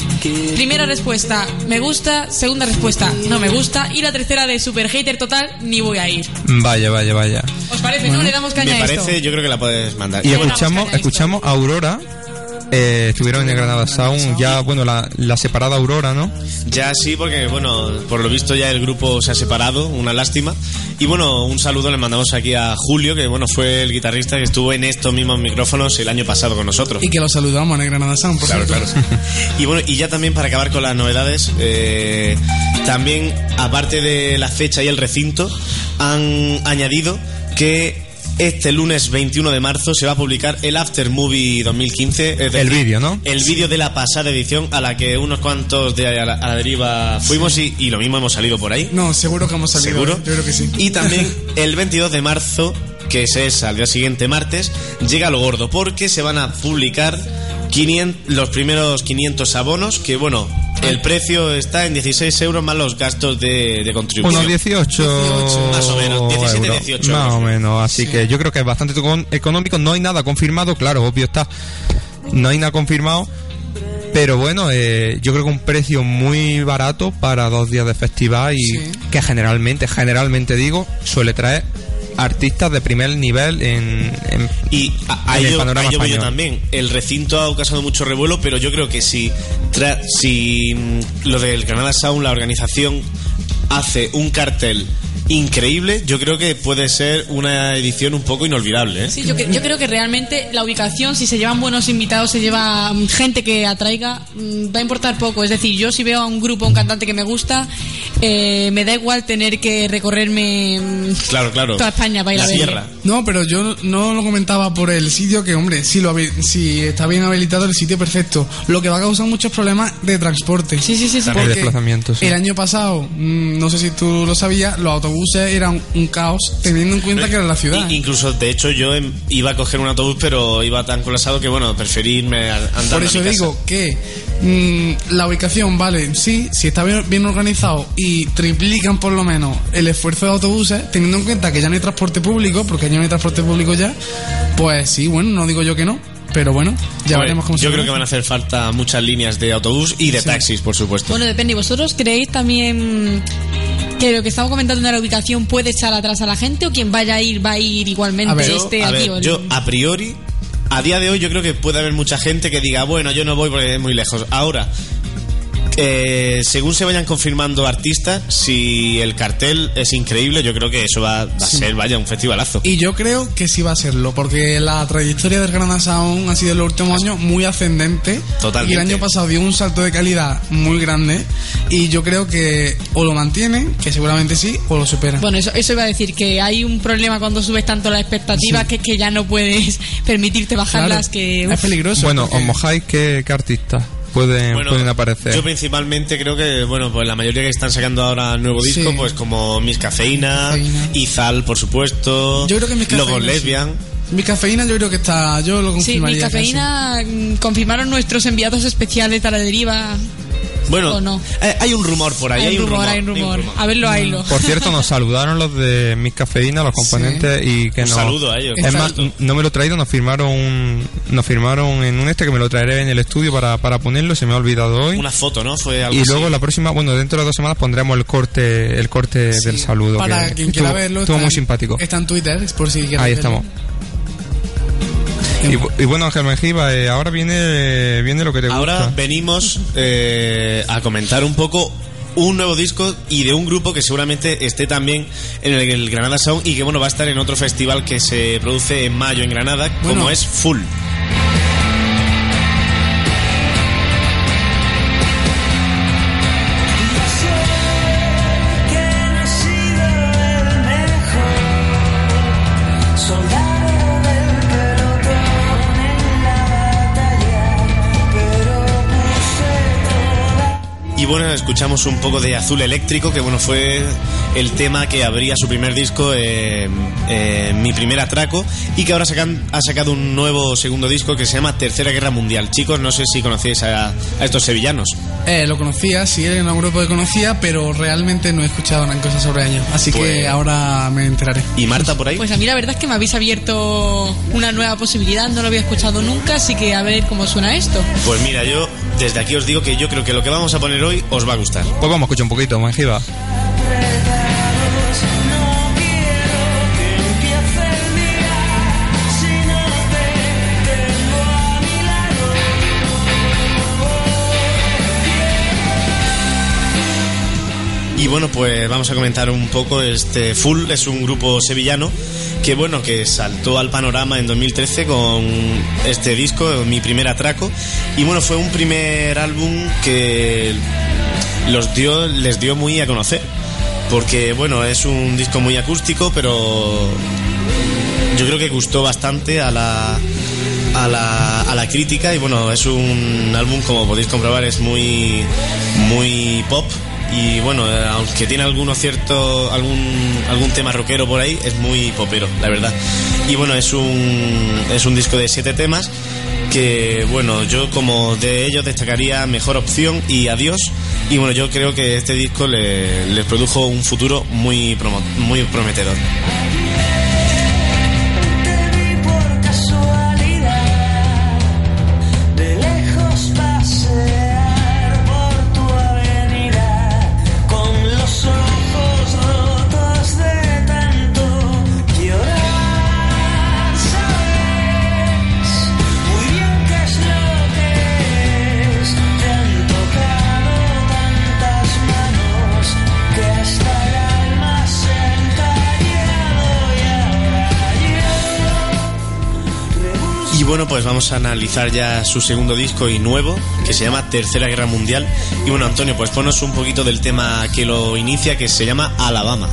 Primera respuesta, me gusta. Segunda respuesta, no me gusta. Y la tercera de super hater total, ni voy a ir. Vaya, vaya, vaya. ¿Os parece? ¿No? Le damos caña Me a esto. parece, yo creo que la puedes mandar. Y escuchamos, escuchamos a Aurora. Eh, estuvieron en el Granada Sound, ya, bueno, la, la separada Aurora, ¿no? Ya sí, porque bueno, por lo visto ya el grupo se ha separado, una lástima. Y bueno, un saludo le mandamos aquí a Julio, que bueno, fue el guitarrista que estuvo en estos mismos micrófonos el año pasado con nosotros. Y que lo saludamos en el Granada Sound, por Claro, cierto. claro. Y bueno, y ya también para acabar con las novedades, eh, también aparte de la fecha y el recinto, han añadido que este lunes 21 de marzo se va a publicar el After Movie 2015. es decir, El vídeo, ¿no? El vídeo de la pasada edición a la que unos cuantos de a la, a la deriva fuimos y, y lo mismo hemos salido por ahí. No, seguro que hemos salido. ¿Seguro? Yo creo que sí. Y también el 22 de marzo, que es al día siguiente martes, llega lo gordo, porque se van a publicar 500 los primeros 500 abonos, que bueno, el precio está en 16 euros más los gastos de, de contribución. Unos 18, Más o menos, 17, euros, 18 Más o menos, así que yo creo que es bastante con- económico. No hay nada confirmado, claro, obvio está. No hay nada confirmado. Pero bueno, eh, yo creo que un precio muy barato para dos días de festival y que generalmente, generalmente digo, suele traer artistas de primer nivel en, en- Y a, a en el panorama a ello voy yo español. también. El recinto ha ocasionado mucho revuelo, pero yo creo que si, tra- si mm, lo del Granada Sound, la organización, hace un cartel increíble, yo creo que puede ser una edición un poco inolvidable. ¿eh? Sí, yo, creo que realmente la ubicación, si se llevan buenos invitados, se lleva mm, gente que atraiga, mm, va a importar poco. Es decir, yo si veo a un grupo, a un cantante que me gusta, eh, me da igual tener que recorrerme mm, Claro, claro. toda España para ir a. No, pero yo no lo comentaba por el sitio que, hombre, si, lo, si está bien habilitado el sitio, perfecto. Lo que va a causar muchos problemas de transporte. Sí, sí, sí. sí. Sí. El año pasado, mm, no sé si tú lo sabías, los autobuses eran un caos, teniendo en cuenta que era la ciudad. Incluso, de hecho, yo em- iba a coger un autobús, pero iba tan colapsado que, bueno, preferí irme a- andando Por a eso casa. digo que mm, la ubicación, vale, sí, si está bien, bien organizado y triplican por lo menos el esfuerzo de autobuses, teniendo en cuenta que ya no hay transporte público, porque ya no hay transporte público ya, pues sí, bueno, no digo yo que no, pero bueno, ya veremos cómo se Yo creo que van a hacer falta muchas líneas de autobús y de Sí. taxis, por supuesto. Bueno, depende. ¿Y vosotros creéis también que lo que estamos comentando de la ubicación puede echar atrás a la gente o quien vaya a ir va a ir igualmente Yo, este a aquí? ver, yo a priori, a día de hoy yo creo que puede haber mucha gente que diga, bueno, yo no voy porque es muy lejos. Ahora, eh, según se vayan confirmando artistas, si el cartel es increíble, yo creo que eso va, va a Sí. ser, vaya, un festivalazo. Y yo creo que sí va a serlo, porque la trayectoria del Granada Sound ha sido en los últimos años muy ascendente. Totalmente. Y el año pasado dio un salto de calidad muy grande. Y yo creo que o lo mantienen, que seguramente sí, o lo superan. Bueno, eso, eso iba a decir, que hay un problema cuando subes tanto las expectativas Sí. que es que ya no puedes permitirte bajarlas, que... uf. Bueno, os mojáis, ¿qué, qué artistas pueden, Bueno, pueden aparecer? Yo principalmente creo que, bueno, pues la mayoría que están sacando ahora nuevo disco, Sí. pues como Miss Cafeína, Izal, por supuesto, Yo creo que Miss sí. Lesbian. Mi cafeína yo creo que está, yo lo Sí, mi confirmaría. cafeína mm, confirmaron nuestros enviados especiales para la deriva. Bueno, eh, hay un rumor por ahí, hay, hay, un rumor, hay un rumor. A verlo, haylo. Por cierto, nos saludaron los de Mis Cafeína, los componentes, y que Un nos... saludo a ellos, Es más, no me lo he traído, nos firmaron un- nos firmaron en un este que me lo traeré en el estudio para, para ponerlo, se me ha olvidado hoy. Una foto, ¿no? Fue algo Y luego así. la próxima, bueno, dentro de dos semanas pondremos el corte el corte del saludo. Para que quien quiera estuvo- verlo, Estuvo está muy en- simpático. Está en Twitter, es por si quieres Ahí verlo. estamos. Y, bu- y bueno, Ángel Mejiba, eh, ahora viene, viene lo que te Ahora gusta. venimos eh, a comentar un poco un nuevo disco y de un grupo que seguramente esté también en el, el Granada Sound y que bueno va a estar en otro festival que se produce en mayo en Granada como es Full. Y bueno, escuchamos un poco de Azul Eléctrico, que bueno, fue el tema que abría su primer disco, eh, eh, Mi Primer Atraco, y que ahora sacan- ha sacado un nuevo segundo disco que se llama Tercera Guerra Mundial. Chicos, no sé si conocéis a, a estos sevillanos. Eh, lo conocía, sí, era un grupo que conocía, pero realmente no he escuchado gran cosa sobre ellos. Así que Pues- ahora me enteraré. ¿Y Marta por ahí? Pues a mí la verdad es que me habéis abierto una nueva posibilidad, no lo había escuchado nunca, así que a ver cómo suena esto. Pues mira, yo desde aquí os digo que yo creo que lo que vamos a poner hoy os va a gustar. Pues vamos a escuchar un poquito, Manjiva. Y bueno, pues vamos a comentar un poco. Este Full es un grupo sevillano que bueno, que saltó al panorama en 2013 con este disco, Mi Primer Atraco. Y bueno, fue un primer álbum que los dio, les dio muy a conocer. Porque bueno, es un disco muy acústico, pero yo creo que gustó bastante a la, a la, a la crítica y bueno, es un álbum como podéis comprobar es muy muy pop y bueno, eh, aunque tiene algún algún tema rockero por ahí, es muy popero, la verdad. Y bueno, es un es un disco de siete temas que bueno, yo como de ellos destacaría Mejor Opción y Adiós. Y bueno, yo creo que este disco le, produjo un futuro muy, promo- muy prometedor. Bueno, pues vamos a analizar ya su segundo disco y nuevo, que se llama Tercera Guerra Mundial. Y bueno, Antonio, pues ponos un poquito del tema que lo inicia, que se llama Alabama.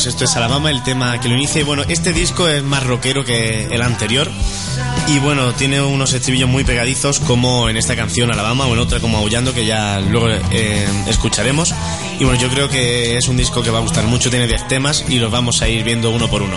Pues esto es Alabama, el tema que lo inicia. Y bueno, este disco es más rockero que el anterior. Y bueno, tiene unos estribillos muy pegadizos, como en esta canción Alabama o en otra como Aullando, que ya luego eh, escucharemos. Y bueno, yo creo que es un disco que va a gustar mucho, tiene 10 temas y los vamos a ir viendo uno por uno.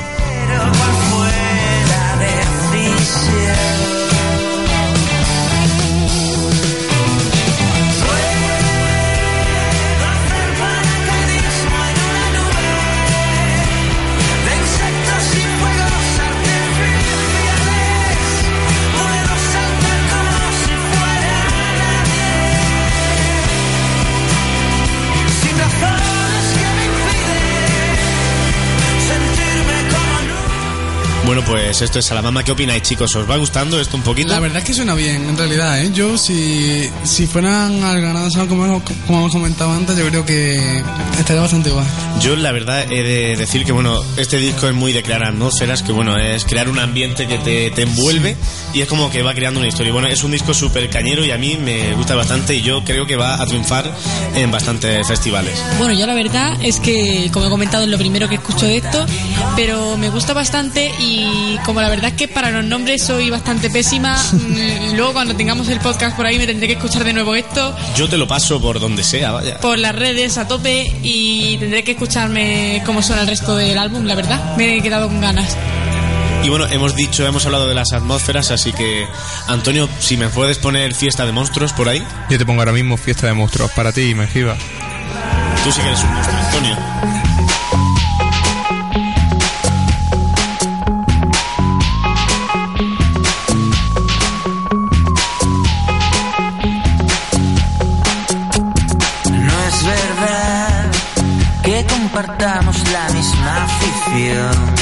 Pues esto es Alabama. ¿Qué opináis, chicos? ¿Os va gustando esto un poquito? La verdad es que suena bien, en realidad, ¿eh? Yo, si, si fueran al Granada Sound, como, hemos- como hemos comentado antes, yo creo que estaría bastante guay. Yo la verdad he de decir que bueno, este disco es muy de crear atmósferas, que bueno, es crear un ambiente que te, te envuelve y es como que va creando una historia. Bueno, es un disco súper cañero y a mí me gusta bastante y yo creo que va a triunfar en bastantes festivales. Bueno, yo la verdad es que, como he comentado, es lo primero que escucho de esto, pero me gusta bastante y como la verdad es que para los nombres soy bastante pésima, mm, luego cuando tengamos el podcast por ahí me tendré que escuchar de nuevo esto Yo te lo paso por donde sea, vaya. por las redes a tope y tendré que escucharme cómo suena el resto del álbum, la verdad. Me he quedado con ganas. Y bueno, hemos dicho, hemos hablado de las atmósferas, así que Antonio, si me puedes poner fiesta de monstruos por ahí. Yo te pongo ahora mismo fiesta de monstruos para ti, Menjiva. Tú sí que eres un monstruo, Antonio. Compartamos la misma afición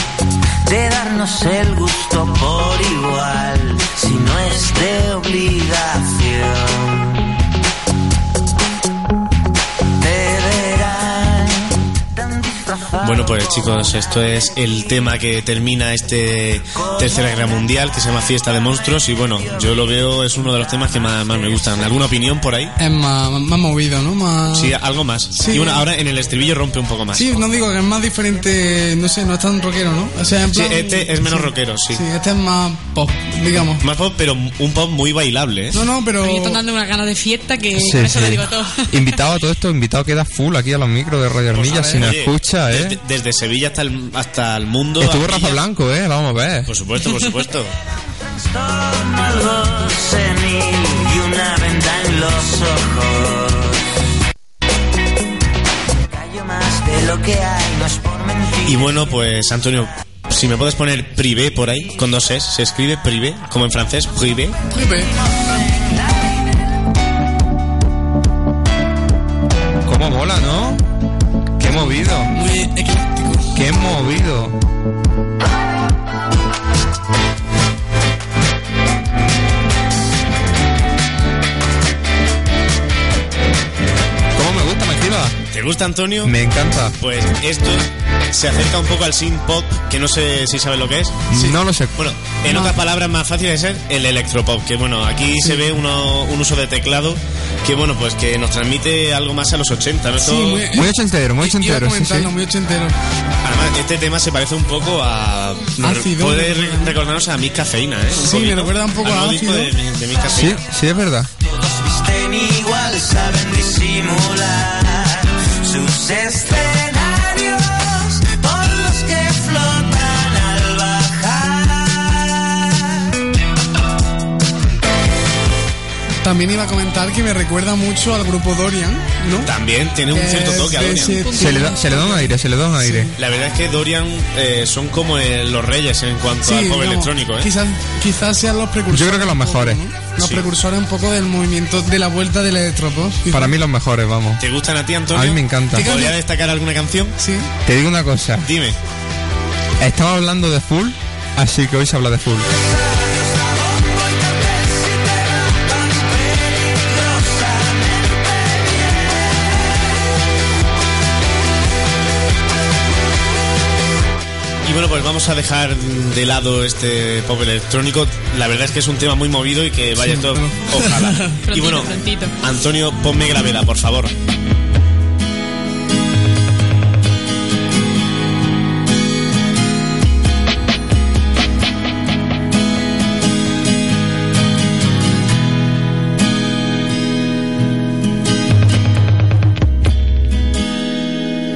de darnos el gusto por igual, si no es de obligación. Bueno, pues chicos, esto es el tema que termina este Tercera Guerra Mundial, que se llama Fiesta de Monstruos, y bueno, yo lo veo, es uno de los temas que más, más me gustan. ¿Alguna opinión por ahí? Es más, más movido, ¿no? Más... Sí, algo más. Sí. Y una, ahora en el estribillo rompe un poco más. Sí, no digo que es más diferente, no sé, no es tan rockero, ¿no? O sea, en Sí, este es menos rockero, sí. Sí, este es más pop, digamos. Más pop, pero un pop muy bailable, ¿eh? No, no, pero... Me están dando una gana de fiesta que Sí, con eso sí. le digo todo. Invitado a todo esto, invitado queda full aquí a los micros de Radio Armilla, si nos Oye, escucha, ¿eh? Desde, Sevilla hasta el, hasta el mundo. Estuvo Rafa Blanco, ¿eh? Vamos a ver. Por supuesto, por supuesto. y una venda en los ojos. Callo más de lo que hay, no es por mentir. Y bueno, pues Antonio, si me puedes poner privé por ahí, con dos es, se escribe privé, como en francés, privé. ¿Cómo mola, no? Qué movido. Muy. Qué movido. ¿Cómo me gusta, Maquila? ¿Te gusta Antonio? Me encanta. Pues esto se acerca un poco al synth pop, que no sé si sabes lo que es. No lo sé. Bueno, en otras palabras más fácil de ser el electropop, que bueno, aquí se ve uno, un uso de teclado que bueno, pues que nos transmite algo más a los 80, ¿no? Muy ochentero, muy a ochentero, sí, sí. comentarlo, muy ochentero. Además, este tema se parece un poco a... Ácido. Puede re- recordarnos a Miss Cafeína, ¿eh? Un Sí, me recuerda un poco a disco Ácido. de, de Miss Sí, Cafeína. sí, es verdad. Visten igual, saben disimular sus escenarios También iba a comentar que me recuerda mucho al grupo Dorian, ¿no? También tiene un cierto toque a Dorian. Se le, da, se le da un aire, se le da un aire. La verdad es que Dorian eh, son como eh, los reyes en cuanto Sí, al pop electrónico, ¿eh? Quizás, quizás sean los precursores. Yo creo que los poco, mejores. ¿no? Los Sí. precursores un poco del movimiento de la vuelta del electropop. quizás. Para mí los mejores, vamos. ¿Te gustan a ti, Antonio? A mí me encanta. ¿Te ¿Podría destacar alguna canción? Sí. Te digo una cosa. Dime. Estamos hablando de full, así que hoy se habla de full. Y bueno, pues vamos a dejar de lado este pop electrónico. La verdad es que es un tema muy movido y que vaya Sí, todo. Ojalá. y bueno, prontito. Antonio, ponme gravedad, por favor.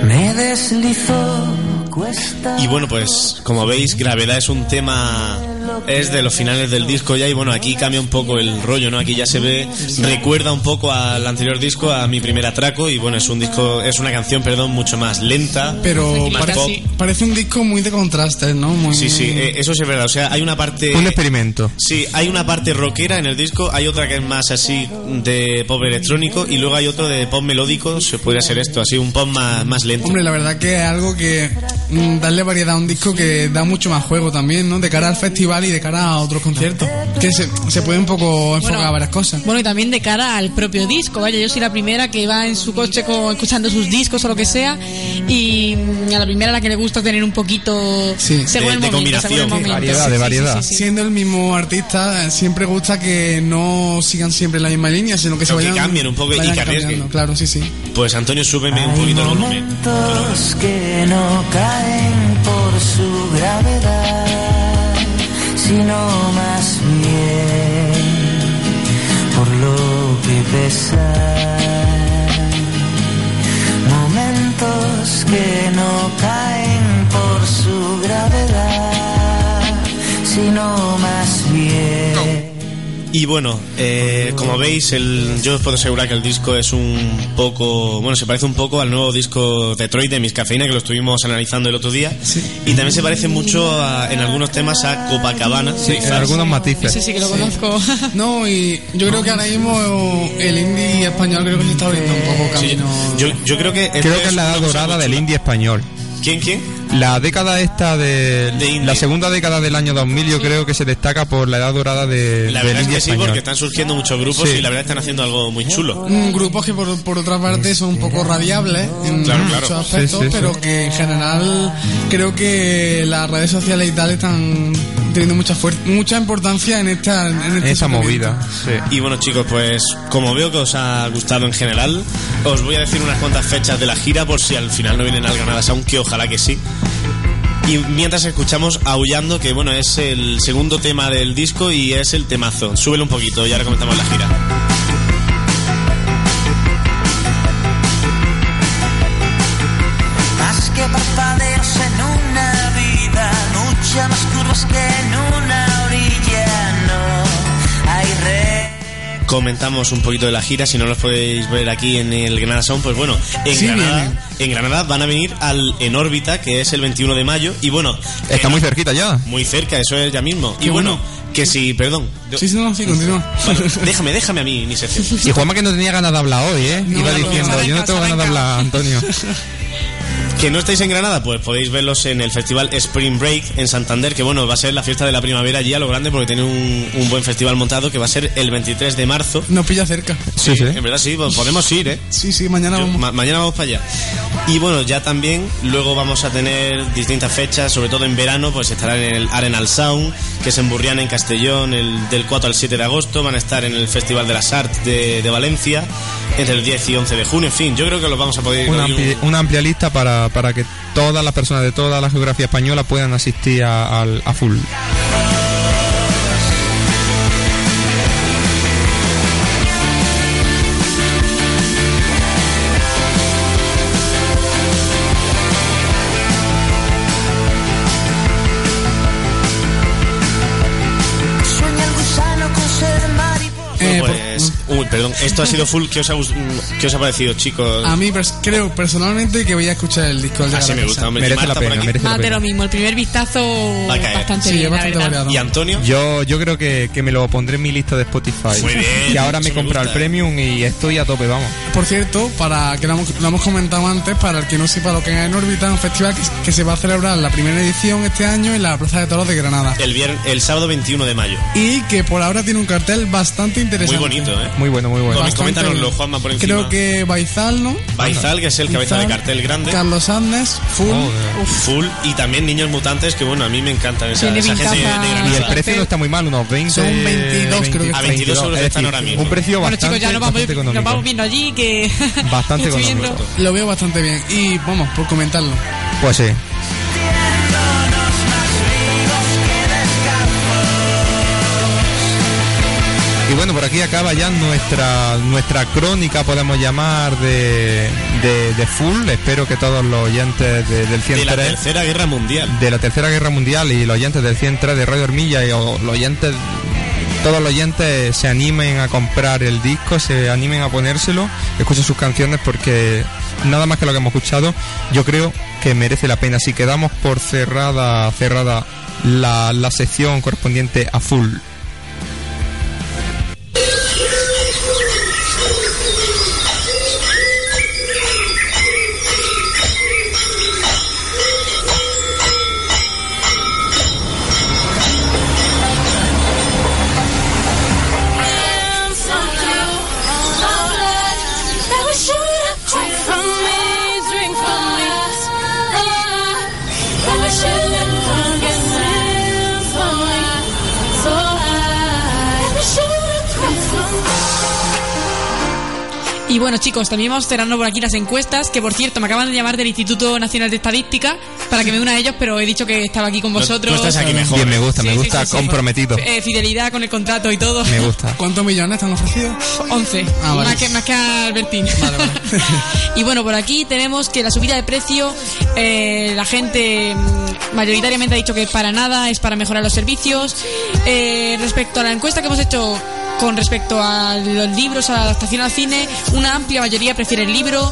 Me deslizo, cuesta. Y bueno, pues como veis, Gravedad es un tema es de los finales del disco ya y bueno, aquí cambia un poco el rollo, ¿no? Aquí ya se ve recuerda un poco al anterior disco, a mi primer atraco y bueno, es un disco es una canción, perdón, mucho más lenta, Pero más parece, pop. parece un disco muy de contrastes, ¿no? Muy, Sí, sí, eh, eso sí es verdad, o sea, hay una parte Un experimento. Sí, hay una parte rockera en el disco, hay otra que es más así de pop electrónico y luego hay otro de pop melódico, se podría ser esto, así un pop más, más lento. Hombre, la verdad que es algo que mm, darle variedad a un disco que da mucho más juego también, ¿no? De cara al festival y de cara a otros conciertos. Que se, se puede un poco enfocar Bueno. a varias cosas. Bueno, y también de cara al propio disco, vaya, yo soy la primera que va en su coche co- escuchando sus discos o lo que sea, y mm, a la primera a la que le gusta tener un poquito Sí. según De- el de momento, según el combinación. momento. Variedad, Sí, de variedad. sí, sí, sí. Siendo el mismo artista, siempre gusta que no sigan siempre en la misma línea, sino que se Pero que vayan. cambien un poco y vayan que arriesguen. Claro, sí, sí. Pues Antonio, súbeme un poquito el volumen. momentos que no caen por su gravedad, sino más bien por lo que pesan. Momentos que no caen por su gravedad, sino más bien. Y bueno, eh, como veis, el, yo os puedo asegurar que el disco es un poco, bueno, se parece un poco al nuevo disco Detroit de Miss Cafeína que lo estuvimos analizando el otro día. Y también se parece mucho a- en algunos temas a Copacabana. Sí, en algunos matices. Sí, sí, que lo conozco. No, y yo creo que ahora mismo el indie español creo que se está abriendo un poco Sí, camino. yo, yo creo que... Creo que es la edad dorada del indie español. ¿Quién, quién? La década esta de, la segunda década del año 2000 yo creo que se destaca por la edad dorada de La del verdad es que sí, español. porque están surgiendo muchos grupos Sí. y la verdad están haciendo algo muy chulo. Mm, grupos que por, por otra parte son un poco radiables en Claro, muchos claro. aspectos, Sí, sí, sí. pero que en general creo que las redes sociales y tal están teniendo mucha mucha importancia en esta en este surgimiento. Y bueno chicos, pues como veo que os ha gustado en general, os voy a decir unas cuantas fechas de la gira por si al final no vienen al Granada Sound, que ojalá que sí. Y mientras escuchamos Aullando, que bueno, es el segundo tema del disco y es el temazo. Súbelo un poquito y ahora comenzamos la gira. Comentamos un poquito de la gira, si no los podéis ver aquí en el Granada Sound, pues bueno, en, Sí, Granada, vienen. en Granada van a venir al En órbita, que es el 21 de mayo, y bueno... Está muy cerquita ya. Muy cerca, eso es ya mismo. y bueno, bueno. que si, perdón. Sí, sí, no, sí, continúa. Bueno, déjame, déjame a mí mi sección. Y Juanma que no tenía ganas de hablar hoy, ¿eh? No, Iba no, diciendo, no, yo no tengo ganas de hablar, Antonio. Que no estáis en Granada, pues podéis verlos en el festival Spring Break en Santander, que bueno, va a ser la fiesta de la primavera allí a lo grande porque tiene un, un buen festival montado que va a ser el 23 de marzo. Nos pilla cerca. Sí, En verdad sí, pues podemos ir, ¿eh? Sí, sí, mañana Yo- vamos. ma- mañana vamos para allá. Y bueno, ya también luego vamos a tener distintas fechas, sobre todo en verano, pues estarán en el Arenal Sound, que es en Burriana, en Castellón, el, del 4 al 7 de agosto. Van a estar en el Festival de las Arts de, de Valencia, entre el 10 y 11 de junio. En fin, yo creo que los vamos a poder Una, un- amplia, una amplia lista para, para que todas las personas de toda la geografía española puedan asistir a, al- a full. Perdón, esto ha sido full. ¿Qué os ha, mm, qué os ha parecido, chicos? A mí pers- creo personalmente que voy a escuchar el disco Así me gusta, hombre. Merece ¿Y Marta la por pena, aquí? merece la Más de pena. lo mismo, el primer vistazo Va a caer. bastante Sí, bien, es la bastante verdad. variado. ¿Y Antonio? Yo, yo creo que, que me lo pondré en mi lista de Spotify. Muy bien, y ahora me he eso me comprado el gusta. premium y estoy a tope, vamos. Por cierto, para que lo hemos, lo hemos comentado antes, para el que no sepa lo que es en órbita, un festival que, que se va a celebrar la primera edición este año en la Plaza de Toros de Granada. El, vier- el sábado 21 de mayo. Y que por ahora tiene un cartel bastante Muy interesante. bonito, ¿eh? Muy bueno, muy bueno. Coméntanoslo. Juanma, por encima. Creo que Baizal, ¿no? Baizal, que es el cabeza de cartel grande. Carlos Andes, Full. Full y también Niños Mutantes, que bueno, a mí me encantan esa, gente de, Y el precio no está muy mal, unos 20. Son 22 creo que A 22 euros están ahora mismo. Un precio Bueno bastante, chicos, ya nos vamos, nos vamos viendo allí que... Bastante económico. Lo veo bastante bien. Y vamos, por comentarlo. Pues sí. Bueno, por aquí acaba ya nuestra nuestra crónica, podemos llamar, de, de, de Full. Espero que todos los oyentes de- del De la 103, Tercera Guerra Mundial. de la Tercera Guerra Mundial y los oyentes del 103 de Radio Hormilla y o los oyentes, todos los oyentes se animen a comprar el disco, se animen a ponérselo, escuchen sus canciones porque nada más que lo que hemos escuchado, yo creo que merece la pena. Si quedamos por cerrada, cerrada la, la sección correspondiente a Full. Y bueno chicos, también vamos cerrando por aquí las encuestas, que por cierto me acaban de llamar del Instituto Nacional de Estadística para que me una a ellos, pero he dicho que estaba aquí con No, tú vosotros. estás aquí mejor. Bien, me gusta, me Sí, gusta, sí, sí. comprometido. Eh, fidelidad con el contrato y todo. Me gusta. ¿Cuántos millones te han ofrecido? 11. Ah, vale. más, que, más que a Albertín. y bueno, por aquí tenemos que la subida de precio, eh, la gente mm, mayoritariamente ha dicho que para nada, es para mejorar los servicios. Eh, respecto a la encuesta que hemos hecho con respecto a los libros, a la adaptación al cine, una amplia mayoría prefiere el libro.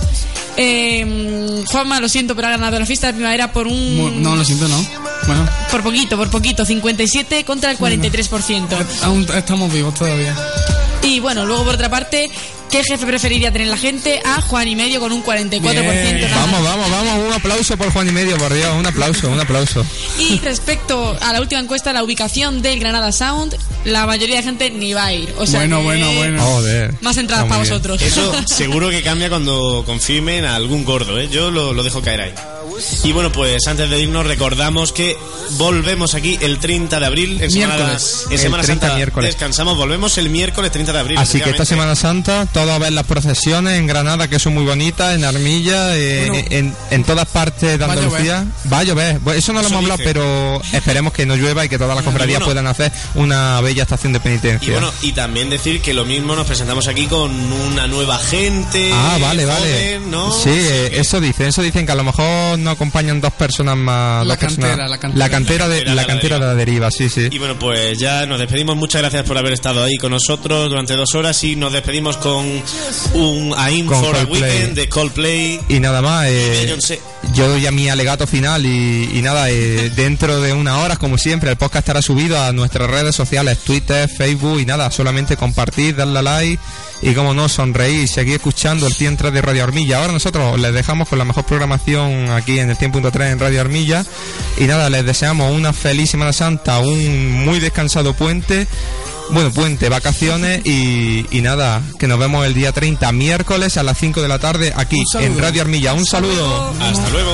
Eh, Juanma, lo siento, pero ha ganado la fiesta de primavera por un... No, lo siento, no. Bueno, Por poquito, por poquito, 57 contra el 43%. aún estamos vivos todavía. Y bueno, luego por otra parte, ¿Qué jefe preferiría tener la gente? A Juan y medio con un 44%. nada Vamos, vamos, vamos. Un aplauso por Juan y medio, por Dios. Un aplauso, un aplauso. Y respecto a la última encuesta, la ubicación del Granada Sound, la mayoría de gente ni va a ir. O sea Bueno, que bueno, bueno. Joder. Más entradas Está para vosotros. Eso seguro que cambia cuando confirmen a algún gordo, ¿eh? Yo lo, lo dejo caer ahí. Y bueno, pues antes de irnos recordamos que volvemos aquí el 30 de abril. En Semana, Miércoles. en El Semana 30 Santa miércoles. descansamos, volvemos el miércoles 30 de abril. Así que esta. Semana Santa, todos a ver las procesiones en Granada, que son muy bonitas, en Armilla, eh, Bueno. en, en todas partes de Andalucía. Va a llover. Eso no lo Eso hemos hablado, pero esperemos que no llueva y que todas las cofradías bueno. puedan hacer una bella estación de Y penitencia. bueno, y también decir que lo mismo nos presentamos aquí con una nueva gente. Ah, vale, vale. Sí, eh, eso dicen, eso dicen que a lo mejor no acompañan dos personas más. La dos personas- cantera, la cantera. La cantera de, la cantera de la deriva, sí, sí. Y bueno, pues ya nos despedimos. Muchas gracias por haber estado ahí con nosotros durante dos horas y nos despedimos con un AIM for a. Weekend de Coldplay. Y nada más, eh, Beyoncé. Yo doy ya mi alegato final y, nada, eh, dentro de unas horas, como siempre, el podcast estará subido a nuestras redes sociales, Twitter, Facebook y nada, solamente compartir, darle a like y como no, sonreír, seguir escuchando el 103 de Radio Armilla. Ahora nosotros les dejamos con la mejor programación aquí en el 100.3 en Radio Armilla y nada, les deseamos una feliz Semana Santa, un muy descansado puente. Bueno, puente, vacaciones y, y nada, que nos vemos el día 30, miércoles a las 5 de la tarde aquí en Radio Armilla. Un saludo. Hasta luego.